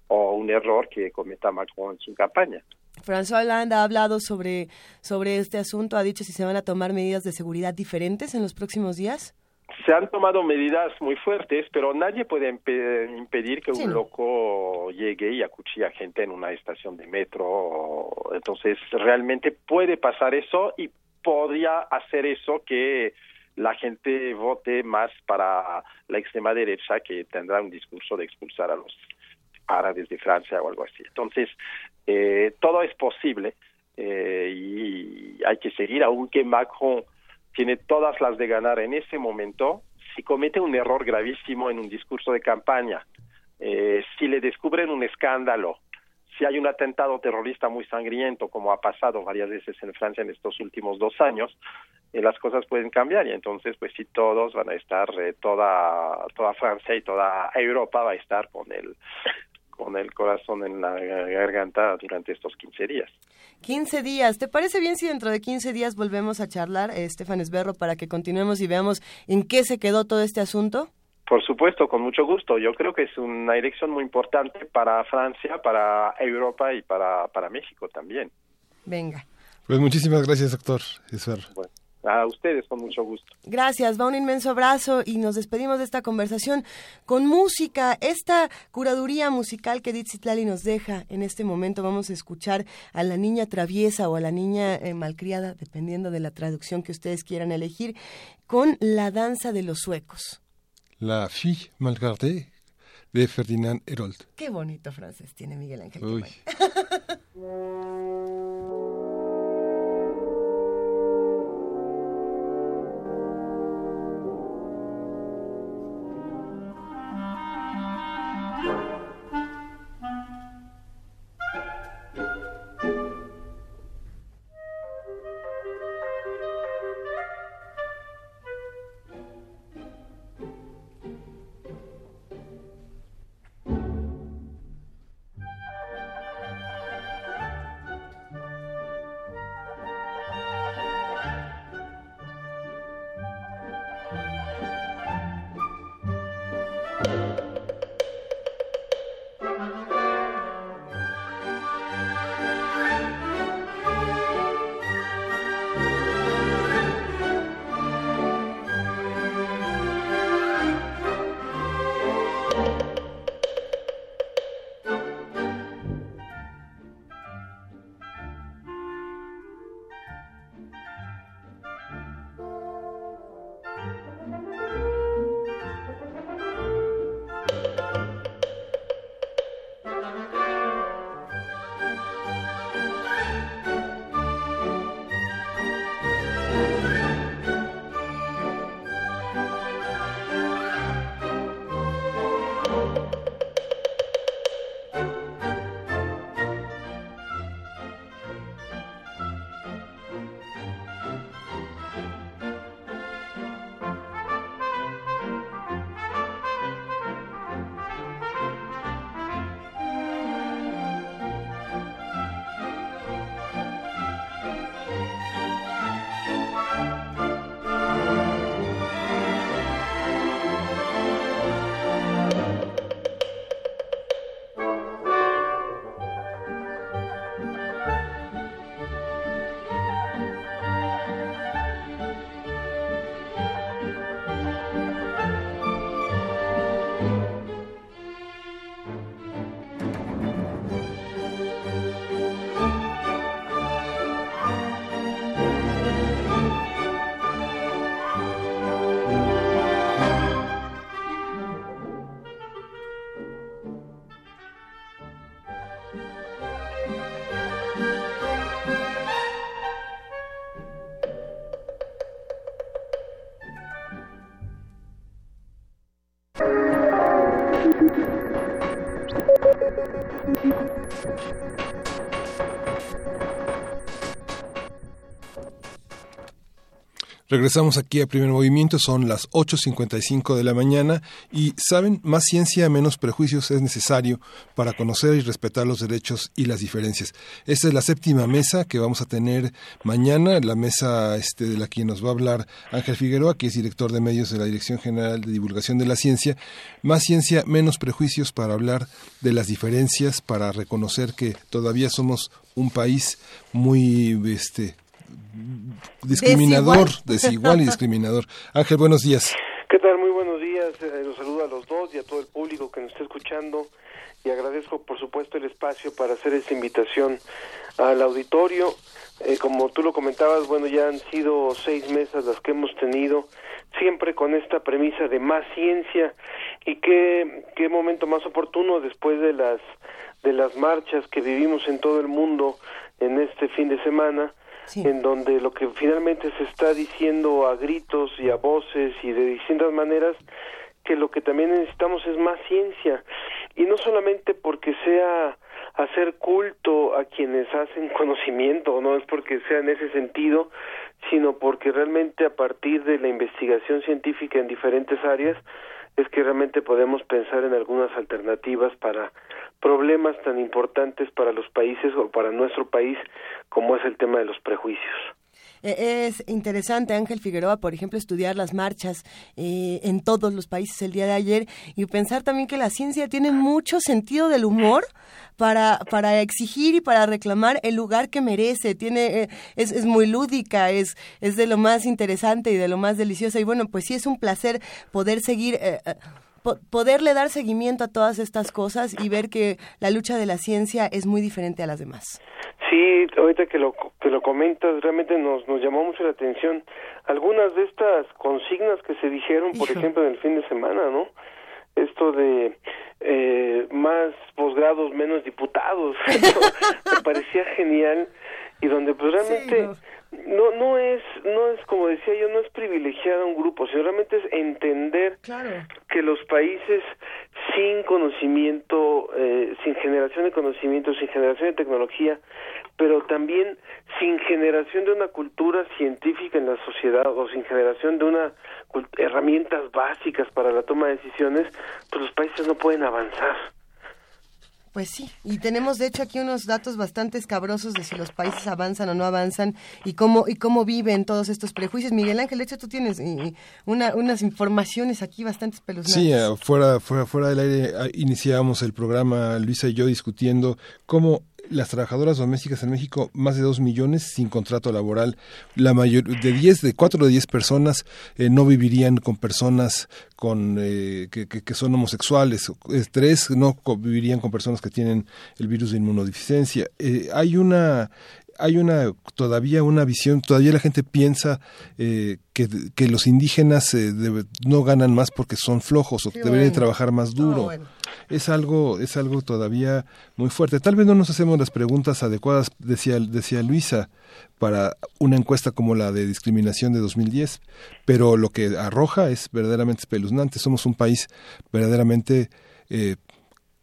o un error que cometa Macron en su campaña. François Hollande ha hablado sobre, sobre este asunto, ha dicho si se van a tomar medidas de seguridad diferentes en los próximos días. Se han tomado medidas muy fuertes, pero nadie puede impedir que un loco llegue y acuchille a gente en una estación de metro. Entonces, realmente puede pasar eso y podría hacer eso que la gente vote más para la extrema derecha que tendrá un discurso de expulsar a los para desde Francia o algo así. Entonces, eh, todo es posible eh, y hay que seguir, aunque Macron tiene todas las de ganar en ese momento, si comete un error gravísimo en un discurso de campaña, eh, si le descubren un escándalo, si hay un atentado terrorista muy sangriento, como ha pasado varias veces en Francia en estos últimos dos años, eh, las cosas pueden cambiar y entonces, pues sí, todos van a estar, eh, toda, toda Francia y toda Europa va a estar con el, con el corazón en la garganta durante estos 15 días. 15 días. ¿Te parece bien si dentro de 15 días volvemos a charlar, Estefan Esberro, para que continuemos y veamos en qué se quedó todo este asunto? Por supuesto, con mucho gusto. Yo creo que es una elección muy importante para Francia, para Europa y para, para México también. Venga. Pues muchísimas gracias, doctor. Bueno, a ustedes con mucho gusto. Gracias, va un inmenso abrazo y nos despedimos de esta conversación con música, esta curaduría musical que Edith Zitlali nos deja en este momento. Vamos a escuchar a la niña traviesa o a la niña eh, malcriada, dependiendo de la traducción que ustedes quieran elegir, con la danza de los suecos. La fille malgardée de Ferdinand Herold. Qué bonito francés tiene Miguel Ángel. Uy. Regresamos aquí a Primer Movimiento, son las 8.55 de la mañana y, ¿saben? Más ciencia, menos prejuicios es necesario para conocer y respetar los derechos y las diferencias. Esta es la séptima mesa que vamos a tener mañana, la mesa este, de la que nos va a hablar Ángel Figueroa, que es director de medios de la Dirección General de Divulgación de la Ciencia. Más ciencia, menos prejuicios para hablar de las diferencias, para reconocer que todavía somos un país muy este, discriminador, desigual. y discriminador. Ángel, buenos días. ¿Qué tal? Muy buenos días. Eh, los saludo a los dos y a todo el público que nos está escuchando y agradezco por supuesto el espacio para hacer esta invitación al auditorio. Eh, como tú lo comentabas, bueno, ya han sido seis mesas las que hemos tenido, siempre con esta premisa de más ciencia y qué, qué momento más oportuno después de las de las marchas que vivimos en todo el mundo en este fin de semana, en donde lo que finalmente se está diciendo a gritos y a voces y de distintas maneras, que lo que también necesitamos es más ciencia, y no solamente porque sea hacer culto a quienes hacen conocimiento, no es porque sea en ese sentido, sino porque realmente a partir de la investigación científica en diferentes áreas, es que realmente podemos pensar en algunas alternativas para problemas tan importantes para los países o para nuestro país como es el tema de los prejuicios. Eh, es interesante, Ángel Figueroa, por ejemplo, estudiar las marchas eh, en todos los países el día de ayer y pensar también que la ciencia tiene mucho sentido del humor para, para exigir y para reclamar el lugar que merece. Tiene, eh, es, es muy lúdica, es, es de lo más interesante y de lo más deliciosa. Y bueno, pues sí es un placer poder seguir poderle dar seguimiento a todas estas cosas y ver que la lucha de la ciencia es muy diferente a las demás. Sí, ahorita que lo, que lo comentas, realmente nos, nos llamó mucho la atención algunas de estas consignas que se dijeron, por ejemplo, en el fin de semana, ¿no? Esto de eh, más posgrados, menos diputados, me parecía genial y donde pues realmente no. no es no es como decía yo no es privilegiar a un grupo sino realmente es entender que los países sin conocimiento eh, sin generación de conocimiento sin generación de tecnología pero también sin generación de una cultura científica en la sociedad o sin generación de una herramientas básicas para la toma de decisiones pues los países no pueden avanzar pues sí, y tenemos de hecho aquí unos datos bastante escabrosos de si los países avanzan o no avanzan y cómo y cómo viven todos estos prejuicios. Miguel Ángel, de hecho tú tienes una, unas informaciones aquí bastante espeluznantes. Sí, fuera, fuera, fuera del aire ah, iniciábamos el programa Luisa y yo discutiendo cómo las trabajadoras domésticas en México, más de dos millones sin contrato laboral. La mayor, de 10, de 4 de 10 personas eh, no vivirían con personas con, eh, que, son homosexuales. Tres no vivirían con personas que tienen el virus de inmunodeficiencia. Eh, hay una hay una todavía una visión, todavía la gente piensa eh, que, que, los indígenas eh, no ganan más porque son flojos o que deberían trabajar más duro. Es algo es algo todavía muy fuerte. Tal vez no nos hacemos las preguntas adecuadas, decía decía Luisa, para una encuesta como la de discriminación de 2010, pero lo que arroja es verdaderamente espeluznante. Somos un país verdaderamente eh,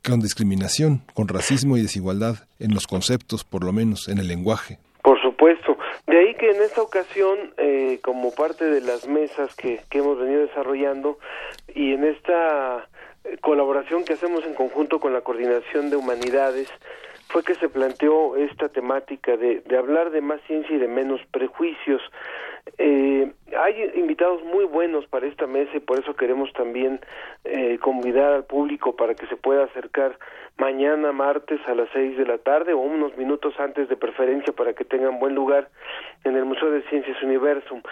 con discriminación, con racismo y desigualdad en los conceptos, por lo menos en el lenguaje. Por supuesto. De ahí que en esta ocasión, eh, como parte de las mesas que, hemos venido desarrollando y en esta eh, colaboración que hacemos en conjunto con la Coordinación de Humanidades, fue que se planteó esta temática de, de hablar de más ciencia y de menos prejuicios. Eh, hay invitados muy buenos para esta mesa y por eso queremos también eh, convidar al público para que se pueda acercar mañana martes a las seis de la tarde o unos minutos antes de preferencia para que tengan buen lugar en el Museo de Ciencias Universum.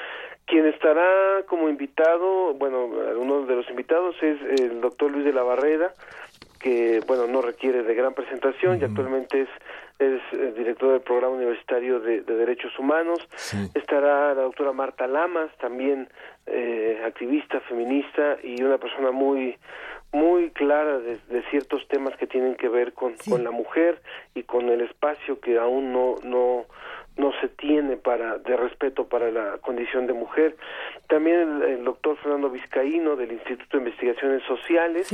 Quien estará como invitado, bueno, uno de los invitados es el doctor Luis de la Barrera, que bueno no requiere de gran presentación y actualmente es es el director del programa universitario de, derechos humanos. Estará la doctora Marta Lamas también eh, activista feminista y una persona muy muy clara de, ciertos temas que tienen que ver con, con la mujer y con el espacio que aún no no no se tiene para de respeto para la condición de mujer. También el, doctor Fernando Vizcaíno del Instituto de Investigaciones Sociales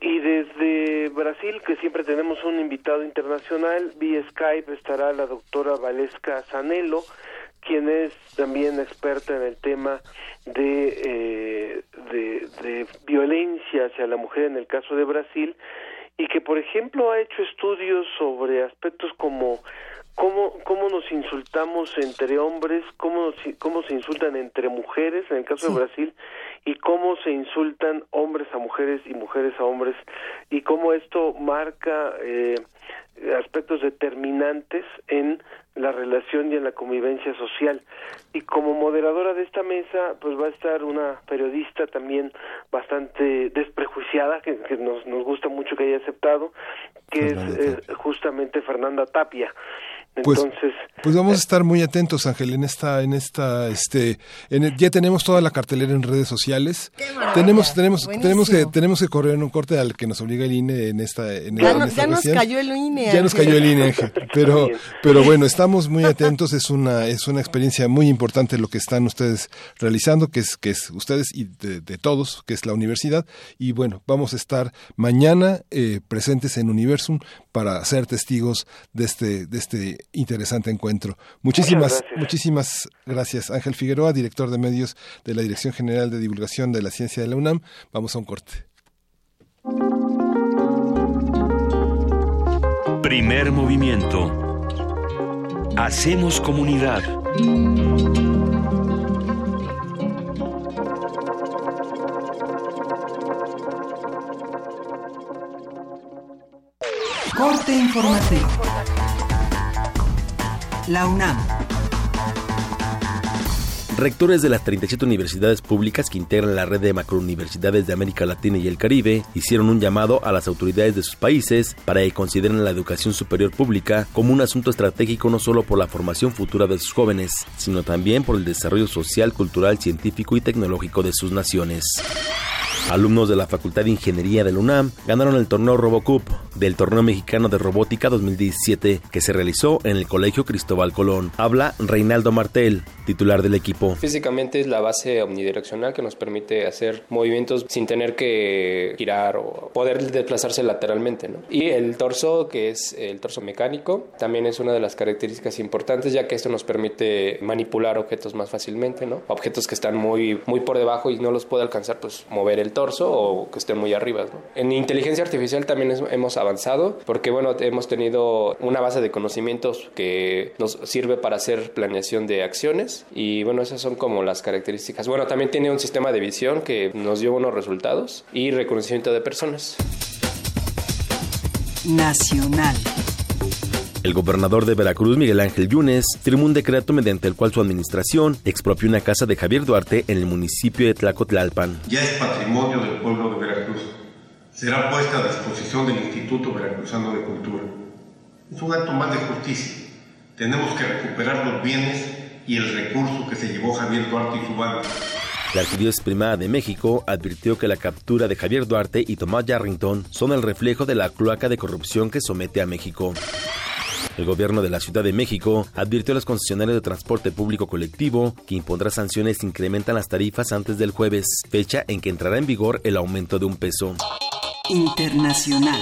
y desde Brasil, que siempre tenemos un invitado internacional, vía Skype estará la doctora Valesca Zanello, quien es también experta en el tema de, eh, de, de violencia hacia la mujer en el caso de Brasil y que, por ejemplo, ha hecho estudios sobre aspectos como cómo, cómo nos insultamos entre hombres, cómo, cómo se insultan entre mujeres, en el caso de Brasil, y cómo se insultan hombres a mujeres y mujeres a hombres, y cómo esto marca eh, aspectos determinantes en la relación y en la convivencia social. Y como moderadora de esta mesa, pues va a estar una periodista también bastante desprejuiciada, que, nos, nos gusta mucho que haya aceptado, que es eh, justamente Fernanda Tapia Pues, pues vamos a estar muy atentos, Ángel, en esta, en esta, este, en ya tenemos toda la cartelera en redes sociales. Tenemos, tenemos, tenemos que, tenemos que correr en un corte al que nos obliga el INE en esta, en, ya, nos cayó el INE. Ya nos cayó el INE, Ángel. Pero, pero bueno, estamos muy atentos. Es una, es una experiencia muy importante lo que están ustedes realizando, que es, que es ustedes y de, todos, que es la universidad. Y bueno, vamos a estar mañana eh, presentes en Universum para ser testigos de este, de este interesante encuentro. Muchísimas, gracias. muchísimas gracias, Ángel Figueroa, director de medios de la Dirección General de Divulgación de la Ciencia de la UNAM. Vamos a un corte. Primer movimiento. Hacemos comunidad. Corte informativo. La UNAM. Rectores de las 37 universidades públicas que integran la red de macrouniversidades de América Latina y el Caribe hicieron un llamado a las autoridades de sus países para que consideren la educación superior pública como un asunto estratégico no solo por la formación futura de sus jóvenes, sino también por el desarrollo social, cultural, científico y tecnológico de sus naciones. Alumnos de la Facultad de Ingeniería de la UNAM ganaron el torneo RoboCup del Torneo Mexicano de Robótica 2017 que se realizó en el Colegio Cristóbal Colón. Habla Reinaldo Martel, titular del equipo. Físicamente es la base omnidireccional que nos permite hacer movimientos sin tener que girar o poder desplazarse lateralmente. Y el torso, que es el torso mecánico, también es una de las características importantes ya que esto nos permite manipular objetos más fácilmente, ¿no? objetos que están muy, muy por debajo y no los puede alcanzar, pues mover el torso o que estén muy arriba. En inteligencia artificial también hemos avanzado porque bueno, hemos tenido una base de conocimientos que nos sirve para hacer planeación de acciones y bueno, esas son como las características. Bueno, también tiene un sistema de visión que nos dio buenos resultados y reconocimiento de personas. Nacional. El gobernador de Veracruz, Miguel Ángel Yunes, firmó un decreto mediante el cual su administración expropió una casa de Javier Duarte en el municipio de Tlacotlalpan. Ya es patrimonio del pueblo de Veracruz. Será puesta a disposición del Instituto Veracruzano de Cultura. Es un acto más de justicia. Tenemos que recuperar los bienes y el recurso que se llevó Javier Duarte y su banda. La Arquidiócesis Primada de México advirtió que la captura de Javier Duarte y Tomás Yarrington son el reflejo de la cloaca de corrupción que somete a México. El gobierno de la Ciudad de México advirtió a los concesionarios de transporte público colectivo que impondrá sanciones si incrementan las tarifas antes del jueves, fecha en que entrará en vigor el aumento de un peso. Internacional.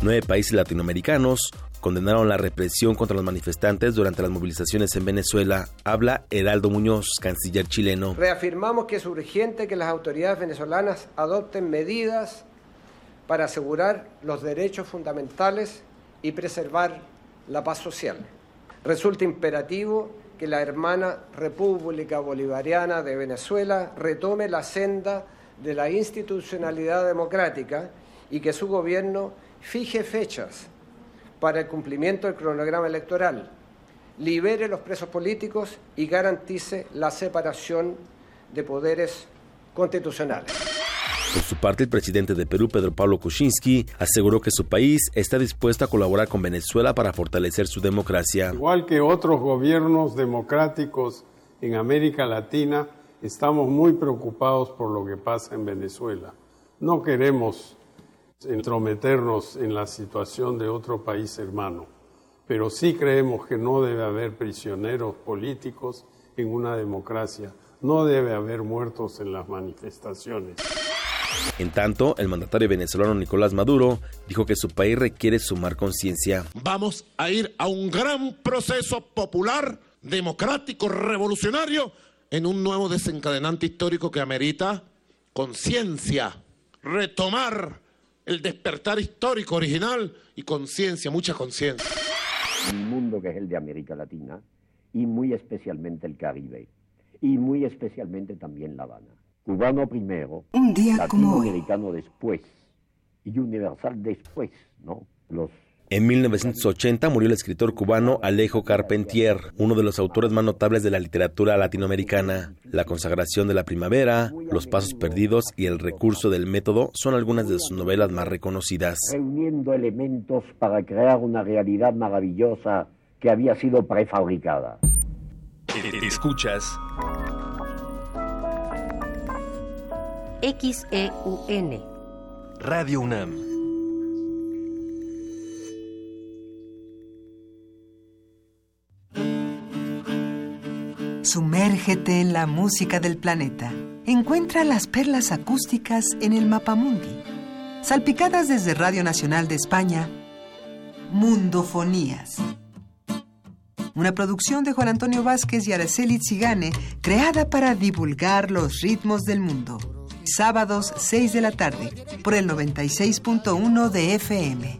Nueve países latinoamericanos condenaron la represión contra los manifestantes durante las movilizaciones en Venezuela. Habla Heraldo Muñoz, canciller chileno. Reafirmamos que es urgente que las autoridades venezolanas adopten medidas para asegurar los derechos fundamentales y preservar la paz social. Resulta imperativo que la hermana República Bolivariana de Venezuela retome la senda de la institucionalidad democrática y que su gobierno fije fechas para el cumplimiento del cronograma electoral, libere los presos políticos y garantice la separación de poderes constitucionales. Por su parte, el presidente de Perú, Pedro Pablo Kuczynski, aseguró que su país está dispuesto a colaborar con Venezuela para fortalecer su democracia. Igual que otros gobiernos democráticos en América Latina, estamos muy preocupados por lo que pasa en Venezuela. No queremos entrometernos en la situación de otro país hermano, pero sí creemos que no debe haber prisioneros políticos en una democracia, no debe haber muertos en las manifestaciones. En tanto, el mandatario venezolano Nicolás Maduro dijo que su país requiere sumar conciencia. Vamos a ir a un gran proceso popular, democrático, revolucionario, en un nuevo desencadenante histórico que amerita conciencia, retomar el despertar histórico original y conciencia, mucha conciencia. Un mundo que es el de América Latina y muy especialmente el Caribe y muy especialmente también La Habana cubano primero, un día latinoamericano después y universal después, ¿no? Los En 1980 murió el escritor cubano Alejo Carpentier, uno de los autores más notables de la literatura latinoamericana. La consagración de la primavera, Los pasos perdidos y El recurso del método son algunas de sus novelas más reconocidas. Reuniendo elementos para crear una realidad maravillosa que había sido prefabricada. Escuchas XEUN Radio UNAM Sumérgete en la música del planeta. Encuentra las perlas acústicas en el Mapamundi. Salpicadas desde Radio Nacional de España, Mundofonías. Una producción de Juan Antonio Vázquez y Araceli Zigane, creada para divulgar los ritmos del mundo. Sábados 6 de la tarde, por el 96.1 de FM.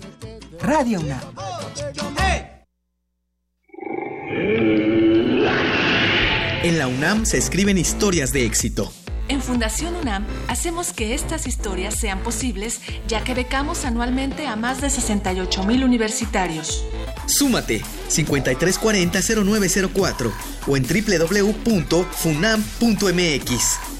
Radio UNAM. En la UNAM se escriben historias de éxito. En Fundación UNAM hacemos que estas historias sean posibles ya que becamos anualmente a más de 68 mil universitarios. Súmate 5340-0904 o en www.funam.mx.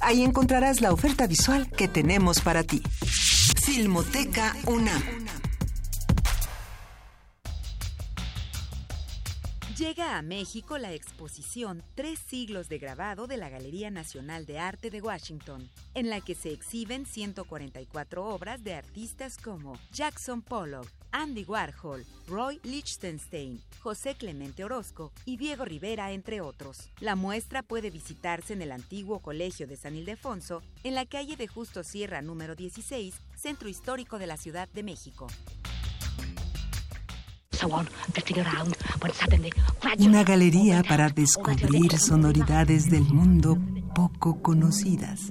Ahí encontrarás la oferta visual que tenemos para ti. Filmoteca UNAM. Llega a México la exposición Tres siglos de grabado de la Galería Nacional de Arte de Washington, en la que se exhiben 144 obras de artistas como Jackson Pollock, Andy Warhol, Roy Lichtenstein, José Clemente Orozco y Diego Rivera, entre otros. La muestra puede visitarse en el antiguo Colegio de San Ildefonso, en la calle de Justo Sierra número 16, Centro Histórico de la Ciudad de México. Una galería para descubrir sonoridades del mundo poco conocidas.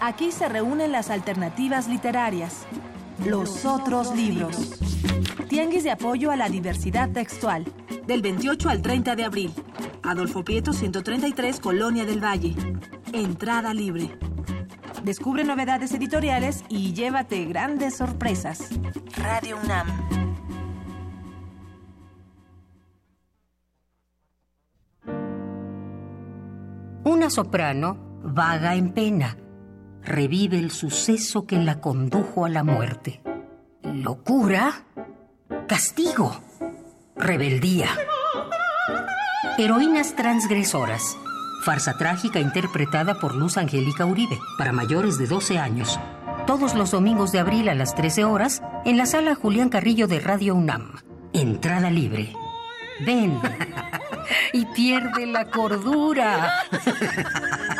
Aquí se reúnen las alternativas literarias. Los otros libros. Tianguis de apoyo a la diversidad textual. Del 28 al 30 de abril. Adolfo Prieto 133, Colonia del Valle. Entrada libre. Descubre novedades editoriales y llévate grandes sorpresas. Radio UNAM. Una soprano vaga en pena. Revive el suceso que la condujo a la muerte. Locura, castigo, rebeldía. Heroínas transgresoras. Farsa trágica interpretada por Luz Angélica Uribe, para mayores de 12 años. Todos los domingos de abril a las 13 horas, en la sala Julián Carrillo de Radio UNAM. Entrada libre. Ven. y pierde la cordura.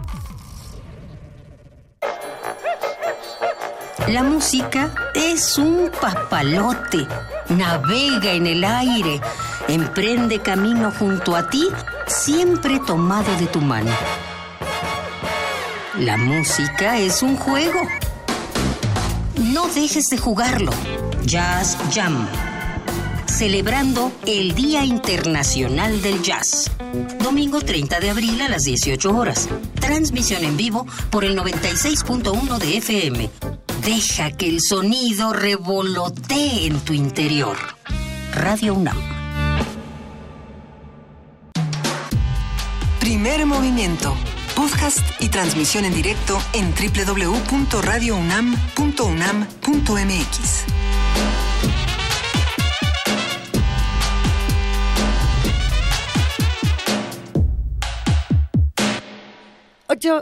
La música es un papalote. Navega en el aire. Emprende camino junto a ti, siempre tomado de tu mano. La música es un juego. No dejes de jugarlo. Jazz Jam. Celebrando el Día Internacional del Jazz. Domingo 30 de abril a las 18 horas. Transmisión en vivo por el 96.1 de FM Deja que el sonido revolotee en tu interior. Radio UNAM. Primer movimiento. Podcast y transmisión en directo en www.radiounam.unam.mx.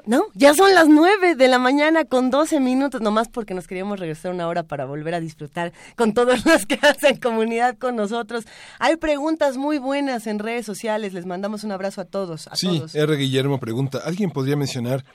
¿no? Ya son las nueve de la mañana con 12 minutos, nomás porque nos queríamos regresar una hora para volver a disfrutar con todos los que hacen comunidad con nosotros. Hay preguntas muy buenas en redes sociales, les mandamos un abrazo a todos. A sí, R. Guillermo pregunta, ¿alguien podría mencionar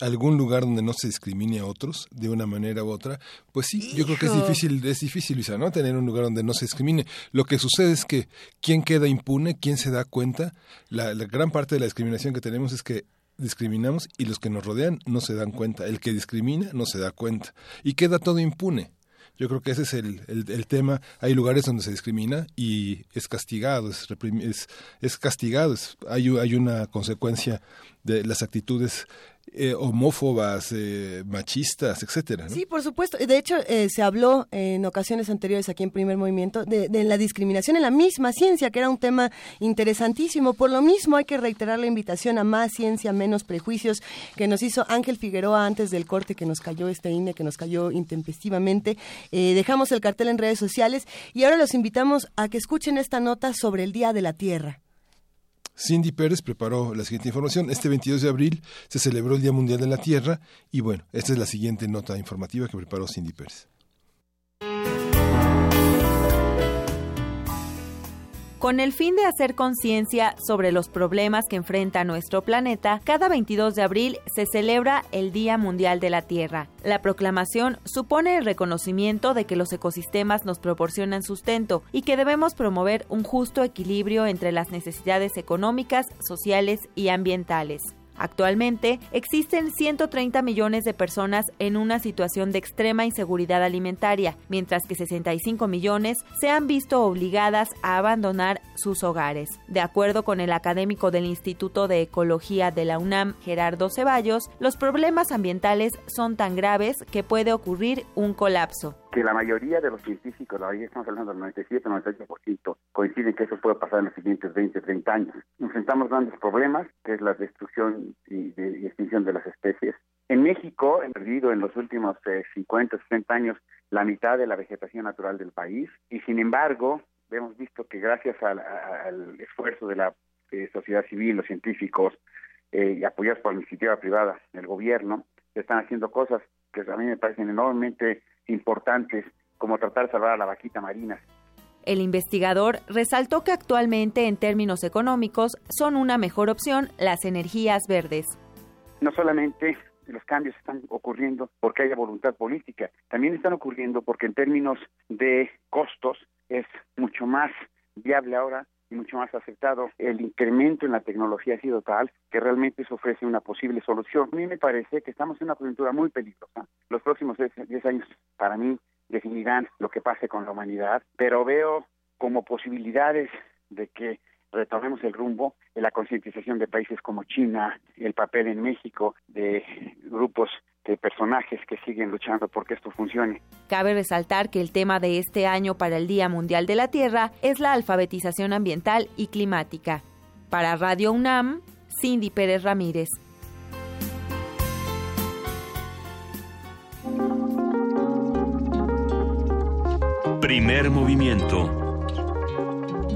algún lugar donde no se discrimine a otros de una manera u otra, pues sí, yo creo que es difícil, es difícil, Luisa, ¿no? Tener un lugar donde no se discrimine. Lo que sucede es que quién queda impune, quién se da cuenta, la gran parte de la discriminación que tenemos es que discriminamos y los que nos rodean no se dan cuenta. El que discrimina no se da cuenta. Y queda todo impune. Yo creo que ese es el, el, tema. Hay lugares donde se discrimina y es castigado, es, es, es castigado. hay, hay una consecuencia de las actitudes eh, homófobas, eh, machistas, etcétera. Sí, por supuesto. De hecho, eh, se habló en ocasiones anteriores aquí en Primer Movimiento de, la discriminación en la misma ciencia, que era un tema interesantísimo. Por lo mismo, hay que reiterar la invitación a más ciencia, menos prejuicios, que nos hizo Ángel Figueroa antes del corte que nos cayó este INE, que nos cayó intempestivamente. dejamos el cartel en redes sociales y ahora los invitamos a que escuchen esta nota sobre el Día de la Tierra. Cindy Pérez preparó la siguiente información. Este 22 de abril se celebró el Día Mundial de la Tierra y bueno, esta es la siguiente nota informativa que preparó Cindy Pérez. Con el fin de hacer conciencia sobre los problemas que enfrenta nuestro planeta, cada 22 de abril se celebra el Día Mundial de la Tierra. La proclamación supone el reconocimiento de que los ecosistemas nos proporcionan sustento y que debemos promover un justo equilibrio entre las necesidades económicas, sociales y ambientales. Actualmente existen 130 millones de personas en una situación de extrema inseguridad alimentaria, mientras que 65 millones se han visto obligadas a abandonar sus hogares. De acuerdo con el académico del Instituto de Ecología de la UNAM, Gerardo Ceballos, los problemas ambientales son tan graves que puede ocurrir un colapso que la mayoría de los científicos, la estamos hablando del 97, 98%, coinciden que eso puede pasar en los siguientes 20, 30 años. Enfrentamos grandes problemas, que es la destrucción y, de, extinción de las especies. En México, han perdido en los últimos 50, eh, 60 años la mitad de la vegetación natural del país y sin embargo, hemos visto que gracias al, esfuerzo de la eh, sociedad civil, los científicos, eh, y apoyados por la iniciativa privada, el gobierno, se están haciendo cosas que a mí me parecen enormemente importantes, como tratar de salvar a la vaquita marina. El investigador resaltó que actualmente, en términos económicos, son una mejor opción las energías verdes. No solamente los cambios están ocurriendo porque haya voluntad política, también están ocurriendo porque en términos de costos es mucho más viable ahora y mucho más aceptado. El incremento en la tecnología ha sido tal que realmente se ofrece una posible solución. A mí me parece que estamos en una coyuntura muy peligrosa. Los próximos 10 años, para mí, definirán lo que pase con la humanidad, pero veo como posibilidades de que retomemos el rumbo, en la concientización de países como China, el papel en México de grupos de personajes que siguen luchando porque esto funcione. Cabe resaltar que el tema de este año para el Día Mundial de la Tierra es la alfabetización ambiental y climática. Para Radio UNAM, Cindy Pérez Ramírez. Primer movimiento.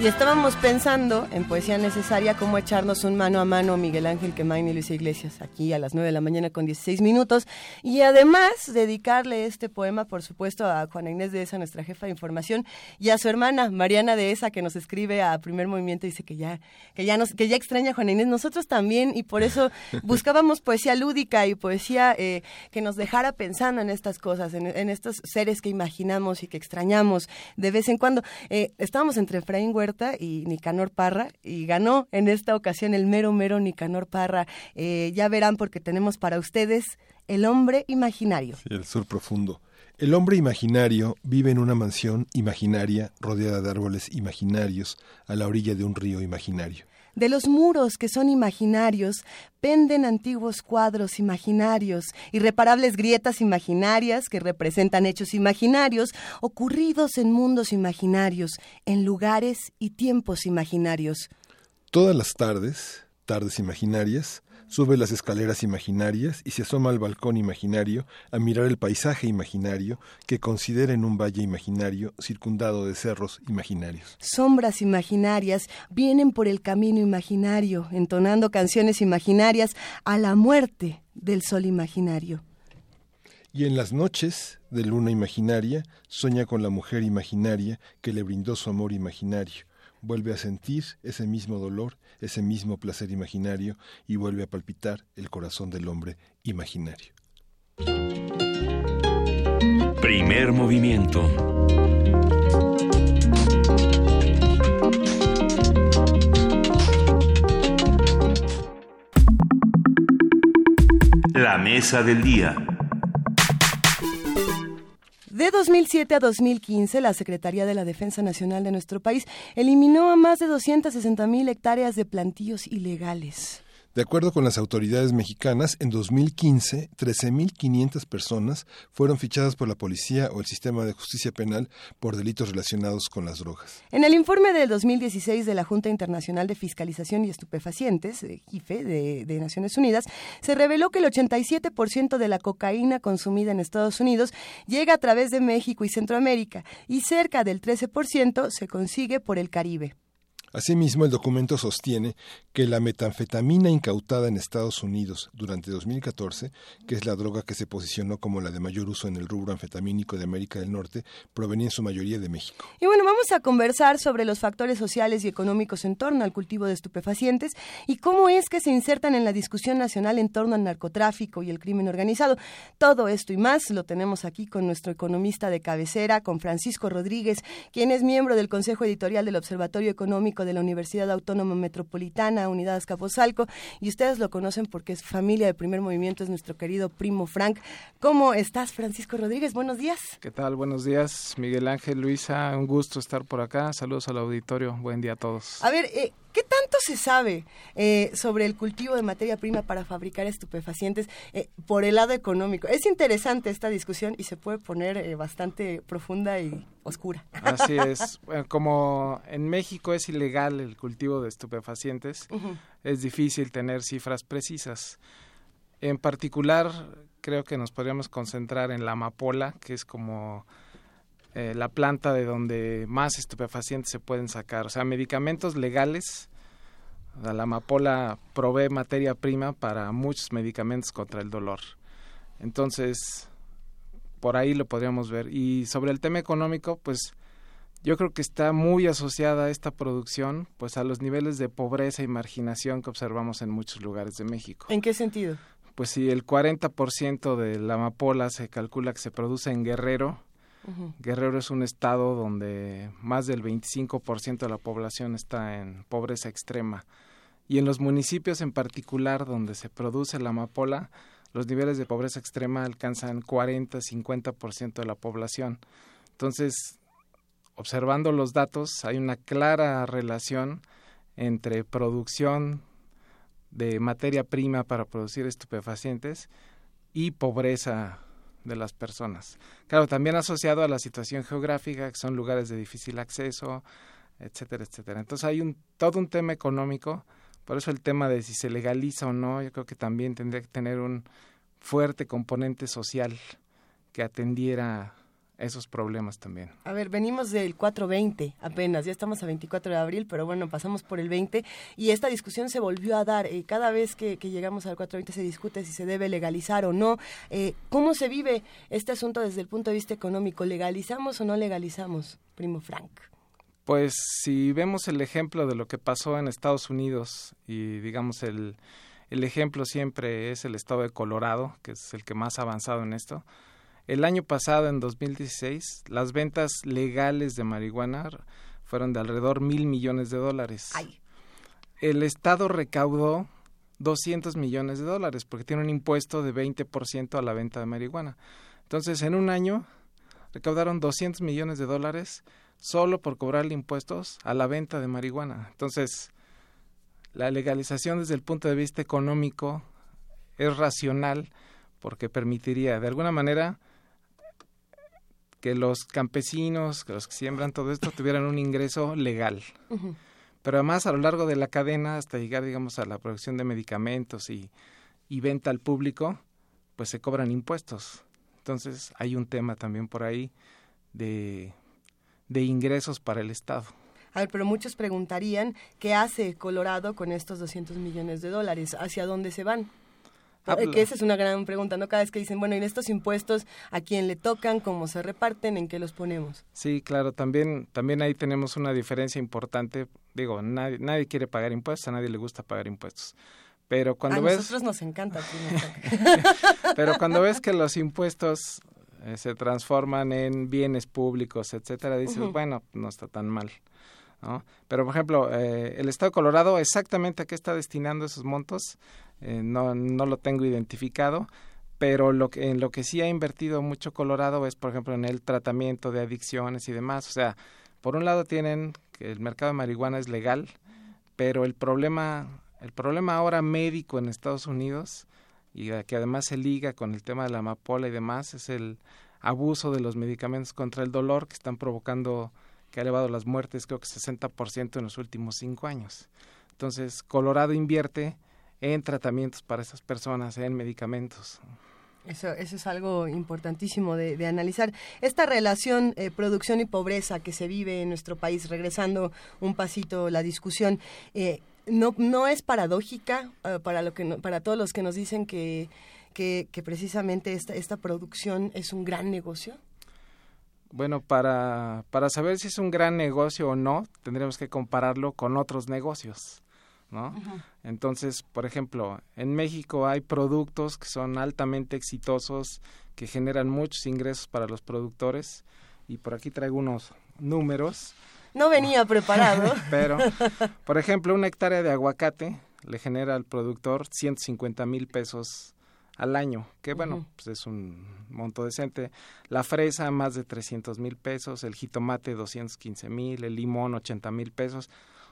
Y estábamos pensando en Poesía Necesaria cómo echarnos un mano a mano Miguel Ángel Quemain y Luisa Iglesias aquí a las 9 de la mañana con 16 minutos. Y además dedicarle este poema, por supuesto, a Juana Inés de Esa, nuestra jefa de información, y a su hermana Mariana de Esa, que nos escribe a Primer Movimiento y dice que ya, que ya, nos, que ya extraña a Juana Inés. Nosotros también, y por eso buscábamos poesía lúdica y poesía eh, que nos dejara pensando en estas cosas, en, estos seres que imaginamos y que extrañamos de vez en cuando. Eh, estábamos entre Efraín y Nicanor Parra y ganó en esta ocasión el mero mero Nicanor Parra. Eh, ya verán porque tenemos para ustedes el hombre imaginario. El sur profundo. El hombre imaginario vive en una mansión imaginaria rodeada de árboles imaginarios a la orilla de un río imaginario. De los muros que son imaginarios penden antiguos cuadros imaginarios, irreparables grietas imaginarias que representan hechos imaginarios ocurridos en mundos imaginarios, en lugares y tiempos imaginarios. Todas las tardes, tardes imaginarias, sube las escaleras imaginarias y se asoma al balcón imaginario a mirar el paisaje imaginario que considera en un valle imaginario circundado de cerros imaginarios. Sombras imaginarias vienen por el camino imaginario, entonando canciones imaginarias a la muerte del sol imaginario. Y en las noches de luna imaginaria sueña con la mujer imaginaria que le brindó su amor imaginario vuelve a sentir ese mismo dolor, ese mismo placer imaginario y vuelve a palpitar el corazón del hombre imaginario. Primer movimiento. La mesa del día. De 2007 a 2015, la Secretaría de la Defensa Nacional de nuestro país eliminó a más de 260 mil hectáreas de plantíos ilegales. De acuerdo con las autoridades mexicanas, en 2015, 13.500 personas fueron fichadas por la policía o el sistema de justicia penal por delitos relacionados con las drogas. En el informe del 2016 de la Junta Internacional de Fiscalización y Estupefacientes, JIFE, de, de Naciones Unidas, se reveló que el 87% de la cocaína consumida en Estados Unidos llega a través de México y Centroamérica y cerca del 13% se consigue por el Caribe. Asimismo, el documento sostiene que la metanfetamina incautada en Estados Unidos durante 2014, que es la droga que se posicionó como la de mayor uso en el rubro anfetamínico de América del Norte, provenía en su mayoría de México. Y bueno, vamos a conversar sobre los factores sociales y económicos en torno al cultivo de estupefacientes y cómo es que se insertan en la discusión nacional en torno al narcotráfico y el crimen organizado. Todo esto y más lo tenemos aquí con nuestro economista de cabecera, con Francisco Rodríguez, quien es miembro del Consejo Editorial del Observatorio Económico de la Universidad Autónoma Metropolitana, Unidad Azcapotzalco, y ustedes lo conocen porque es familia de primer movimiento, es nuestro querido primo Frank. ¿Cómo estás, Francisco Rodríguez? Buenos días. ¿Qué tal? Buenos días, Miguel Ángel, Luisa, un gusto estar por acá. Saludos al auditorio, buen día a todos. A ver, eh, ¿Qué tanto se sabe eh, sobre el cultivo de materia prima para fabricar estupefacientes eh, por el lado económico? Es interesante esta discusión y se puede poner eh, bastante profunda y oscura. Así es. Como en México es ilegal el cultivo de estupefacientes, es difícil tener cifras precisas. En particular, creo que nos podríamos concentrar en la amapola, que es como eh, la planta de donde más estupefacientes se pueden sacar. O sea, medicamentos legales. La amapola provee materia prima para muchos medicamentos contra el dolor. Entonces, por ahí lo podríamos ver. Y sobre el tema económico, pues yo creo que está muy asociada esta producción pues a los niveles de pobreza y marginación que observamos en muchos lugares de México. ¿En qué sentido? pues si el 40% de la amapola se calcula que se produce en Guerrero, Guerrero es un estado donde más del 25% de la población está en pobreza extrema. Y en los municipios en particular donde se produce la amapola, los niveles de pobreza extrema alcanzan 40-50% de la población. Entonces, observando los datos, hay una clara relación entre producción de materia prima para producir estupefacientes y pobreza de las personas. Claro, también asociado a la situación geográfica, que son lugares de difícil acceso, etcétera, etcétera. Entonces hay un todo un tema económico, por eso el tema de si se legaliza o no, yo creo que también tendría que tener un fuerte componente social que atendiera esos problemas también. A ver, venimos del 420 apenas, ya estamos a 24 de abril, pero bueno, pasamos por el 20 y esta discusión se volvió a dar. Eh, cada vez que, llegamos al 420 se discute si se debe legalizar o no. Eh, ¿Cómo se vive este asunto desde el punto de vista económico? ¿Legalizamos o no legalizamos, primo Frank? Pues si vemos el ejemplo de lo que pasó en Estados Unidos y digamos el, el ejemplo siempre es el estado de Colorado, que es el que más ha avanzado en esto el año pasado, en 2016, las ventas legales de marihuana fueron de alrededor mil millones de dólares. El Estado recaudó 200 millones de dólares porque tiene un impuesto de 20% a la venta de marihuana. Entonces, en un año recaudaron 200 millones de dólares solo por cobrarle impuestos a la venta de marihuana. Entonces, la legalización desde el punto de vista económico es racional porque permitiría, de alguna manera, que los campesinos, que los que siembran todo esto, tuvieran un ingreso legal. Pero además, a lo largo de la cadena, hasta llegar, digamos, a la producción de medicamentos y, y venta al público, pues se cobran impuestos. Entonces, hay un tema también por ahí de, de ingresos para el Estado. A ver, pero muchos preguntarían qué hace Colorado con estos 200 millones de dólares, hacia dónde se van. Ah, que pues, esa es una gran pregunta, ¿no? Cada vez que dicen, bueno, en estos impuestos, ¿a quién le tocan? ¿Cómo se reparten? ¿En qué los ponemos? Sí, claro, también, también ahí tenemos una diferencia importante. Digo, nadie, nadie quiere pagar impuestos, a nadie le gusta pagar impuestos. Pero cuando a ves... nosotros nos encanta. pero cuando ves que los impuestos eh, se transforman en bienes públicos, etcétera, dices, bueno, no está tan mal. ¿no? Pero, por ejemplo, eh, el Estado de Colorado, exactamente a qué está destinando esos montos, eh, no, no lo tengo identificado, pero lo que, en lo que sí ha invertido mucho Colorado es, por ejemplo, en el tratamiento de adicciones y demás. O sea, por un lado tienen que el mercado de marihuana es legal, pero el problema, el problema ahora médico en Estados Unidos, y que además se liga con el tema de la amapola y demás, es el abuso de los medicamentos contra el dolor que están provocando, que ha elevado las muertes creo que 60% en los últimos cinco años. Entonces, Colorado invierte en tratamientos para esas personas, en medicamentos. Eso, eso es algo importantísimo de, analizar. Esta relación eh, producción y pobreza que se vive en nuestro país, regresando un pasito la discusión, eh, no, no es paradójica eh, para, lo que para todos los que nos dicen que, que, que precisamente esta, esta producción es un gran negocio. Bueno, para, para saber si es un gran negocio o no, tendremos que compararlo con otros negocios. ¿no? Entonces, por ejemplo, en México hay productos que son altamente exitosos, que generan muchos ingresos para los productores, y por aquí traigo unos números. No venía preparado. Pero, por ejemplo, una hectárea de aguacate le genera al productor 150 mil pesos al año, que bueno, pues es un monto decente. La fresa más de 300 mil pesos, el jitomate 215 mil, el limón 80 mil pesos.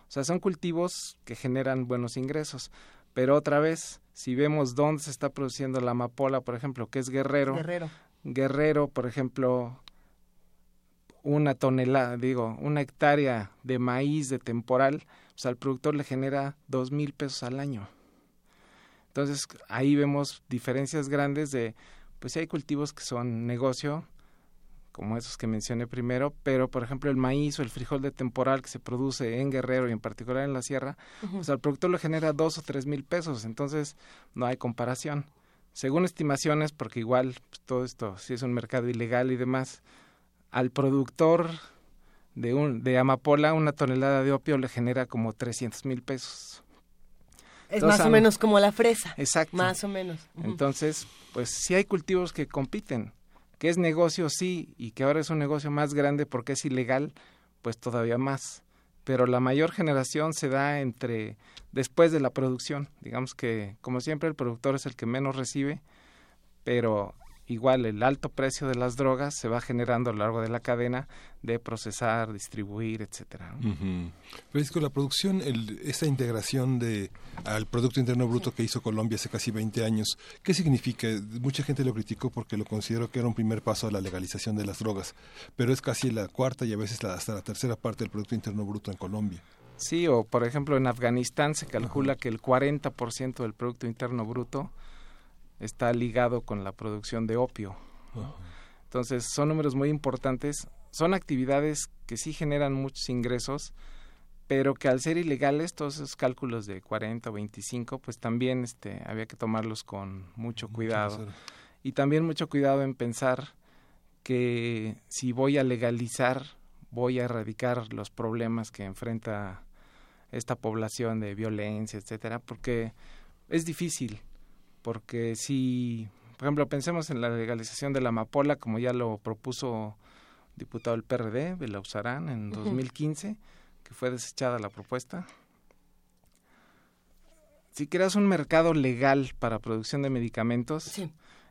O sea, son cultivos que generan buenos ingresos. Pero otra vez, si vemos dónde se está produciendo la amapola, por ejemplo, que es Guerrero. Guerrero. Guerrero, por ejemplo, una tonelada, digo, una hectárea de maíz de temporal, sea, al productor le genera dos mil pesos al año. Entonces, ahí vemos diferencias grandes de, pues hay cultivos que son negocio, como esos que mencioné primero, pero por ejemplo el maíz o el frijol de temporal que se produce en Guerrero y en particular en la sierra, pues al productor le genera dos o tres mil pesos, entonces no hay comparación. Según estimaciones, porque igual pues, todo esto, si es un mercado ilegal y demás, al productor de, un, de amapola una tonelada de opio le genera como 300 mil pesos. Es más o menos como la fresa. Exacto. Más o menos. Entonces, pues sí hay cultivos que compiten, que es negocio sí, y que ahora es un negocio más grande porque es ilegal, pues todavía más. Pero la mayor generación se da entre después de la producción. Digamos que, como siempre, el productor es el que menos recibe, pero igual el alto precio de las drogas se va generando a lo largo de la cadena de procesar, distribuir, etcétera. Uh la producción, el, esta integración de al Producto Interno Bruto que hizo Colombia hace casi 20 años, ¿qué significa? Mucha gente lo criticó porque lo consideró que era un primer paso a la legalización de las drogas, pero es casi la cuarta y a veces hasta la tercera parte del Producto Interno Bruto en Colombia. Sí, o por ejemplo en Afganistán se calcula que el 40% del Producto Interno Bruto está ligado con la producción de opio. Entonces, son números muy importantes. Son actividades que sí generan muchos ingresos, pero que al ser ilegales, todos esos cálculos de 40 o 25, pues también este, había que tomarlos con mucho cuidado. Y también mucho cuidado en pensar que si voy a legalizar, voy a erradicar los problemas que enfrenta esta población de violencia, etcétera, porque es difícil porque si, por ejemplo, pensemos en la legalización de la amapola, como ya lo propuso diputado del PRD, Belauzarán, en 2015, que fue desechada la propuesta. Si creas un mercado legal para producción de medicamentos,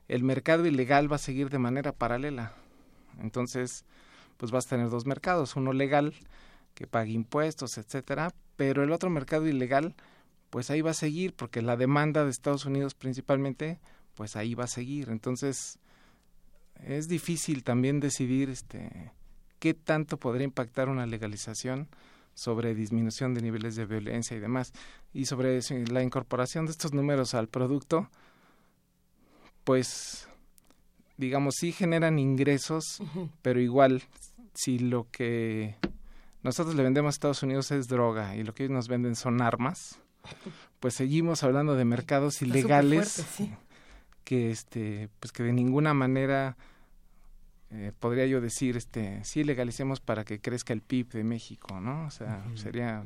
el mercado ilegal va a seguir de manera paralela. Entonces, pues vas a tener dos mercados, uno legal que pague impuestos, etcétera, pero el otro mercado ilegal pues ahí va a seguir, porque la demanda de Estados Unidos principalmente, pues ahí va a seguir. Entonces, es difícil también decidir este, qué tanto podría impactar una legalización sobre disminución de niveles de violencia y demás. Y sobre la incorporación de estos números al producto, pues, digamos, sí generan ingresos, pero igual, si lo que nosotros le vendemos a Estados Unidos es droga y lo que ellos nos venden son armas, pues seguimos hablando de mercados ilegales que este pues que de ninguna manera eh, podría yo decir este sí legalicemos para que crezca el PIB de México no o sea sería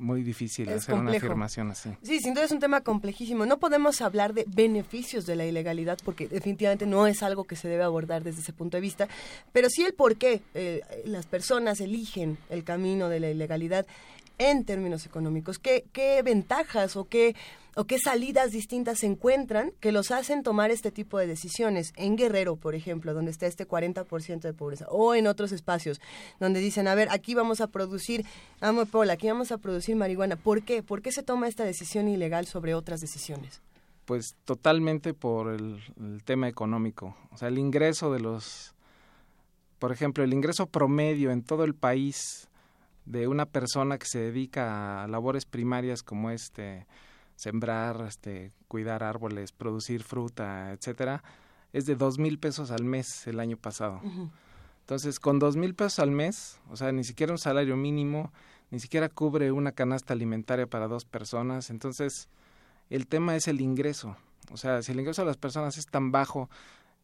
muy difícil hacer una afirmación así. Sí, sin duda es un tema complejísimo. No podemos hablar de beneficios de la ilegalidad porque definitivamente no es algo que se debe abordar desde ese punto de vista, pero sí el por qué eh, las personas eligen el camino de la ilegalidad en términos económicos? ¿Qué, qué ventajas o qué, o qué salidas distintas se encuentran que los hacen tomar este tipo de decisiones? En Guerrero, por ejemplo, donde está este 40% de pobreza, o en otros espacios donde dicen, a ver, aquí vamos a producir amapola, aquí vamos a producir marihuana. ¿Por qué? ¿Por qué se toma esta decisión ilegal sobre otras decisiones? Pues totalmente por el, el tema económico. O sea, el ingreso de los, por ejemplo, el ingreso promedio en todo el país de una persona que se dedica a labores primarias como este sembrar, este, cuidar árboles, producir fruta, etcétera, es de dos mil pesos al mes el año pasado. Entonces, con dos mil pesos al mes, o sea, ni siquiera un salario mínimo, ni siquiera cubre una canasta alimentaria para dos personas. Entonces, el tema es el ingreso. O sea, si el ingreso de las personas es tan bajo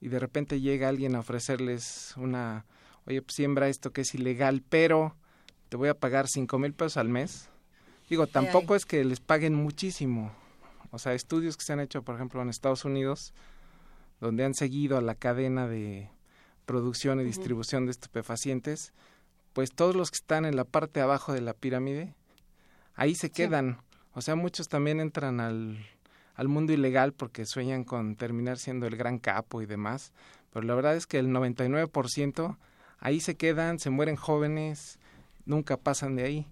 y de repente llega alguien a ofrecerles una, oye, pues siembra esto que es ilegal, pero te voy a pagar cinco mil pesos al mes. Digo, tampoco es que les paguen muchísimo. O sea, estudios que se han hecho, por ejemplo, en Estados Unidos, donde han seguido a la cadena de producción y distribución de estupefacientes, pues todos los que están en la parte de abajo de la pirámide, ahí se quedan. O sea, muchos también entran al, al mundo ilegal porque sueñan con terminar siendo el gran capo y demás, pero la verdad es que el 99% ahí se quedan, se mueren jóvenes, nunca pasan de ahí.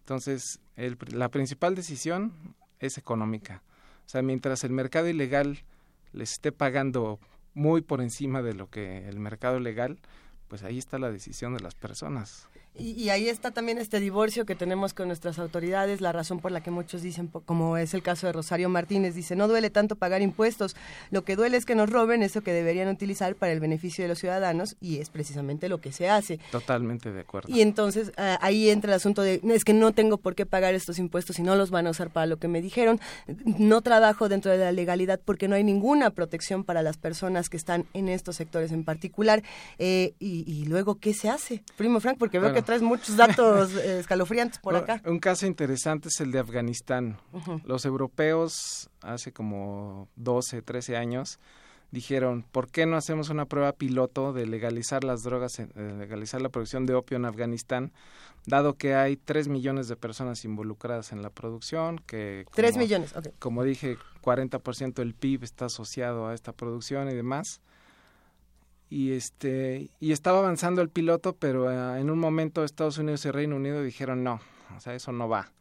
Entonces, el, la principal decisión es económica. O sea, mientras el mercado ilegal les esté pagando muy por encima de lo que el mercado legal, pues ahí está la decisión de las personas. Y, ahí está también este divorcio que tenemos con nuestras autoridades, la razón por la que muchos dicen, como es el caso de Rosario Martínez, dice, no duele tanto pagar impuestos, lo que duele es que nos roben eso que deberían utilizar para el beneficio de los ciudadanos y es precisamente lo que se hace. Totalmente de acuerdo. Y entonces ahí entra el asunto de, es que no tengo por qué pagar estos impuestos y no los van a usar para lo que me dijeron, no trabajo dentro de la legalidad porque no hay ninguna protección para las personas que están en estos sectores en particular eh, y y, luego qué se hace? Primo Frank, porque veo que traes muchos datos eh, escalofriantes por acá. Un caso interesante es el de Afganistán. Los europeos hace como 12, 13 años dijeron, ¿por qué no hacemos una prueba piloto de legalizar las drogas, legalizar la producción de opio en Afganistán, dado que hay 3 millones de personas involucradas en la producción, que... 3 millones, Como dije, 40% del PIB está asociado a esta producción y demás. Y, este, y estaba avanzando el piloto, pero eh, en un momento Estados Unidos y Reino Unido dijeron no, o sea, eso no va.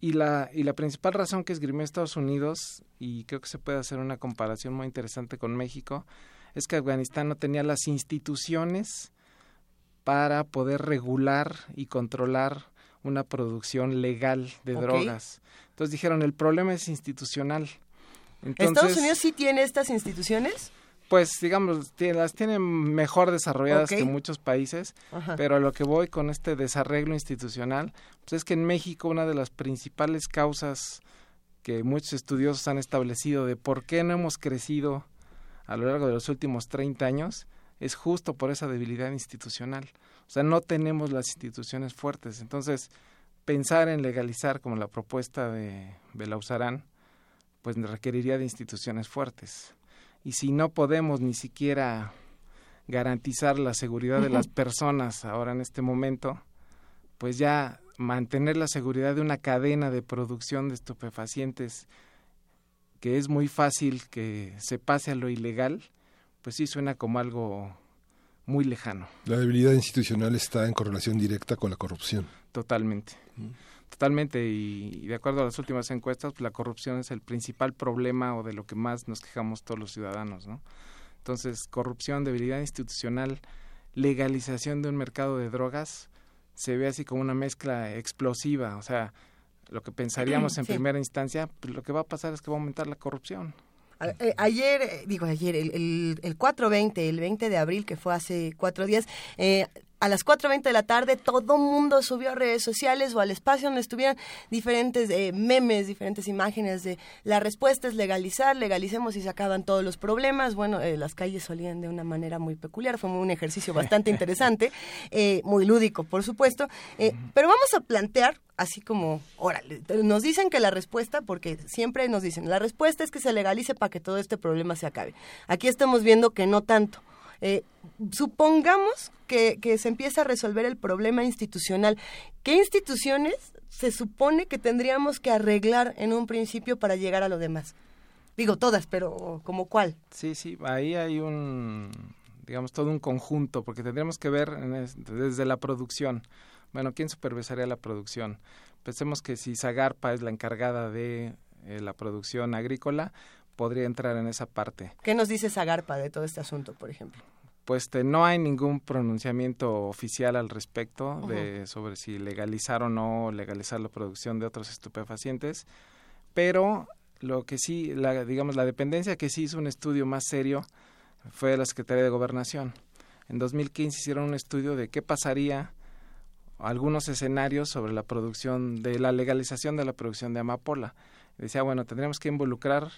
Y la, y la principal razón que esgrimió Estados Unidos, y creo que se puede hacer una comparación muy interesante con México, es que Afganistán no tenía las instituciones para poder regular y controlar una producción legal de drogas. Entonces dijeron, el problema es institucional. ¿Estados Unidos sí tiene estas instituciones? Pues digamos, las tienen mejor desarrolladas que muchos países, pero a lo que voy con este desarreglo institucional, pues es que en México una de las principales causas que muchos estudiosos han establecido de por qué no hemos crecido a lo largo de los últimos 30 años es justo por esa debilidad institucional. O sea, no tenemos las instituciones fuertes. Entonces, pensar en legalizar como la propuesta de Belauzarán, pues requeriría de instituciones fuertes y si no podemos ni siquiera garantizar la seguridad de las personas ahora en este momento, pues ya mantener la seguridad de una cadena de producción de estupefacientes que es muy fácil que se pase a lo ilegal, pues sí suena como algo muy lejano. La debilidad institucional está en correlación directa con la corrupción. Totalmente. Totalmente, y, de acuerdo a las últimas encuestas, pues, la corrupción es el principal problema o de lo que más nos quejamos todos los ciudadanos, ¿no? Entonces, corrupción, debilidad institucional, legalización de un mercado de drogas, se ve así como una mezcla explosiva, o sea, lo que pensaríamos en primera instancia, pues lo que va a pasar es que va a aumentar la corrupción. Eh, ayer, eh, digo ayer, el, el, el 420, el 20 de abril, que fue hace cuatro días, eh, a las 4.20 de la tarde todo mundo subió a redes sociales o al espacio donde estuvieran diferentes eh, memes, diferentes imágenes de la respuesta es legalizar, legalicemos y se acaban todos los problemas. Bueno, eh, las calles solían de una manera muy peculiar, fue un ejercicio bastante interesante, eh, muy lúdico, por supuesto, pero vamos a plantear así como, órale, nos dicen que la respuesta, porque siempre nos dicen, la respuesta es que se legalice para que todo este problema se acabe. Aquí estamos viendo que no tanto. Eh, supongamos que, se empieza a resolver el problema institucional. ¿Qué instituciones se supone que tendríamos que arreglar en un principio para llegar a lo demás? Digo todas, pero ¿como cuál? Sí, sí, ahí hay un, digamos, todo un conjunto, porque tendríamos que ver desde la producción. Bueno, ¿quién supervisaría la producción? Pensemos que si Zagarpa es la encargada de eh, la producción agrícola, podría entrar en esa parte. ¿Qué nos dice Zagarpa de todo este asunto, por ejemplo? Pues no hay ningún pronunciamiento oficial al respecto de sobre si legalizar o no legalizar la producción de otros estupefacientes, pero lo que sí, la, digamos, la dependencia que sí hizo un estudio más serio fue la Secretaría de Gobernación. En 2015 hicieron un estudio de qué pasaría algunos escenarios sobre la producción de la legalización de la producción de amapola. Decía, bueno, tendríamos que involucrar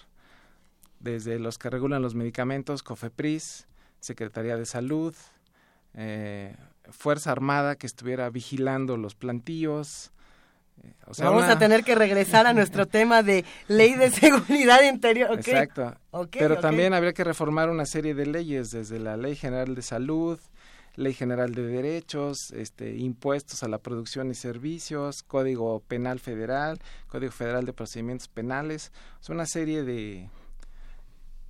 desde los que regulan los medicamentos, COFEPRIS, Secretaría de Salud, eh, Fuerza Armada que estuviera vigilando los plantíos. Eh, Vamos a tener que regresar a nuestro tema de ley de seguridad interior. Exacto. Pero también habría que reformar una serie de leyes, desde la Ley General de Salud, Ley General de Derechos, este, impuestos a la producción y servicios, Código Penal Federal, Código Federal de Procedimientos Penales, es una serie de,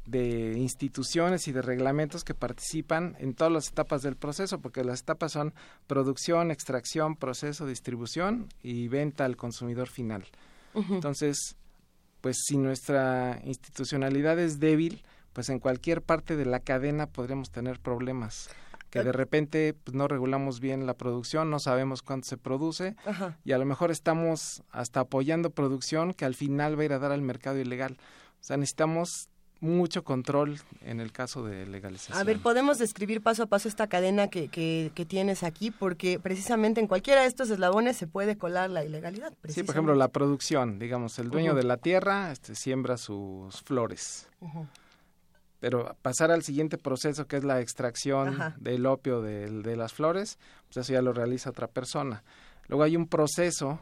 de instituciones y de reglamentos que participan en todas las etapas del proceso, porque las etapas son producción, extracción, proceso, distribución y venta al consumidor final. Entonces, pues si nuestra institucionalidad es débil, pues en cualquier parte de la cadena podremos tener problemas que de repente pues, no regulamos bien la producción, no sabemos cuánto se produce y a lo mejor estamos hasta apoyando producción que al final va a ir a dar al mercado ilegal. O sea, necesitamos mucho control en el caso de legalización. A ver, podemos describir paso a paso esta cadena que, que, tienes aquí, porque precisamente en cualquiera de estos eslabones se puede colar la ilegalidad. Sí, por ejemplo, la producción, digamos, el dueño de la tierra este, siembra sus flores. pero pasar al siguiente proceso que es la extracción del opio de, de, las flores, pues eso ya lo realiza otra persona. Luego hay un proceso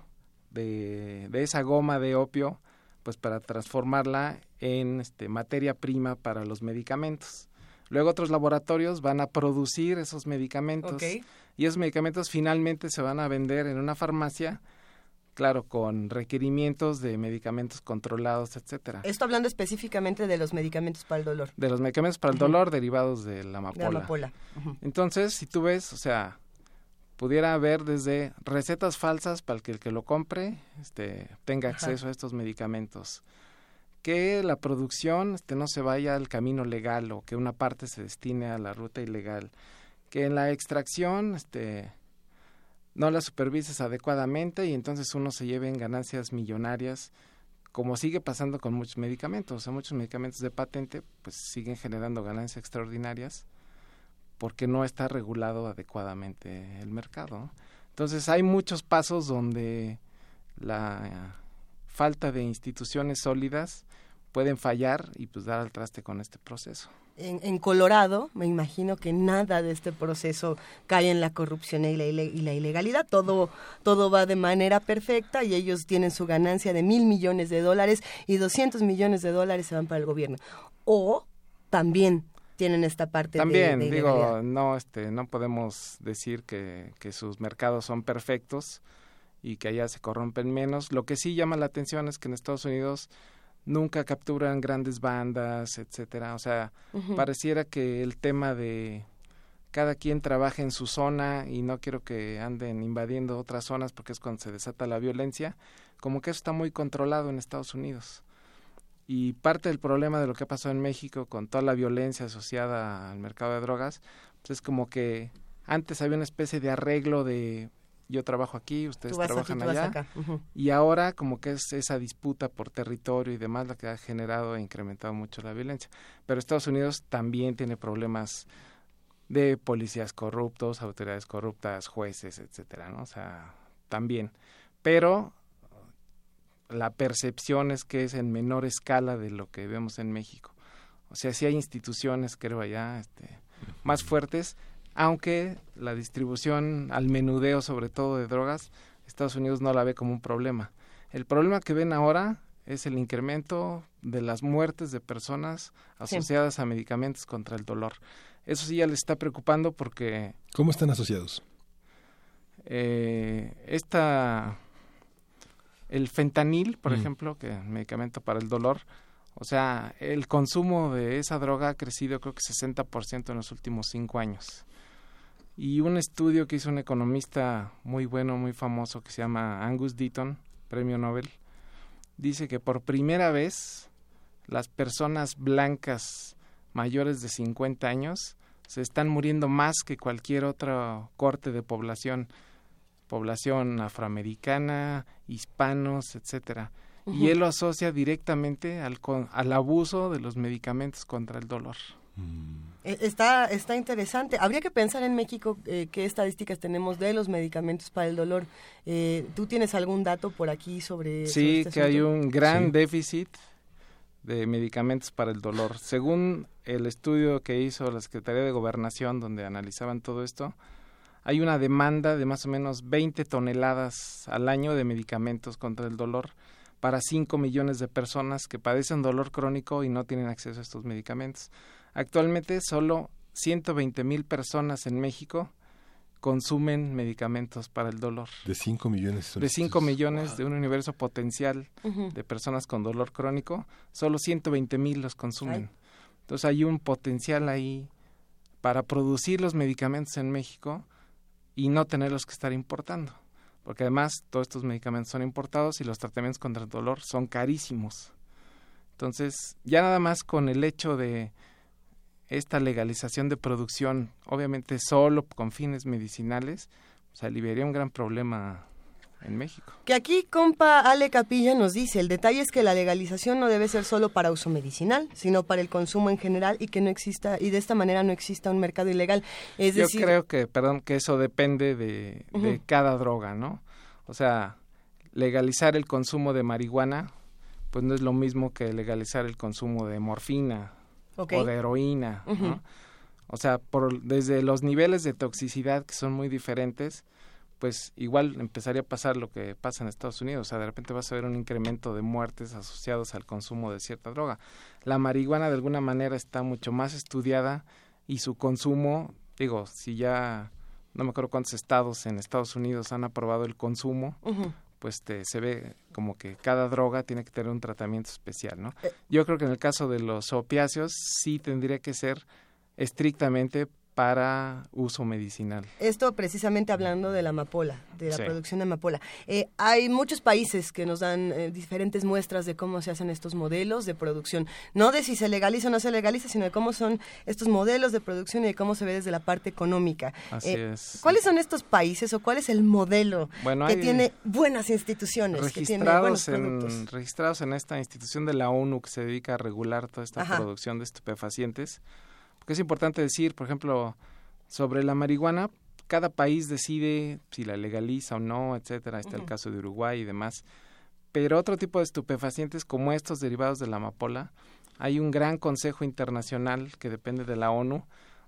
de, de esa goma de opio, pues para transformarla en este, materia prima para los medicamentos. Luego otros laboratorios van a producir esos medicamentos y esos medicamentos finalmente se van a vender en una farmacia claro, con requerimientos de medicamentos controlados, etcétera. Esto hablando específicamente de los medicamentos para el dolor. De los medicamentos para el dolor derivados de la amapola. De amapola. Entonces, si tú ves, o sea, pudiera haber desde recetas falsas para que el que lo compre este, tenga acceso a estos medicamentos. Que la producción este, no se vaya al camino legal o que una parte se destine a la ruta ilegal. Que en la extracción este, no las supervises adecuadamente y entonces uno se lleve en ganancias millonarias, como sigue pasando con muchos medicamentos. O sea, muchos medicamentos de patente pues siguen generando ganancias extraordinarias porque no está regulado adecuadamente el mercado. Entonces hay muchos pasos donde la falta de instituciones sólidas pueden fallar y pues dar al traste con este proceso en, Colorado, me imagino que nada de este proceso cae en la corrupción y la, ilegalidad. Todo, todo va de manera perfecta y ellos tienen su ganancia de mil millones de dólares y 200 millones de dólares se van para el gobierno. O también tienen esta parte también de, digo no este no podemos decir que, que sus mercados son perfectos y que allá se corrompen menos lo que sí llama la atención es que en Estados Unidos nunca capturan grandes bandas, etcétera. O sea, pareciera que el tema de cada quien trabaja en su zona y no quiero que anden invadiendo otras zonas porque es cuando se desata la violencia, como que eso está muy controlado en Estados Unidos. Y parte del problema de lo que ha pasado en México con toda la violencia asociada al mercado de drogas, pues es como que antes había una especie de arreglo de yo trabajo aquí, ustedes trabajan allá. Y ahora como que es esa disputa por territorio y demás la que ha generado e incrementado mucho la violencia. Pero Estados Unidos también tiene problemas de policías corruptos, autoridades corruptas, jueces, etcétera, ¿no? O sea, también. Pero la percepción es que es en menor escala de lo que vemos en México. O sea, sí hay instituciones, creo, allá este, más fuertes, aunque la distribución al menudeo, sobre todo de drogas, Estados Unidos no la ve como un problema. El problema que ven ahora es el incremento de las muertes de personas asociadas a medicamentos contra el dolor. Eso sí ya les está preocupando porque... ¿Cómo están asociados? Eh, esta, el fentanil, por mm. ejemplo, que es un medicamento para el dolor, o sea, el consumo de esa droga ha crecido creo que 60% en los últimos cinco años. Y un estudio que hizo un economista muy bueno, muy famoso, que se llama Angus Deaton, premio Nobel, dice que por primera vez las personas blancas mayores de 50 años se están muriendo más que cualquier otro corte de población, población afroamericana, hispanos, etcétera. Y él lo asocia directamente al, al abuso de los medicamentos contra el dolor. E, está, está interesante. Habría que pensar en México eh, qué estadísticas tenemos de los medicamentos para el dolor. Eh, ¿Tú tienes algún dato por aquí sobre Sí, este que hay un gran déficit de medicamentos para el dolor. Según el estudio que hizo la Secretaría de Gobernación, donde analizaban todo esto, hay una demanda de más o menos 20 toneladas al año de medicamentos contra el dolor para 5 millones de personas que padecen dolor crónico y no tienen acceso a estos medicamentos. Actualmente solo 120 mil personas en México consumen medicamentos para el dolor. De 5 millones. De 5 millones de un universo potencial de personas con dolor crónico, solo 120 mil los consumen. Entonces hay un potencial ahí para producir los medicamentos en México y no tenerlos que estar importando. Porque además todos estos medicamentos son importados y los tratamientos contra el dolor son carísimos. Entonces, ya nada más con el hecho de esta legalización de producción, obviamente solo con fines medicinales, se aliviaría un gran problema en México. Que aquí, compa Ale Capilla nos dice, el detalle es que la legalización no debe ser solo para uso medicinal, sino para el consumo en general y que no exista, y de esta manera no exista un mercado ilegal. Es Yo creo que, perdón, que eso depende de, de cada droga, ¿no? O sea, legalizar el consumo de marihuana, pues no es lo mismo que legalizar el consumo de morfina o de heroína. O sea, por, desde los niveles de toxicidad que son muy diferentes, pues igual empezaría a pasar lo que pasa en Estados Unidos. O sea, de repente vas a ver un incremento de muertes asociados al consumo de cierta droga. La marihuana de alguna manera está mucho más estudiada y su consumo, digo, si ya no me acuerdo cuántos estados en Estados Unidos han aprobado el consumo, pues te, se ve como que cada droga tiene que tener un tratamiento especial, ¿no? Eh. Yo creo que en el caso de los opiáceos sí tendría que ser estrictamente para uso medicinal. Esto precisamente hablando de la amapola, de la producción de amapola. Eh, hay muchos países que nos dan eh, diferentes muestras de cómo se hacen estos modelos de producción, no de si se legaliza o no se legaliza, sino de cómo son estos modelos de producción y de cómo se ve desde la parte económica. Así eh, es. ¿Cuáles son estos países o cuál es el modelo que tiene buenas instituciones, registrados que tiene en, Registrados en esta institución de la ONU que se dedica a regular toda esta producción de estupefacientes que es importante decir, por ejemplo, sobre la marihuana, cada país decide si la legaliza o no, etcétera. Está el caso de Uruguay y demás. Pero otro tipo de estupefacientes como estos derivados de la amapola, hay un gran consejo internacional que depende de la ONU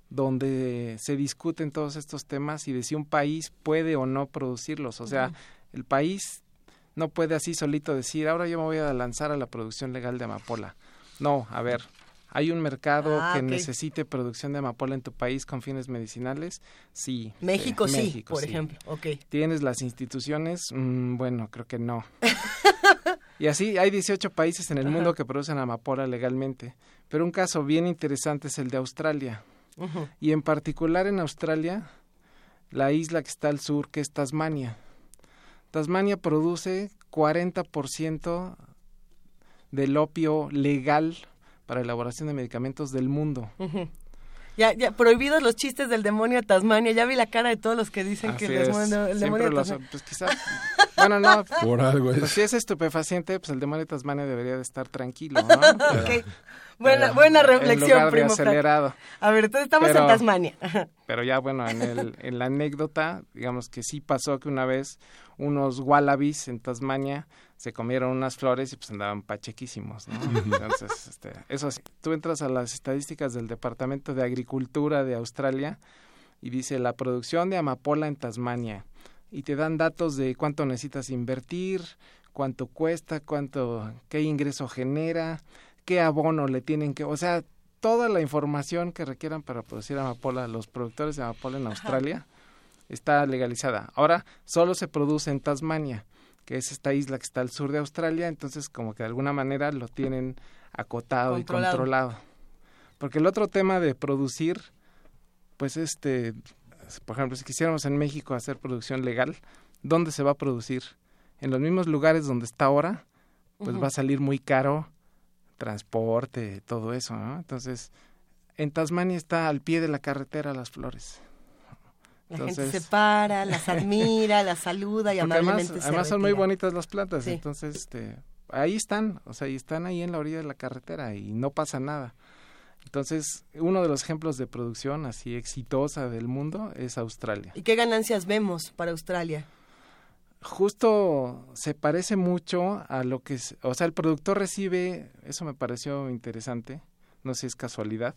donde se discuten todos estos temas y de si un país puede o no producirlos. O sea, el país no puede así solito decir, ahora yo me voy a lanzar a la producción legal de amapola. No, a ver, ¿Hay un mercado ah, que necesite producción de amapola en tu país con fines medicinales? Sí. México sí, por ejemplo. Okay. ¿Tienes las instituciones? Mm, bueno, creo que no. y así hay 18 países en el mundo que producen amapola legalmente. Pero un caso bien interesante es el de Australia. Y en particular en Australia, la isla que está al sur, que es Tasmania. Tasmania produce 40% del opio legal para elaboración de medicamentos del mundo. Ya, ya, prohibidos los chistes del demonio de Tasmania. Ya vi la cara de todos los que dicen que el demonio, el demonio de Tasmania. pues quizá, bueno, no. Por algo pues, si es estupefaciente, pues el demonio de Tasmania debería de estar tranquilo, ¿no? Buena, buena reflexión, en primo. acelerado. A ver, entonces estamos en Tasmania. pero ya, bueno, en, el, en la anécdota, digamos que sí pasó que una vez unos wallabies en Tasmania se comieron unas flores y pues andaban pachequísimos, ¿no? Entonces, este, eso sí, tú entras a las estadísticas del Departamento de Agricultura de Australia y dice la producción de amapola en Tasmania y te dan datos de cuánto necesitas invertir, cuánto cuesta, cuánto, qué ingreso genera, qué abono le tienen que, o sea, toda la información que requieran para producir amapola, los productores de amapola en Australia, está legalizada. Ahora solo se produce en Tasmania, que es esta isla que está al sur de Australia, entonces como que de alguna manera lo tienen acotado y controlado. Porque el otro tema de producir, pues este, por ejemplo, si quisiéramos en México hacer producción legal, ¿dónde se va a producir? En los mismos lugares donde está ahora, pues va a salir muy caro transporte, todo eso, ¿no? Entonces, en Tasmania está al pie de la carretera las flores. La gente se para, las admira, las saluda y amablemente además, además son muy bonitas las plantas, entonces este, ahí están, o sea, y están ahí en la orilla de la carretera y no pasa nada. Entonces, uno de los ejemplos de producción así exitosa del mundo es Australia. ¿Y qué ganancias vemos para Australia? Justo se parece mucho a lo que, o sea, el productor recibe, eso me pareció interesante, no sé si es casualidad,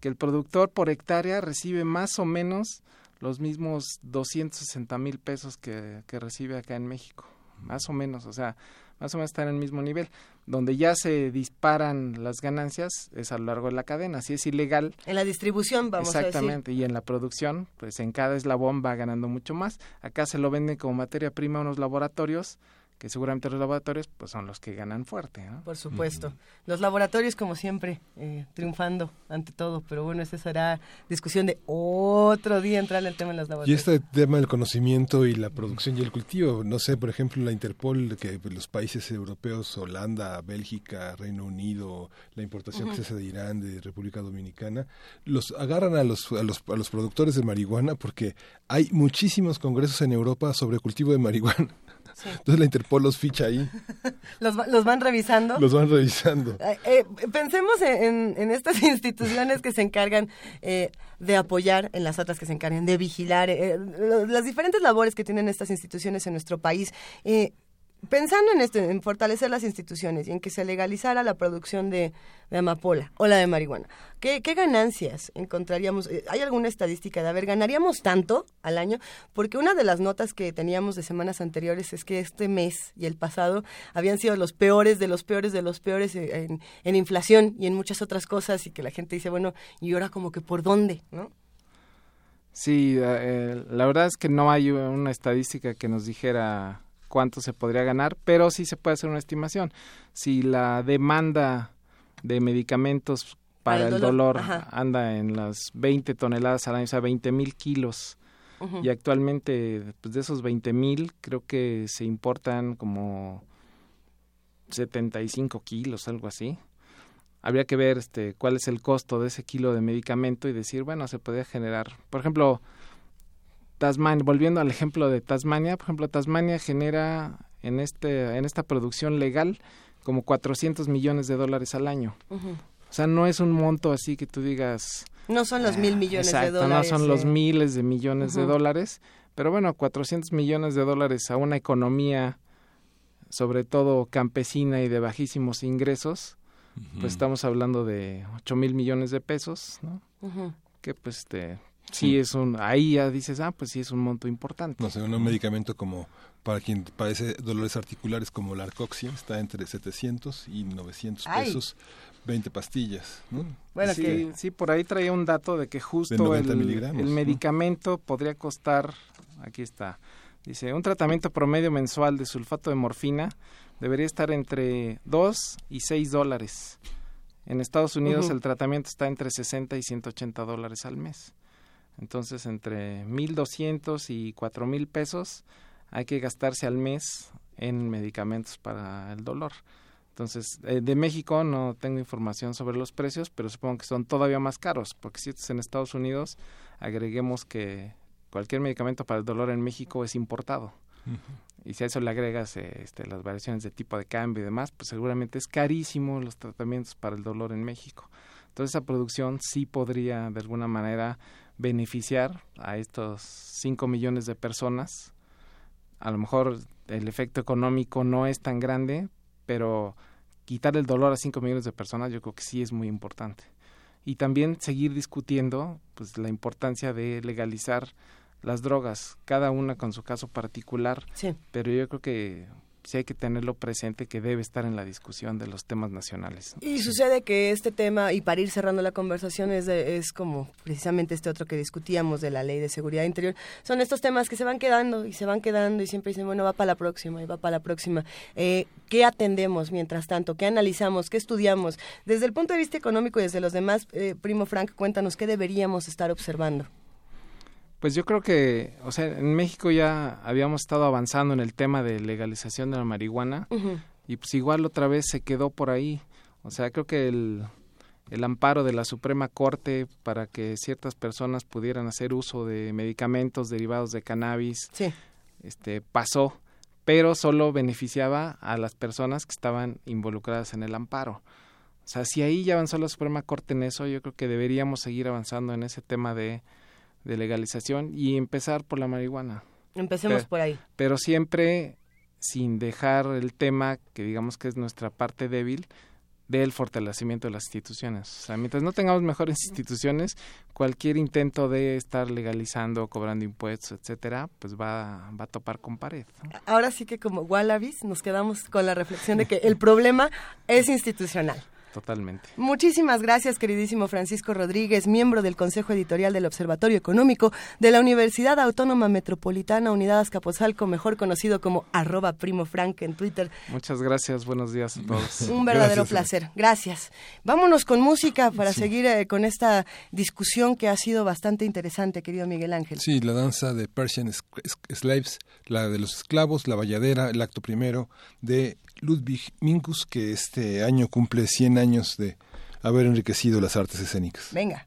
que el productor por hectárea recibe más o menos los mismos 260 mil pesos que, que recibe acá en México, más o menos, o sea, más o menos están en el mismo nivel. Donde ya se disparan las ganancias es a lo largo de la cadena. Si es ilegal. En la distribución, vamos a decir. Exactamente. Y en la producción, pues en cada eslabón va ganando mucho más. Acá se lo venden como materia prima a unos laboratorios que seguramente los laboratorios pues son los que ganan fuerte. ¿no? Por supuesto. Los laboratorios, como siempre, eh, triunfando ante todo, pero bueno, esa será discusión de otro día entrar en el tema de los laboratorios. Y este tema del conocimiento y la producción y el cultivo, no sé, por ejemplo, la Interpol, que los países europeos, Holanda, Bélgica, Reino Unido, la importación que se hace de Irán, de República Dominicana, los agarran a los, a los, a los productores de marihuana porque hay muchísimos congresos en Europa sobre cultivo de marihuana. Entonces la Interpol los ficha ahí. ¿Los, ¿Los, van revisando? Los van revisando. Eh, eh, pensemos en, en, estas instituciones que se encargan eh, de apoyar, en las otras que se encargan de vigilar, las diferentes labores que tienen estas instituciones en nuestro país pensando en esto, en fortalecer las instituciones y en que se legalizara la producción de, amapola o la de marihuana, ¿qué, ganancias encontraríamos? Eh, ¿Hay alguna estadística de, a ver, ganaríamos tanto al año? Porque una de las notas que teníamos de semanas anteriores es que este mes y el pasado habían sido los peores de los peores de los peores en, en inflación y en muchas otras cosas y que la gente dice, bueno, ¿y ahora como que por dónde? ¿no? Sí, eh, la verdad es que no hay una estadística que nos dijera cuánto se podría ganar, pero sí se puede hacer una estimación. Si la demanda de medicamentos para, el dolor, anda en las 20 toneladas al año, o sea, 20 mil kilos, y actualmente pues, de esos 20 mil creo que se importan como 75 kilos, algo así. Habría que ver este, cuál es el costo de ese kilo de medicamento y decir, bueno, se podría generar, por ejemplo, Tasmania, volviendo al ejemplo de Tasmania, por ejemplo, Tasmania genera en este en esta producción legal como 400 millones de dólares al año. O sea, no es un monto así que tú digas... No son los mil millones de dólares. No son los miles de millones de dólares, pero bueno, 400 millones de dólares a una economía, sobre todo campesina y de bajísimos ingresos, pues estamos hablando de 8 mil millones de pesos, ¿no? Que pues este, sí es un, ahí ya dices, ah, pues sí es un monto importante. No sé, un medicamento como para quien padece dolores articulares como la arcoxia está entre 700 y 900 pesos. 20 pastillas. ¿no? Bueno, sí, sí, por ahí traía un dato de que justo el, el, medicamento podría costar, aquí está, dice, un tratamiento promedio mensual de sulfato de morfina debería estar entre 2 y 6 dólares. En Estados Unidos el tratamiento está entre 60 y 180 dólares al mes. Entonces, entre 1.200 y 4.000 pesos hay que gastarse al mes en medicamentos para el dolor. Entonces, eh, de México no tengo información sobre los precios, pero supongo que son todavía más caros, porque si es en Estados Unidos, agreguemos que cualquier medicamento para el dolor en México es importado. Y si a eso le agregas este, las variaciones de tipo de cambio y demás, pues seguramente es carísimo los tratamientos para el dolor en México. Entonces esa producción sí podría de alguna manera beneficiar a estos 5 millones de personas. A lo mejor el efecto económico no es tan grande, pero quitar el dolor a 5 millones de personas yo creo que sí es muy importante. Y también seguir discutiendo pues la importancia de legalizar las drogas, cada una con su caso particular, sí. pero yo creo que sí hay que tenerlo presente que debe estar en la discusión de los temas nacionales. Y sucede que este tema, y para ir cerrando la conversación, es, es como precisamente este otro que discutíamos de la ley de seguridad interior, son estos temas que se van quedando y se van quedando y siempre dicen, bueno, va para la próxima y va para la próxima. Eh, ¿Qué atendemos mientras tanto? ¿Qué analizamos? ¿Qué estudiamos? Desde el punto de vista económico y desde los demás, eh, primo Frank, cuéntanos qué deberíamos estar observando. Pues yo creo que, o sea, en México ya habíamos estado avanzando en el tema de legalización de la marihuana y pues igual otra vez se quedó por ahí. O sea, creo que el, el amparo de la Suprema Corte para que ciertas personas pudieran hacer uso de medicamentos derivados de cannabis este, pasó, pero solo beneficiaba a las personas que estaban involucradas en el amparo. O sea, si ahí ya avanzó la Suprema Corte en eso, yo creo que deberíamos seguir avanzando en ese tema de de legalización y empezar por la marihuana. Empecemos por ahí. Pero siempre sin dejar el tema que digamos que es nuestra parte débil del fortalecimiento de las instituciones. O sea, mientras no tengamos mejores instituciones, cualquier intento de estar legalizando, cobrando impuestos, etcétera, pues va, va a topar con pared. Ahora sí que como Wallabies nos quedamos con la reflexión de que el problema es institucional. Totalmente. Muchísimas gracias, queridísimo Francisco Rodríguez, miembro del Consejo Editorial del Observatorio Económico de la Universidad Autónoma Metropolitana Unidad Azcapotzalco, mejor conocido como arroba primo Frank en Twitter. Muchas gracias, buenos días a todos. Un verdadero placer, gracias. Vámonos con música para seguir eh, con esta discusión que ha sido bastante interesante, querido Miguel Ángel. Sí, la danza de Persian Slaves, la de los esclavos, la valladera, el acto primero de Ludwig Minkus, que este año cumple 100 años de haber enriquecido las artes escénicas. Venga.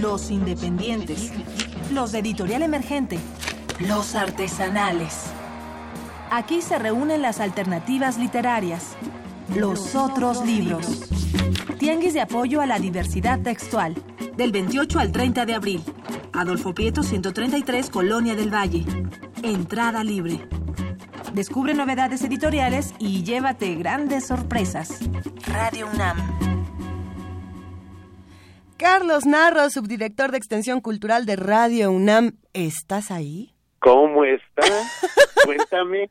Los independientes. Los de editorial emergente. Los artesanales. Aquí se reúnen las alternativas literarias. Los otros libros. Tianguis de apoyo a la diversidad textual. Del 28 al 30 de abril. Adolfo Prieto 133, Colonia del Valle. Entrada libre. Descubre novedades editoriales y llévate grandes sorpresas. Radio UNAM. Carlos Narro, subdirector de Extensión Cultural de Radio UNAM, ¿estás ahí? ¿Cómo estás? Cuéntame.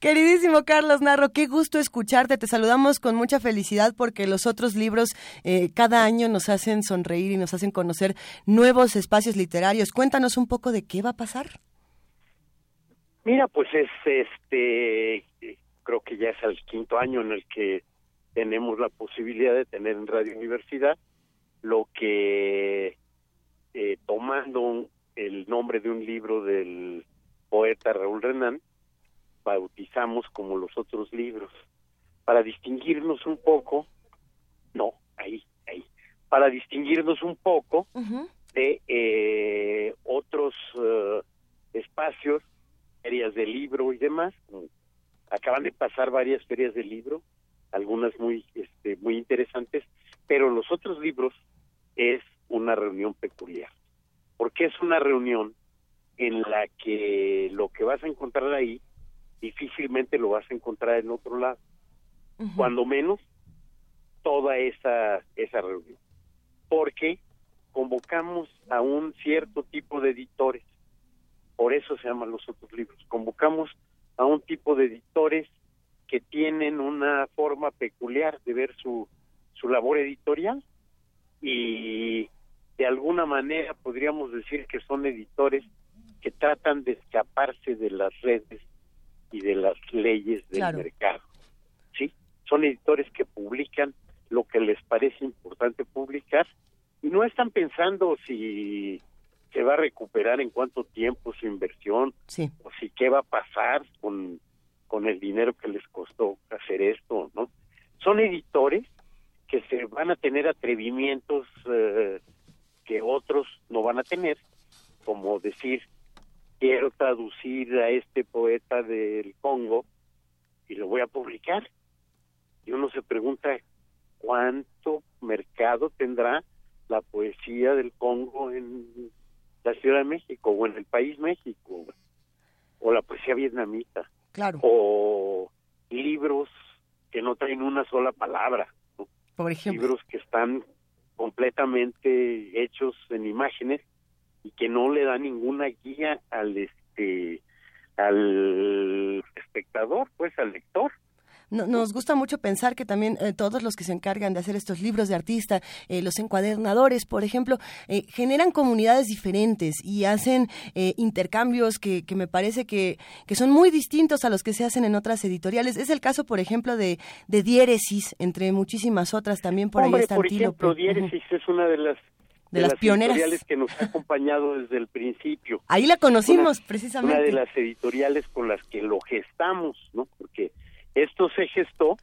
Queridísimo Carlos Narro, qué gusto escucharte. Te saludamos con mucha felicidad porque los otros libros eh, cada año nos hacen sonreír y nos hacen conocer nuevos espacios literarios. Cuéntanos un poco de qué va a pasar. Mira, pues es este, creo que ya es el quinto año en el que tenemos la posibilidad de tener en Radio Universidad lo que eh, tomando el nombre de un libro del poeta Raúl Renán, bautizamos como los otros libros, para distinguirnos un poco, no, ahí, ahí, para distinguirnos un poco de eh, otros eh, espacios, ferias de libro y demás. Acaban de pasar varias ferias de libro, algunas muy, este, muy interesantes, pero los otros libros es una reunión peculiar porque es una reunión en la que lo que vas a encontrar ahí difícilmente lo vas a encontrar en otro lado. Cuando menos toda esa esa reunión. Porque convocamos a un cierto tipo de editores. Por eso se llaman los otros libros. Convocamos a un tipo de editores que tienen una forma peculiar de ver su su labor editorial y de alguna manera podríamos decir que son editores que tratan de escaparse de las redes y de las leyes del mercado. ¿Sí? Son editores que publican lo que les parece importante publicar y no están pensando si se va a recuperar en cuánto tiempo su inversión o si qué va a pasar con, con el dinero que les costó hacer esto, ¿no? Son editores que se van a tener atrevimientos eh, que otros no van a tener, como decir, quiero traducir a este poeta del Congo y lo voy a publicar. Y uno se pregunta, ¿cuánto mercado tendrá la poesía del Congo en la Ciudad de México o en el país México? O la poesía vietnamita. Claro. O libros que no traen una sola palabra. Por ejemplo. Libros que están completamente hechos en imágenes y que no le da ninguna guía al este al espectador, pues al lector. Nos gusta mucho pensar que también eh, todos los que se encargan de hacer estos libros de artista, eh, los encuadernadores, por ejemplo, eh, generan comunidades diferentes y hacen intercambios que, que, me parece que, que, son muy distintos a los que se hacen en otras editoriales. Es el caso, por ejemplo, de, de Diéresis, entre muchísimas otras también por ahí están Por ejemplo, Diéresis es una de las de, las, pioneras editoriales que nos ha acompañado desde el principio. Ahí la conocimos precisamente. Una de las editoriales con las que lo gestamos, ¿no? Porque esto se gestó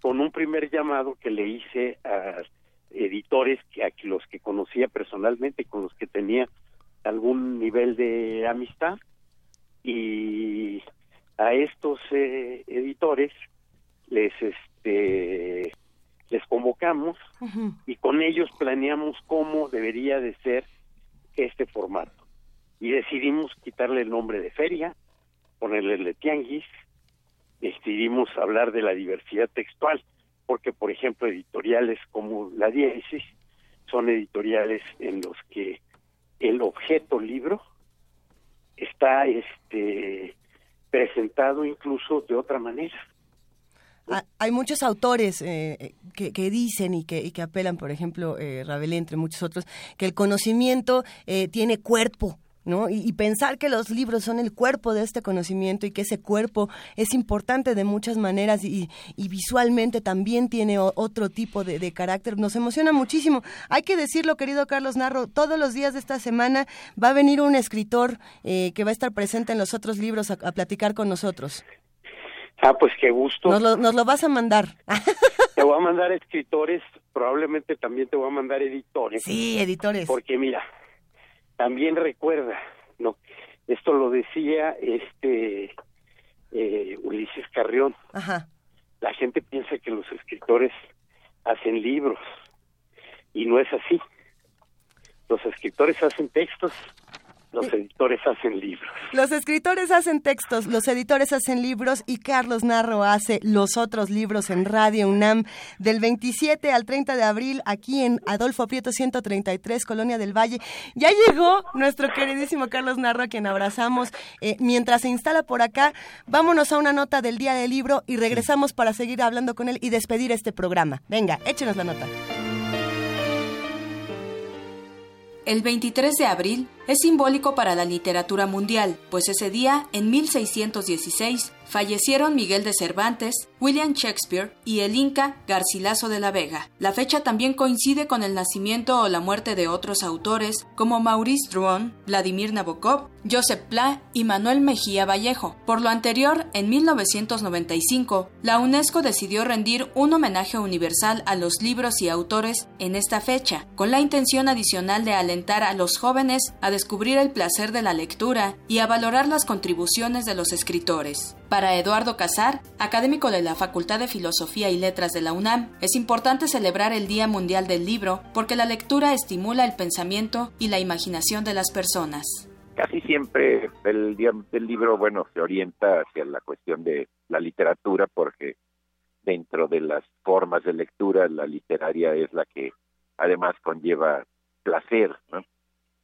con un primer llamado que le hice a editores que a los que conocía personalmente, con los que tenía algún nivel de amistad y a estos eh, editores les este les convocamos y con ellos planeamos cómo debería de ser este formato. Y decidimos quitarle el nombre de feria, ponerle el de tianguis, decidimos hablar de la diversidad textual, porque por ejemplo editoriales como la diéresis son editoriales en los que el objeto libro está este presentado incluso de otra manera Ah, hay muchos autores eh, que, dicen y que, que apelan, por ejemplo, eh, entre muchos otros, que el conocimiento eh, tiene cuerpo. ¿No? Y, pensar que los libros son el cuerpo de este conocimiento y que ese cuerpo es importante de muchas maneras y, visualmente también tiene otro tipo de, carácter, nos emociona muchísimo. Hay que decirlo, querido Carlos Narro, todos los días de esta semana va a venir un escritor eh, que va a estar presente en los otros libros a platicar con nosotros. Ah, pues qué gusto. Nos lo, nos lo vas a mandar. te voy a mandar escritores, probablemente también te voy a mandar editores. Sí, editores. Porque mira, también recuerda, no, esto lo decía este eh, Ulises Carrión. Ajá. La gente piensa que los escritores hacen libros y no es así. Los escritores hacen textos los editores hacen libros. Los escritores hacen textos, los editores hacen libros y Carlos Narro hace los otros libros en Radio UNAM del 27 al 30 de abril aquí en Adolfo Prieto 133, Colonia del Valle. Ya llegó nuestro queridísimo Carlos Narro a quien abrazamos. Eh, mientras se instala por acá, vámonos a una nota del día del libro y regresamos para seguir hablando con él y despedir este programa. Venga, échenos la nota. El 23 de abril es simbólico para la literatura mundial, pues ese día, en 1616, fallecieron Miguel de Cervantes, William Shakespeare y el Inca Garcilaso de la Vega. La fecha también coincide con el nacimiento o la muerte de otros autores como Maurice Drouin, Vladimir Nabokov, Joseph Pla y Manuel Mejía Vallejo. Por lo anterior, en 1995, la UNESCO decidió rendir un homenaje universal a los libros y autores en esta fecha, con la intención adicional de alentar a los jóvenes a descubrir el placer de la lectura y a valorar las contribuciones de los escritores. Para Eduardo Casar, académico de la Facultad de Filosofía y Letras de la UNAM, es importante celebrar el Día Mundial del Libro porque la lectura estimula el pensamiento y la imaginación de las personas. Casi siempre el Día del Libro, bueno, se orienta hacia la cuestión de la literatura porque dentro de las formas de lectura, la literaria es la que además conlleva placer, ¿no?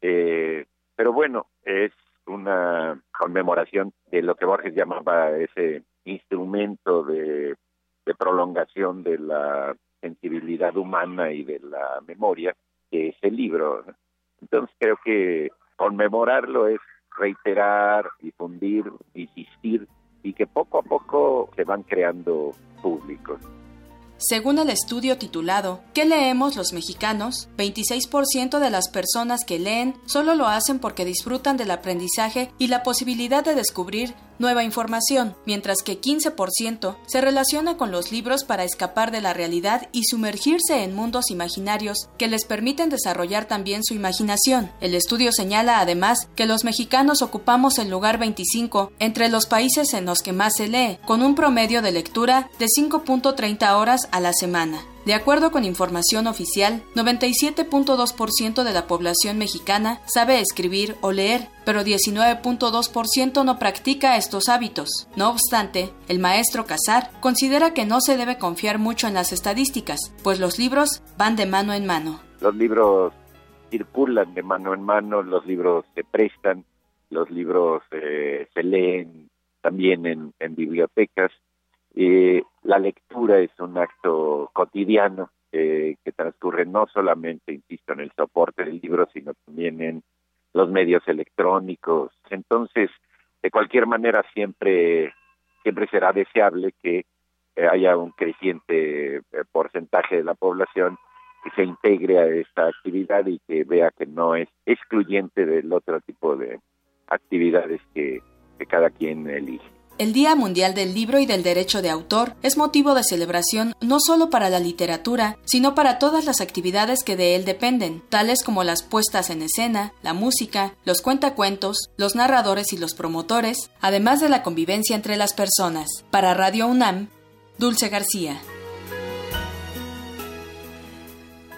Eh, pero bueno, es una conmemoración de lo que Borges llamaba ese instrumento de, prolongación de la sensibilidad humana y de la memoria, que es el libro. Entonces creo que conmemorarlo es reiterar, difundir, insistir y que poco a poco se van creando públicos. Según el estudio titulado ¿Qué leemos los mexicanos? 26% de las personas que leen solo lo hacen porque disfrutan del aprendizaje y la posibilidad de descubrir nueva información, mientras que 15% se relaciona con los libros para escapar de la realidad y sumergirse en mundos imaginarios que les permiten desarrollar también su imaginación. El estudio señala además que los mexicanos ocupamos el lugar 25 entre los países en los que más se lee, con un promedio de lectura de 5.30 horas a la semana. De acuerdo con información oficial, 97.2% de la población mexicana sabe escribir o leer, pero 19.2% no practica estos hábitos. No obstante, el maestro Casar considera que no se debe confiar mucho en las estadísticas, pues los libros van de mano en mano. Los libros circulan de mano en mano, los libros se prestan, los libros eh, se leen también en bibliotecas eh, la lectura es un acto cotidiano eh, que transcurre no solamente, insisto, en el soporte del libro, sino también en los medios electrónicos. Entonces, de cualquier manera, siempre, siempre será deseable que eh, haya un creciente porcentaje de la población que se integre a esta actividad y que vea que no es excluyente del otro tipo de actividades que cada quien elige. El Día Mundial del Libro y del Derecho de Autor es motivo de celebración no solo para la literatura, sino para todas las actividades que de él dependen, tales como las puestas en escena, la música, los cuentacuentos, los narradores y los promotores, además de la convivencia entre las personas. Para Radio UNAM, Dulce García.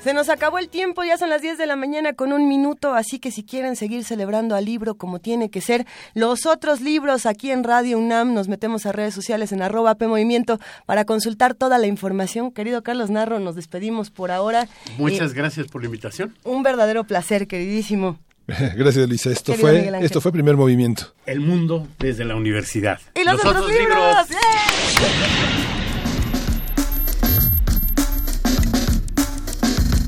Se nos acabó el tiempo, ya son las 10 de la mañana con un minuto, así que si quieren seguir celebrando al libro como tiene que ser, los otros libros aquí en Radio UNAM, nos metemos a redes sociales en arroba Movimiento para consultar toda la información. Querido Carlos Narro, nos despedimos por ahora. Muchas eh, gracias por la invitación. Un verdadero placer, queridísimo. Gracias, Elisa. Esto fue, esto fue primer movimiento. El mundo desde la universidad. Y los, otros, libros.